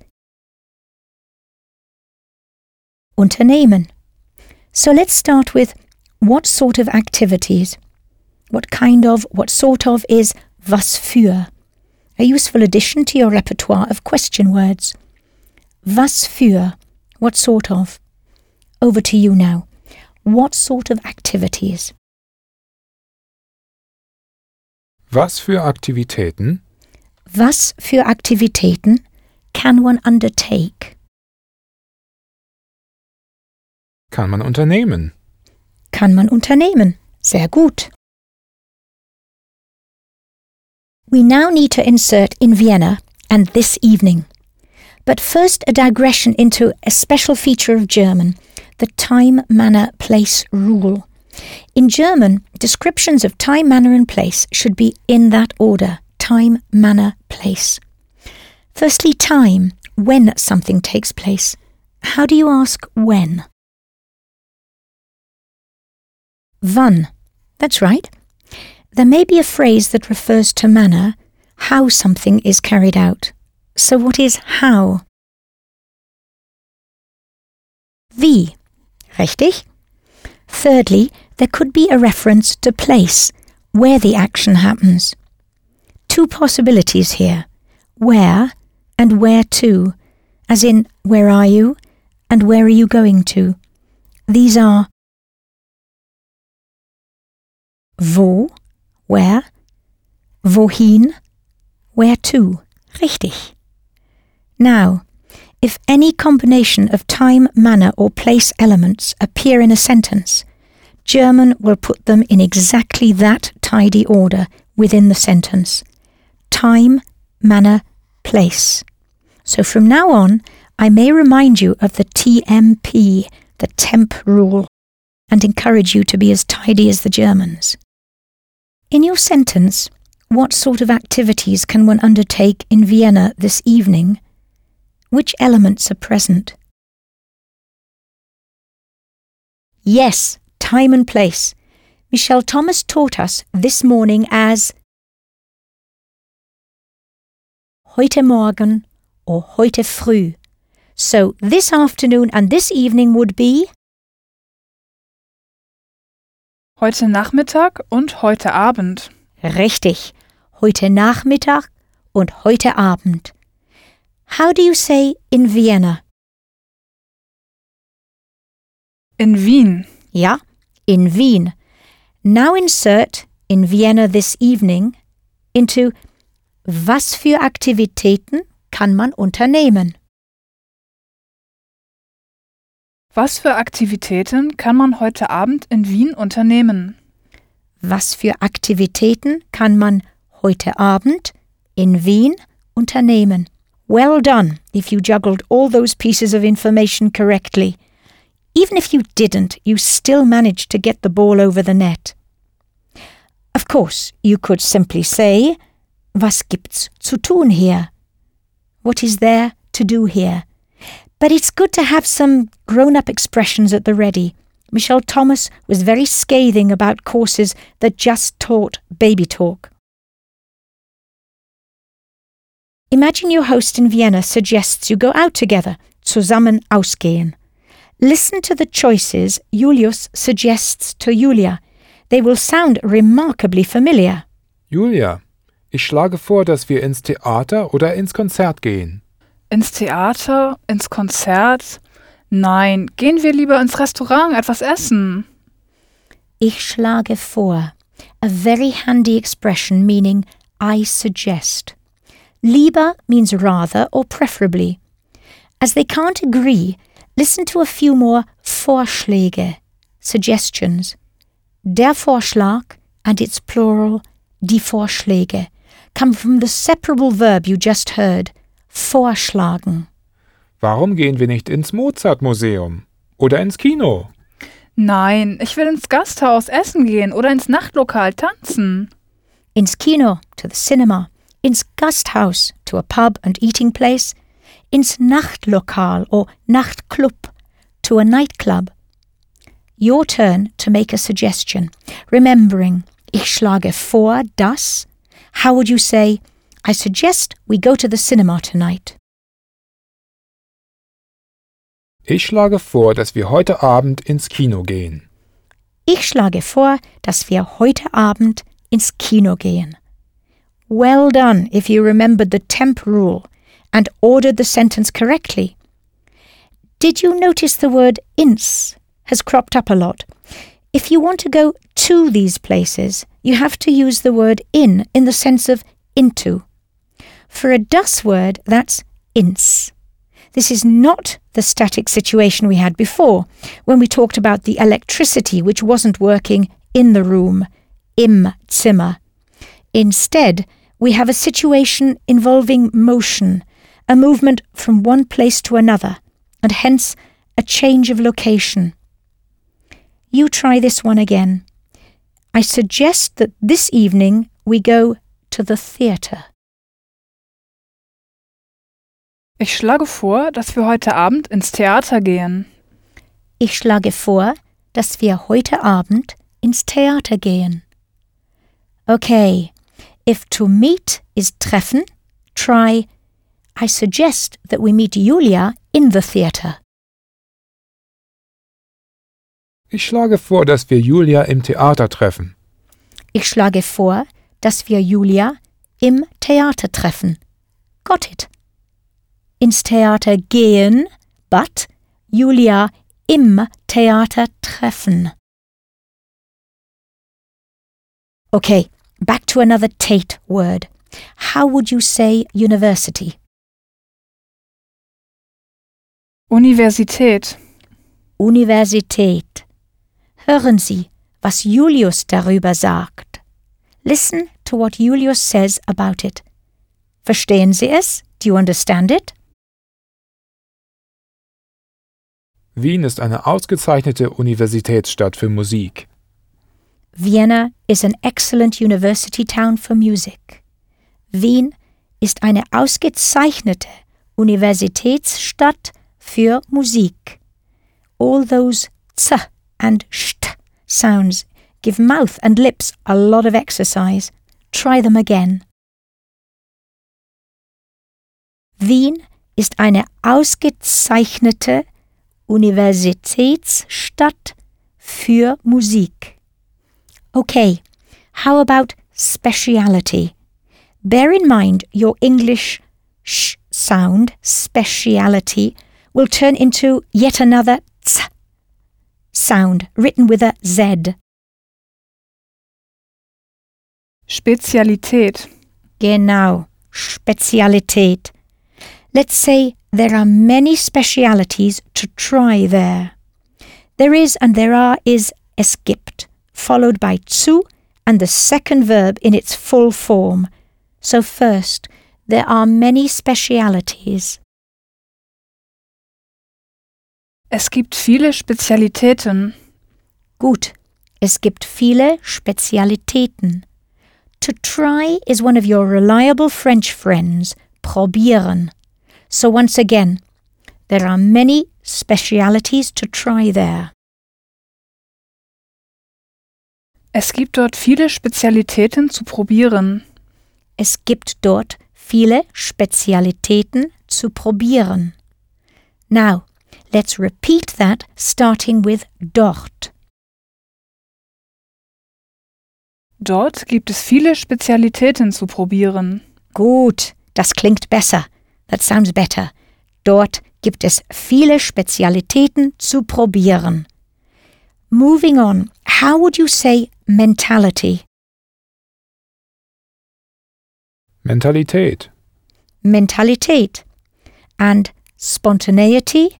unternehmen. So let's start with what sort of activities? What kind of, what sort of is was für? A useful addition to your repertoire of question words. Was für? What sort of? Over to you now. What sort of activities? Was für Aktivitäten? Was für Aktivitäten can one undertake? Kann man unternehmen? Kann man unternehmen? Sehr gut. We now need to insert in Vienna and this evening. But first, a digression into a special feature of German the time, manner, place rule. In German, descriptions of time, manner, and place should be in that order time, manner, place. Firstly, time, when something takes place. How do you ask when? Wann. That's right. There may be a phrase that refers to manner, how something is carried out. So what is how? Wie. Richtig? Thirdly, there could be a reference to place, where the action happens. Two possibilities here where and where to, as in where are you and where are you going to. These are wo, where, wohin, where to. Richtig. Now, if any combination of time, manner, or place elements appear in a sentence, German will put them in exactly that tidy order within the sentence time, manner, place. So from now on, I may remind you of the TMP, the temp rule, and encourage you to be as tidy as the Germans. In your sentence, what sort of activities can one undertake in Vienna this evening? Which elements are present? Yes, time and place. Michel Thomas taught us this morning as heute Morgen or heute früh. So this afternoon and this evening would be Heute Nachmittag und heute Abend. richtig, heute Nachmittag und heute Abend. How do you say in Vienna? In Wien. Ja, in Wien. Now insert in Vienna this evening into was für Aktivitäten kann man unternehmen? Was für Aktivitäten kann man heute Abend in Wien unternehmen? Was für Aktivitäten kann man heute Abend in Wien unternehmen? Well done if you juggled all those pieces of information correctly. Even if you didn't, you still managed to get the ball over the net. Of course, you could simply say, Was gibt's zu tun hier? What is there to do here? But it's good to have some grown up expressions at the ready. Michel Thomas was very scathing about courses that just taught baby talk. Imagine your host in Vienna suggests you go out together, zusammen ausgehen. Listen to the choices Julius suggests to Julia. They will sound remarkably familiar. Julia, ich schlage vor, dass wir ins Theater oder ins Konzert gehen. Ins Theater? Ins Konzert? Nein, gehen wir lieber ins Restaurant etwas essen. Ich schlage vor. A very handy expression meaning I suggest. Lieber means rather or preferably. As they can't agree, listen to a few more Vorschläge, suggestions. Der Vorschlag and its plural, die Vorschläge, come from the separable verb you just heard, vorschlagen. Warum gehen wir nicht ins Mozart-Museum? Oder ins Kino? Nein, ich will ins Gasthaus essen gehen oder ins Nachtlokal tanzen. Ins Kino, to the cinema. Ins Gasthaus, to a pub and eating place. Ins Nachtlokal or Nachtclub, to a nightclub. Your turn to make a suggestion, remembering, ich schlage vor, dass. How would you say, I suggest we go to the cinema tonight? Ich schlage vor, dass wir heute Abend ins Kino gehen. Ich schlage vor, dass wir heute Abend ins Kino gehen. Well done if you remembered the temp rule and ordered the sentence correctly. Did you notice the word ins has cropped up a lot? If you want to go to these places, you have to use the word in in the sense of into. For a das word, that's ins. This is not the static situation we had before, when we talked about the electricity which wasn't working in the room, im Zimmer. Instead, we have a situation involving motion, a movement from one place to another, and hence a change of location. You try this one again. I suggest that this evening we go to the theatre. Ich schlage vor, dass wir heute Abend ins Theater gehen. Ich schlage vor, dass wir heute Abend ins Theater gehen. Okay, if to meet is treffen, try I suggest that we meet Julia in the theatre. Ich schlage vor, dass wir Julia im Theater treffen. Ich schlage vor, dass wir Julia im Theater treffen. Got it. Ins Theater gehen, but Julia im Theater treffen. Okay, back to another Tate word. How would you say university? Universität. Universität. Hören Sie, was Julius darüber sagt. Listen to what Julius says about it. Verstehen Sie es? Do you understand it? Wien ist eine ausgezeichnete Universitätsstadt für Musik. Vienna is an excellent university town for music. Wien ist eine ausgezeichnete Universitätsstadt für Musik. All those z and st sounds give mouth and lips a lot of exercise. Try them again. Wien ist eine ausgezeichnete Universitätsstadt für Musik. Okay, how about speciality? Bear in mind your English sh sound, speciality, will turn into yet another ts sound written with a Z. Spezialität. Genau, Spezialität. Let's say there are many specialities to try there. There is and there are is es gibt, followed by zu and the second verb in its full form. So first, there are many specialities. Es gibt viele Spezialitäten. Gut, es gibt viele Spezialitäten. To try is one of your reliable French friends, probieren. So once again, there are many specialities to try there. Es gibt dort viele Spezialitäten zu probieren. Es gibt dort viele Spezialitäten zu probieren. Now, let's repeat that starting with dort. Dort gibt es viele Spezialitäten zu probieren. Gut, das klingt besser. That sounds better. Dort gibt es viele Spezialitäten zu probieren. Moving on, how would you say mentality? Mentalität. Mentalität. And spontaneity?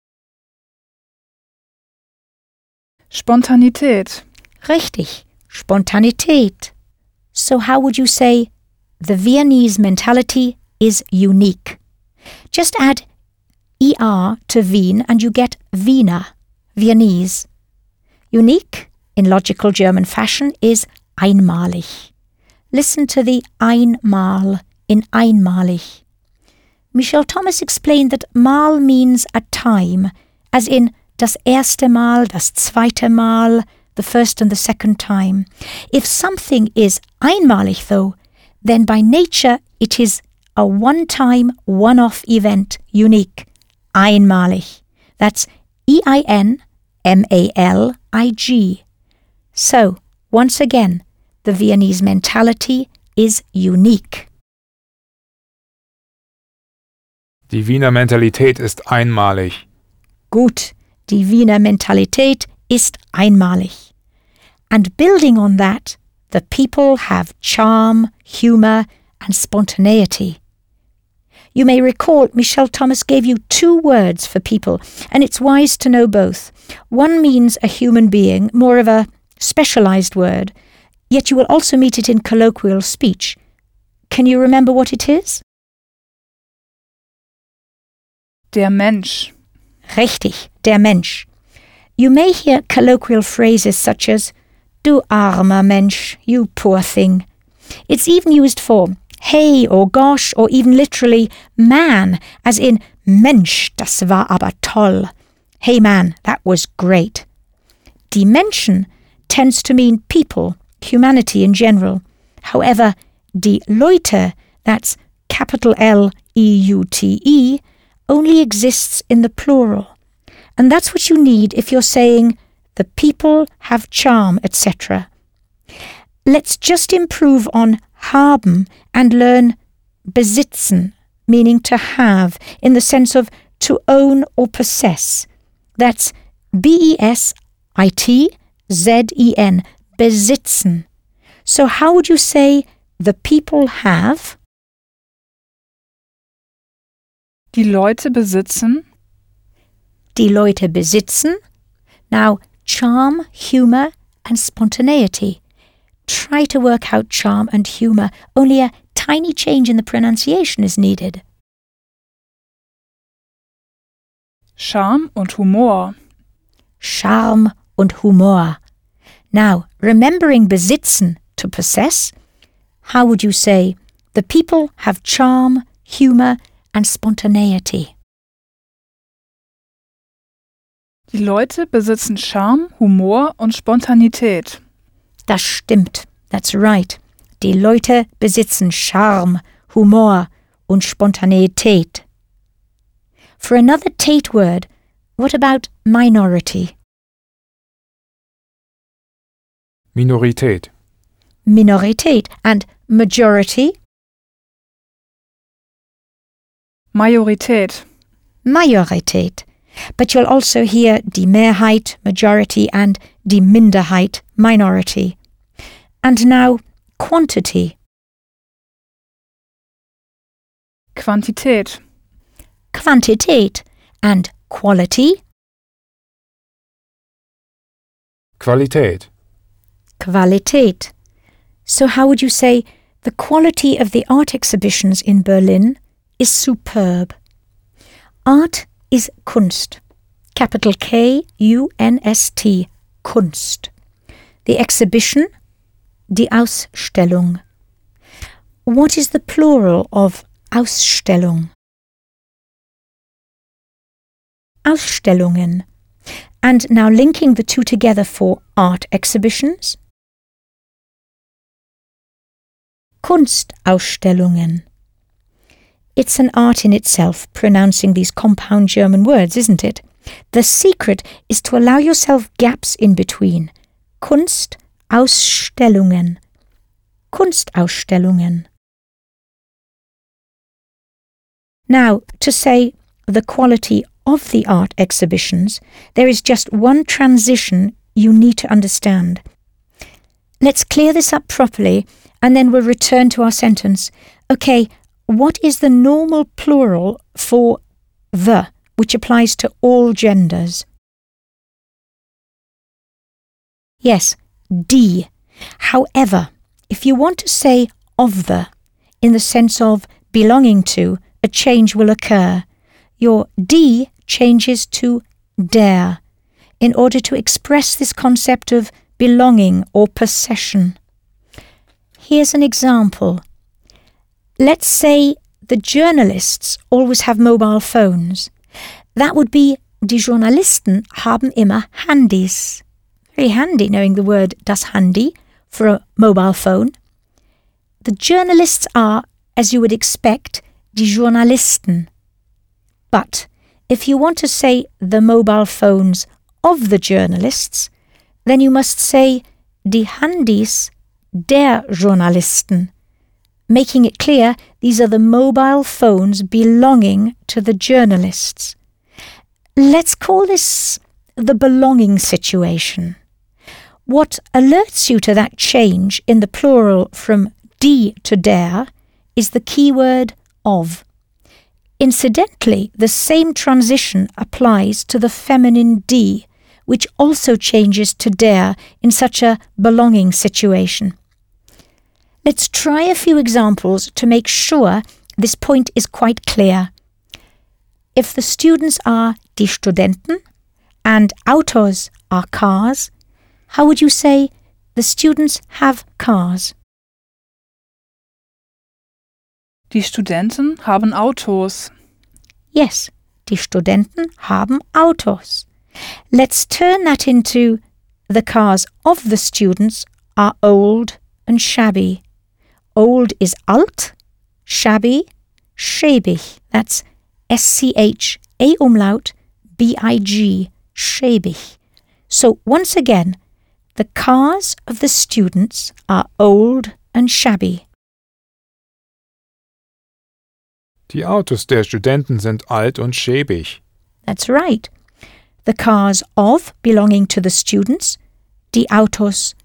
Spontanität. Richtig, Spontanität. So how would you say the Viennese mentality is unique? Just add er to Wien and you get Wiener, Viennese. Unique, in logical German fashion, is einmalig. Listen to the einmal in einmalig. Michel Thomas explained that mal means a time, as in das erste Mal, das zweite Mal, the first and the second time. If something is einmalig, though, then by nature it is a one time, one off event, unique. Einmalig. That's E I N M A L I G. So, once again, the Viennese mentality is unique. Die Wiener Mentalität ist einmalig. Gut, die Wiener Mentalität ist einmalig. And building on that, the people have charm, humour, and spontaneity. You may recall Michel Thomas gave you two words for people, and it's wise to know both. One means a human being, more of a specialized word, yet you will also meet it in colloquial speech. Can you remember what it is? Der Mensch. Richtig, der Mensch. You may hear colloquial phrases such as, Du armer Mensch, you poor thing. It's even used for hey or gosh or even literally man, as in Mensch, das war aber toll. Hey man, that was great. Die Menschen tends to mean people, humanity in general. However, die Leute, that's capital L E U T E, only exists in the plural. And that's what you need if you're saying the people have charm, etc. Let's just improve on haben and learn besitzen, meaning to have, in the sense of to own or possess. That's B E S I T Z E N, besitzen. So, how would you say the people have? Die Leute besitzen. Die Leute besitzen. Now, charm, humour, and spontaneity. Try to work out charm and humour, only a tiny change in the pronunciation is needed. Charme und Humor. Charme und Humor. Now, remembering besitzen to possess, how would you say the people have charm, humour, and spontaneity? Die Leute besitzen Charme, Humor und Spontanität. Das stimmt. That's right. Die Leute besitzen Charme, Humor und Spontaneität. For another Tate word, what about minority? Minorität. Minorität and majority? Majorität. Majorität. But you'll also hear die Mehrheit, majority, and die Minderheit, minority. And now, quantity. Quantität. Quantität. And quality, Qualität. Qualität. So, how would you say the quality of the art exhibitions in Berlin is superb? Art is Kunst. Capital K U N S T. Kunst. The exhibition, die Ausstellung. What is the plural of Ausstellung? Ausstellungen. And now linking the two together for art exhibitions. Kunstausstellungen. It's an art in itself, pronouncing these compound German words, isn't it? The secret is to allow yourself gaps in between. Kunstausstellungen. Kunstausstellungen. Now, to say the quality of the art exhibitions, there is just one transition you need to understand. Let's clear this up properly and then we'll return to our sentence. Okay, what is the normal plural for the, which applies to all genders? Yes, D. However, if you want to say of the, in the sense of belonging to, a change will occur. Your D changes to der in order to express this concept of belonging or possession. Here's an example. Let's say the journalists always have mobile phones. That would be die Journalisten haben immer Handys. Very handy knowing the word das Handy for a mobile phone. The journalists are, as you would expect, die Journalisten. But if you want to say the mobile phones of the journalists, then you must say die Handys der Journalisten, making it clear these are the mobile phones belonging to the journalists. Let's call this the belonging situation. What alerts you to that change in the plural from die to der is the keyword of. Incidentally, the same transition applies to the feminine die, which also changes to der in such a belonging situation. Let's try a few examples to make sure this point is quite clear. If the students are die Studenten and Autos are cars, how would you say the students have cars? Die Studenten haben Autos. Yes, die Studenten haben Autos. Let's turn that into the cars of the students are old and shabby. Old is alt, shabby, schäbig. That's S C H A umlaut B I G, schäbig. So once again, the cars of the students are old and shabby. Die Autos der Studenten sind alt und schäbig. That's right. The cars of belonging to the students, die Autos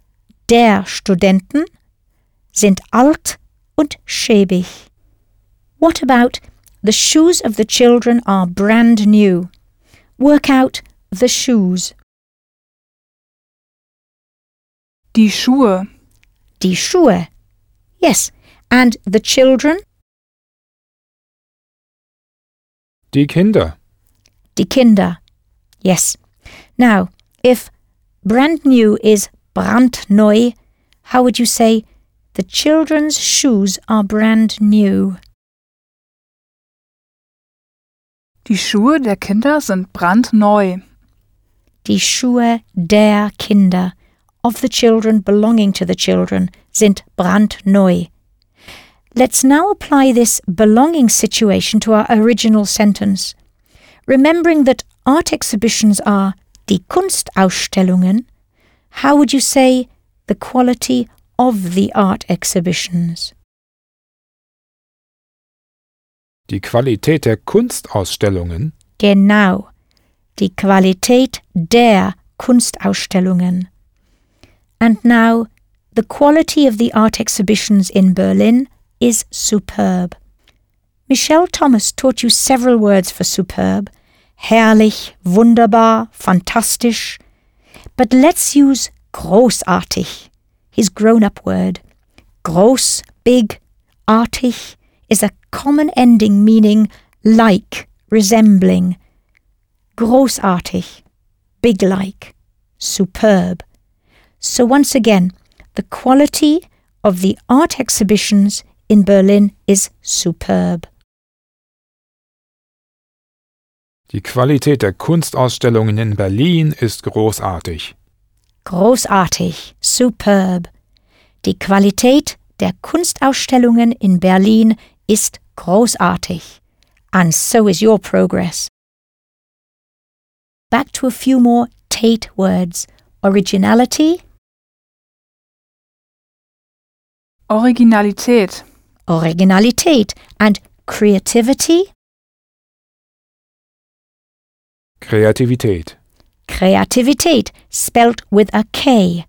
der Studenten, sind alt und schäbig. What about the shoes of the children are brand new? Work out the shoes. Die Schuhe. Die Schuhe. Yes, and the children, Die Kinder. die Kinder. Yes. Now, if brand new is brandneu, how would you say the children's shoes are brand new? Die Schuhe der Kinder sind brandneu. Die Schuhe der Kinder, of the children belonging to the children, sind brandneu. Let's now apply this belonging situation to our original sentence. Remembering that art exhibitions are die Kunstausstellungen, how would you say the quality of the art exhibitions? Die Qualität der Kunstausstellungen. Genau, die Qualität der Kunstausstellungen. And now, the quality of the art exhibitions in Berlin is superb. Michel Thomas taught you several words for superb herrlich, wunderbar, fantastisch. But let's use großartig, his grown up word. Groß, big, artig is a common ending meaning like, resembling. Großartig, big like, superb. So once again, the quality of the art exhibitions in Berlin is superb. Die Qualität der Kunstausstellungen in Berlin ist großartig. Großartig, superb. Die Qualität der Kunstausstellungen in Berlin ist großartig. And so is your progress. Back to a few more Tate words. Originality, Originalität. Originalität, and creativity, Kreativität. Kreativität, spelt with a K.